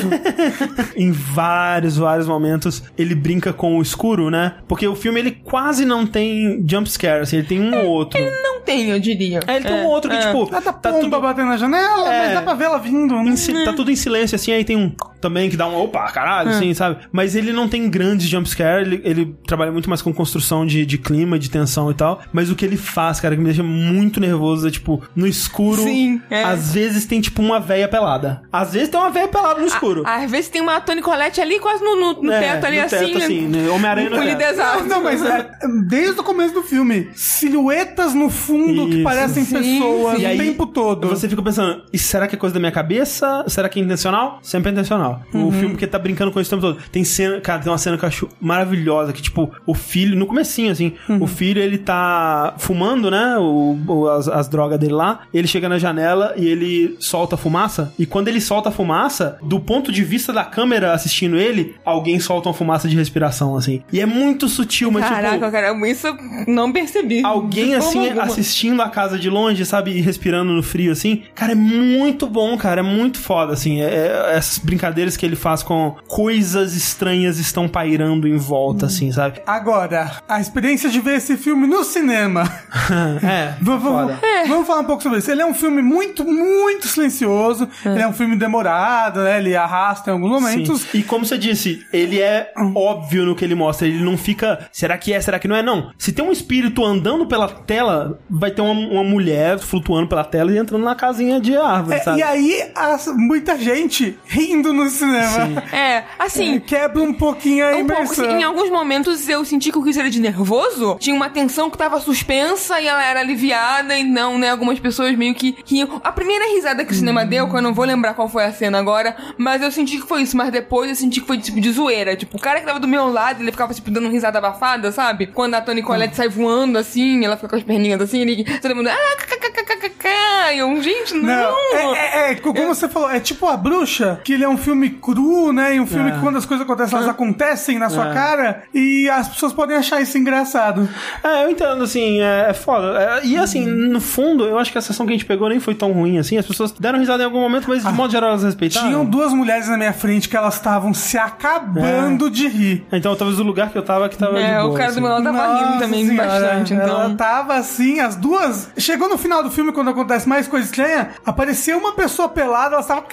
em vários, vários momentos ele brinca com o escuro, né? Porque o filme ele quase não tem jump scare, assim, ele tem um ou outro. Não tem, eu diria. É, ele tem um outro que, tipo, Ela tá tá tudo, batendo na janela, É. mas dá pra ver ela vindo. em si- tá tudo em silêncio, assim, aí tem um também que dá um opa, caralho, assim, sabe? Mas ele não tem grandes jump scare, ele, ele trabalha muito mais com construção de, de clima, de tensão e tal. Mas o que ele faz, cara, que me deixa muito nervoso é, tipo, no escuro, Sim, é. às vezes tem, tipo, uma véia pelada. Às vezes tem uma véia pelada no escuro. Às vezes tem uma Tony Colette ali quase no, no, no É, teto ali no assim. teto, assim, né? Homem-Aranha no teto. Não, mas é, desde o começo do filme, silhuetas no fundo que Isso. parecem Sim, pessoas E o aí, tempo todo. Você fica pensando, será que é coisa da minha cabeça? Será que é intencional? Sempre é intencional. Uhum. O filme que tá brincando com isso o tempo todo. Tem cena, cara, tem uma cena que eu acho maravilhosa, que tipo, o filho, no comecinho, assim, Uhum. o filho, ele tá fumando, né, o, o- as, as drogas dele lá, ele chega na janela e ele solta a fumaça, e quando ele solta a fumaça, do ponto de vista da câmera assistindo ele, alguém solta uma fumaça de respiração, assim. E é muito sutil, mas Caraca, tipo... cara, isso eu não percebi. Alguém assim, alguma. assistindo a casa de longe, sabe? E respirando no frio, assim. Cara, é muito bom, cara. É muito foda, assim. É, é- essas brincadeiras que ele faz com coisas estranhas estão pairando em volta, assim, sabe? Agora, a experiência de ver esse filme no cinema. é, V- v- foda. Vamos falar um pouco sobre isso. Ele é um filme muito, muito silencioso. Ele é um filme demorado, né? Ele arrasta em alguns momentos. Sim. E como você disse, ele é óbvio no que ele mostra. Ele não fica, será que é, será que não é? Não. Se tem um espírito andando pela tela, vai ter uma, uma mulher flutuando pela tela e entrando na casinha de árvore, É, sabe? e aí, as- muita gente rindo no cinema. É, assim, Quebra um pouquinho a Um pouco, imersão. assim, em alguns momentos eu senti que o Chris era de nervoso. Tinha uma tensão que tava suspensa e ela era aliviada. E não, né? Algumas pessoas meio que riam. A primeira risada que o cinema deu, que eu não vou lembrar qual foi a cena agora, mas eu senti que foi isso. Mas depois eu senti que foi tipo de zoeira. Tipo, o cara que tava do meu lado, ele ficava tipo dando risada abafada, sabe? Quando a Tony Colette sai voando assim, ela fica com as perninhas assim, ele, todo mundo. Ah, kkkkkk. E eu, gente, não. Não, é, é- é, co- como você falou, é tipo A Bruxa, que ele é um filme cru, né? E um filme É. que quando as coisas acontecem, elas acontecem na sua É. cara e as pessoas podem achar isso engraçado. É, eu entendo, assim, é, é foda. É, e assim, no fundo, eu acho que a sessão que a gente pegou nem foi tão ruim assim. As pessoas deram risada em algum momento, mas de modo geral elas respeitaram. Tinham duas mulheres na minha frente que elas estavam se acabando de rir. Então, talvez o lugar que eu tava que tava É, boa, o cara assim. do meu lado tava rindo Nossa também senhora, bastante, Ela então. tava assim, as duas. Chegou no final do filme, quando acontece mais coisa estranha, apareceu uma pessoa pelada, elas estavam.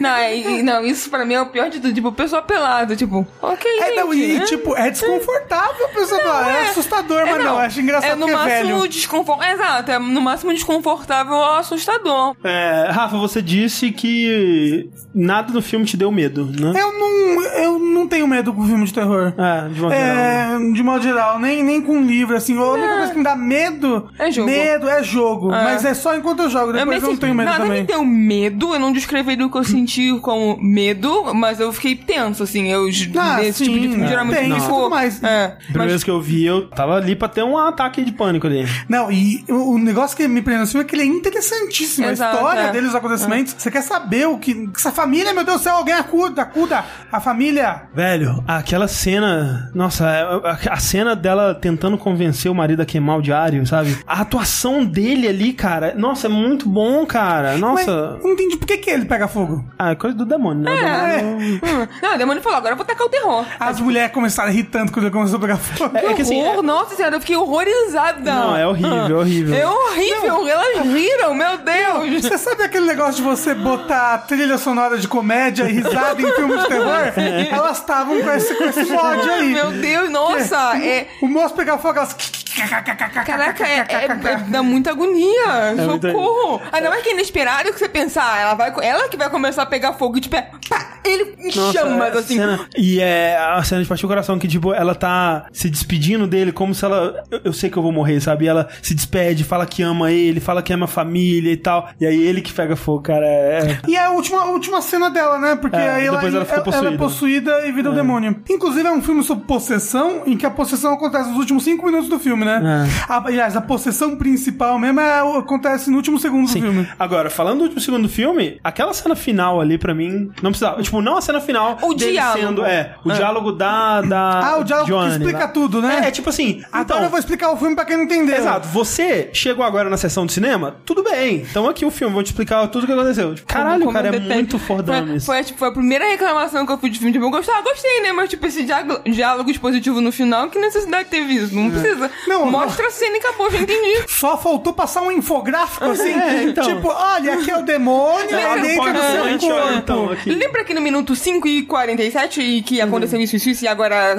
Não, e- e- não, isso pra mim é o pior de tudo. Tipo, pessoa pelada, tipo, ok, É, gente. não, e né? tipo, é desconfortável a pessoa pelada. É, assustador, mas não, acho engraçado É no é máximo velho. desconfortável. Exato, é no máximo desconfortável ou assustador. É, Rafa, você disse que nada no filme te deu medo, né? Eu não, eu não tenho medo com filme de terror. É, de modo geral. É, de modo geral, nem, nem com livro, assim. A única coisa que me dá medo É jogo. medo é jogo. Mas é só enquanto eu jogo, depois eu, mas, não assim, tenho medo nada também. me deu medo, eu não descreveria o que eu senti como medo, mas eu fiquei tenso, assim. Eu, Ah, nesse tipo de filme, é. geralmente Tem tudo mais. É, A primeira vez que eu vi, eu tava ali pra ter um ataque de pânico ali. Não, e o, negócio que me prendeu no filme é que ele é interessantíssimo. Exato, a história é. dele, os acontecimentos. Você quer saber o que. Essa família, meu Deus do céu, alguém acuda, acuda. A família. Velho, aquela cena. Nossa, a cena dela tentando convencer o marido a queimar o diário, sabe? A atuação dele ali, cara. Nossa, é muito bom, cara. Mas Nossa. eu não entendi por que, que ele pega fogo. Ah, é coisa do demônio, né? É. Demônio- Hum. Não, o demônio falou, agora eu vou tacar o terror. As mulheres começaram a rir tanto quando ele começou a pegar fogo. É, é que assim. Horror, nossa senhora, eu fiquei horrorizada. Não, é horrível, é horrível. É horrível, elas riram, meu Deus. Você sabe aquele negócio de você botar trilha sonora de comédia e risada em filme de terror? Elas estavam com esse, com esse ódio aí. Meu Deus, nossa, é... O moço pegar fogo, elas. Caraca, é, é- é- dá muita agonia. muita- Socorro. Ainda mais que é inesperado que você pensar, ela, vai, ela que vai começar a pegar fogo e tipo, é, pá, ele em Nossa, chamas, é, assim. cena- E é a cena de partir o coração, que, tipo, ela tá se despedindo dele como se ela. Eu, eu sei que eu vou morrer, sabe? E ela se despede, fala que ama ele, fala que ama a família e tal. E aí ele que pega fogo, cara. É. E é a última, a última cena dela, né? Porque É, aí ela, ela fica é possuída. possuída e vira o demônio. Inclusive, é um filme sobre possessão, em que a possessão acontece nos últimos cinco minutos do filme, né? É. A- aliás, a possessão principal mesmo é, acontece no último segundo do Sim. filme. Agora, falando do último segundo do filme, aquela cena final ali, pra mim, não precisava. Tipo, não a cena final. O diálogo. Sendo, é, o diálogo da. da Ah, o diálogo Johnny, que explica lá. tudo, né? É, é tipo assim. Agora então, eu vou explicar o filme pra quem não entendeu. Exato. Você chegou agora na sessão de cinema, tudo bem. Então aqui o filme, vou te explicar tudo o que aconteceu. Tipo, Caralho, Como- como cara, eu é muito fordão foi, isso. foi, tipo, foi a primeira reclamação que eu fiz de filme. Tipo, eu gostava, gostei, né? Mas, tipo, esse diálogo, diálogo expositivo no final, que necessidade teve isso? Não precisa. Não, Mostra a cena e acabou, já entendi. Só faltou passar um infográfico assim. É, então. Tipo, olha, aqui é o demônio, Lembra ele entra no seu corpo. então, aqui. Lembra que no minuto 5 e 47 e que aconteceu isso, isso, isso e agora.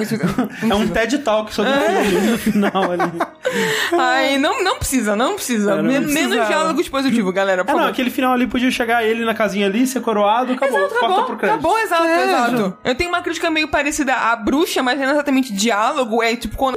É um TED Talk sobre o filme no final ali. Ai, não, não precisa, não precisa. É, não Men- precisava. Menos diálogo expositivo, galera, por É, não, favor. aquele final ali podia chegar ele na casinha ali, ser coroado, acabou. Exato, acabou, pro crédito. acabou, exato, É, exato. Eu tenho uma crítica meio parecida à bruxa, mas não é exatamente diálogo, é tipo quando.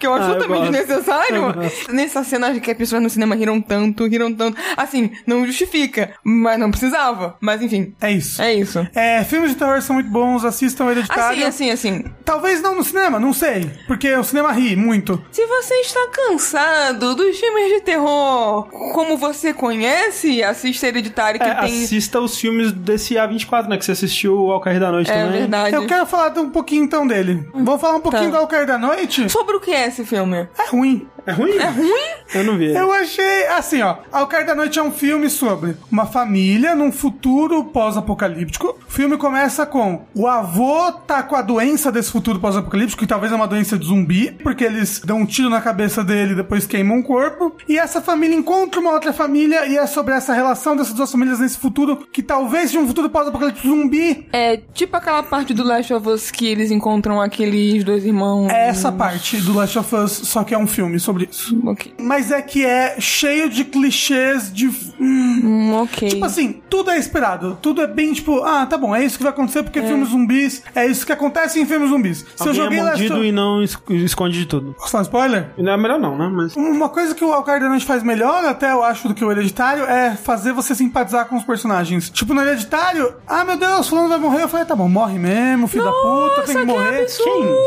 Que eu acho Ah, totalmente gosto. necessário. Eu gosto. Nessa cena que as pessoas no cinema riram tanto, riram tanto. Assim, não justifica, mas não precisava. Mas enfim, É isso. é isso. É, filmes de terror são muito bons, assistam Hereditário. Assim, assim, assim. Talvez não no cinema, não sei. Porque o cinema ri muito. Se você está cansado dos filmes de terror, como você conhece, assista Hereditário, que É, tem. assista os filmes desse A24, né? Que você assistiu ao Cair da Noite É também. verdade. Eu quero falar um pouquinho então dele. Vou falar um pouquinho Tá. do Ao Cair da Noite. Sobre o que é esse filme? É ruim. É ruim? É ruim? Eu não vi. Eu achei, assim, ó. Ao Cair da Noite é um filme sobre uma família num futuro pós-apocalíptico. O filme começa com o avô tá com a doença desse futuro pós-apocalíptico, que talvez é uma doença de zumbi, porque eles dão um tiro na cabeça dele e depois queimam o corpo. E essa família encontra uma outra família e é sobre essa relação dessas duas famílias nesse futuro, que talvez seja um futuro pós-apocalíptico zumbi. É tipo aquela parte do Last of Us que eles encontram aqueles dois irmãos. É essa parte do Last of Us, só que é um filme sobre isso. Ok. Mas é que é cheio de clichês de. Hum, ok. Tipo assim, tudo é esperado. Tudo é bem tipo, ah, tá bom, é isso que vai acontecer porque filmes zumbis. É isso que acontece em filmes zumbis. Se eu Alguém joguei é Last mordido e não es- esconde de tudo. Posso dar um spoiler? Não é melhor não, né? Mas... Uma coisa que o Al Qaeda faz melhor, até eu acho, do que o Hereditário, é fazer você simpatizar com os personagens. Tipo, no Hereditário, ah, meu Deus, fulano vai morrer. Eu falei, tá bom, morre mesmo, filho da puta, tem que morrer.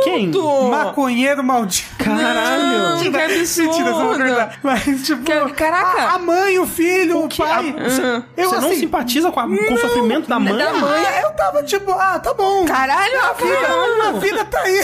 Quem? Quem? Maconheiro maldito. Caralho! Não, que Mentira, você não vai acordar. Mas, tipo, Que- caraca. A, a mãe, o filho, o, que- pai. a- você- eu, Você não assim, simpatiza com, a- com o sofrimento da mãe? Da mãe. Eu tava tipo, ah, tá bom. Caralho, A vida, a vida tá aí.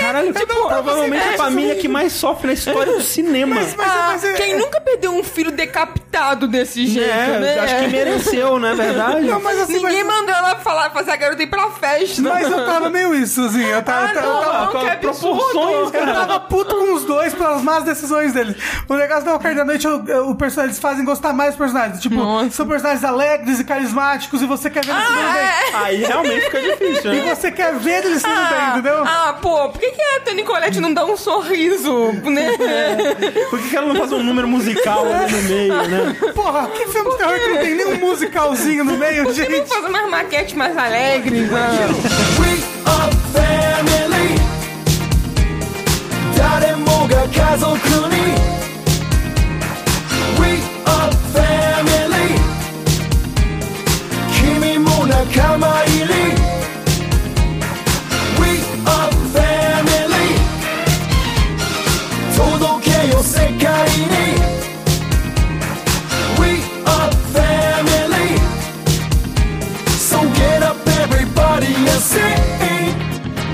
Caralho, tipo, provavelmente a família que mais sofre na história do cinema. Mas, mas, Ah, mas é- quem nunca perdeu um filho decapitado desse jeito, é, né? acho que mereceu, não é verdade? Não, mas assim, Ninguém mas, mandou ela falar, fazer a garota ir pra festa. mas eu tava meio isso, assim. Eu tava, Ah, eu tava- não, eu tava- não, absurdo. proporções, Eu tava puto com os dois pelas más decisões deles. O negócio da Walker da Noite, o, o personagem, eles fazem gostar mais dos personagens. Tipo, Nossa. são personagens alegres e carismáticos e você quer ver eles se dando bem. Ah, Aí realmente fica difícil, E né? você quer ver eles se dando bem, ah, entendeu? ah, pô, por que, que a Tony Colette não dá um sorriso, né? Por que, que ela não faz um número musical ali no meio, né? Porra, que filme de terror que não tem nenhum musicalzinho no meio, Por que não gente? fazer umas maquetes mais alegres? né? We are family 誰もが家族に We are family 君も仲間入り We are family 届けよ世界に We are family So get up everybody and sing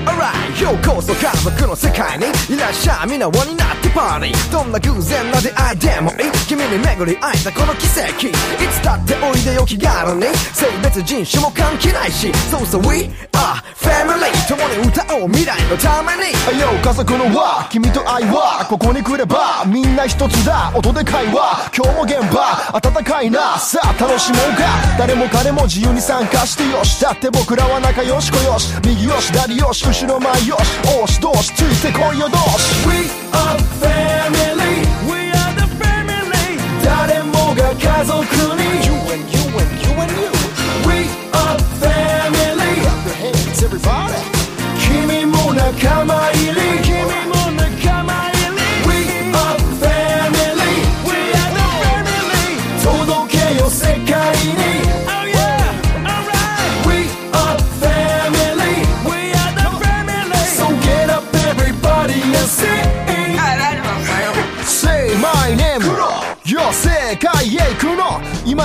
Alright よ うこそ家族の世界にいらっしゃい皆輪になってパーリー。どんな偶然な出会いでもいい。君に巡り会えたこの奇跡。いつだっておいでよ気軽に。性別人種も関係ないし。そうそう We are family 共に歌おう未来のために。よ家族の輪。君と愛は。ここに来れば。みんな一つだ。音で会話。今日も現場。暖かいな。さあ楽しもうか。誰も彼も自由に参加してよし。だって僕らは仲良しこよし。右よし左よし後ろ前よし。doors, doors, choose the your doors. We are family. We are the family. Daddy Moga Kazokuni. You and you and you and you. We are family. Clap your hands, everybody. Kimi Mona Kamai.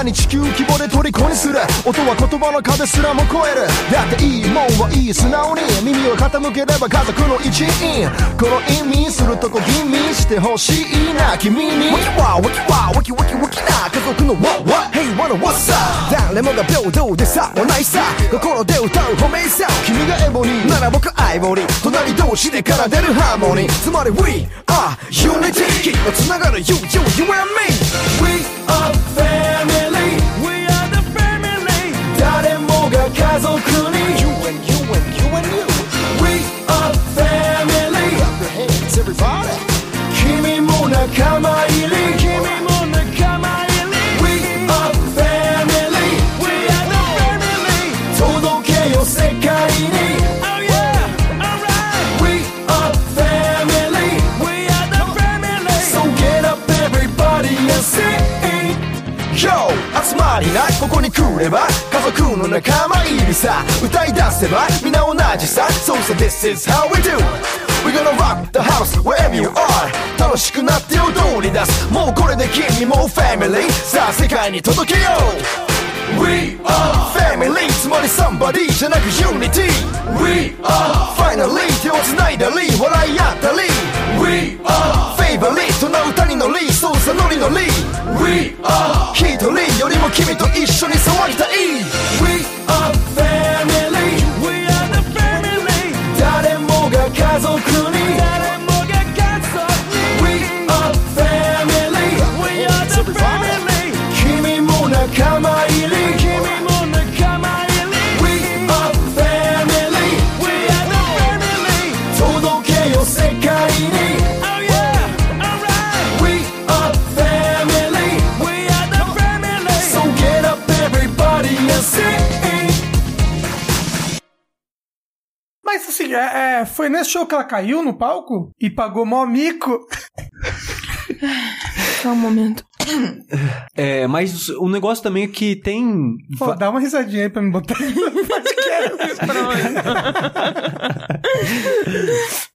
に地球規模で虜にする音は言葉の壁すらも超えるだっていいもんはいい素直に耳を傾ければ家族の一員この意味するとこ吟味してほしいな君にわきわわきわわきわきわきな家族のわわ平和のわさ誰もが平等でさもないさ心で歌う褒めさ君がエボニーなら僕アイボリー隣同士で奏でるハーモニーつまり We are unity きっとつながる You, you, you and me We are family Clooney. You and you and you and you. We are family. Clap your hands, everybody. Kimi 来れば家族の仲間いるさ歌い出せば皆同じさ So so this is how we do We're gonna rock the house wherever you are 楽しくなって踊り出すもうこれで君も family さあ世界に届けよう We are family つまり somebody じゃなく unity We are finally 手を繋いだり笑い合ったり We are favorite な歌に乗りそうさノリノリ We are 一人よりも君と一緒に騒ぎたい。We are É, é, foi nesse show que ela caiu no palco e pagou mó mico. Só um momento. É, mas o negócio também é que tem. Pô, dá uma risadinha aí pra me botar no podcast.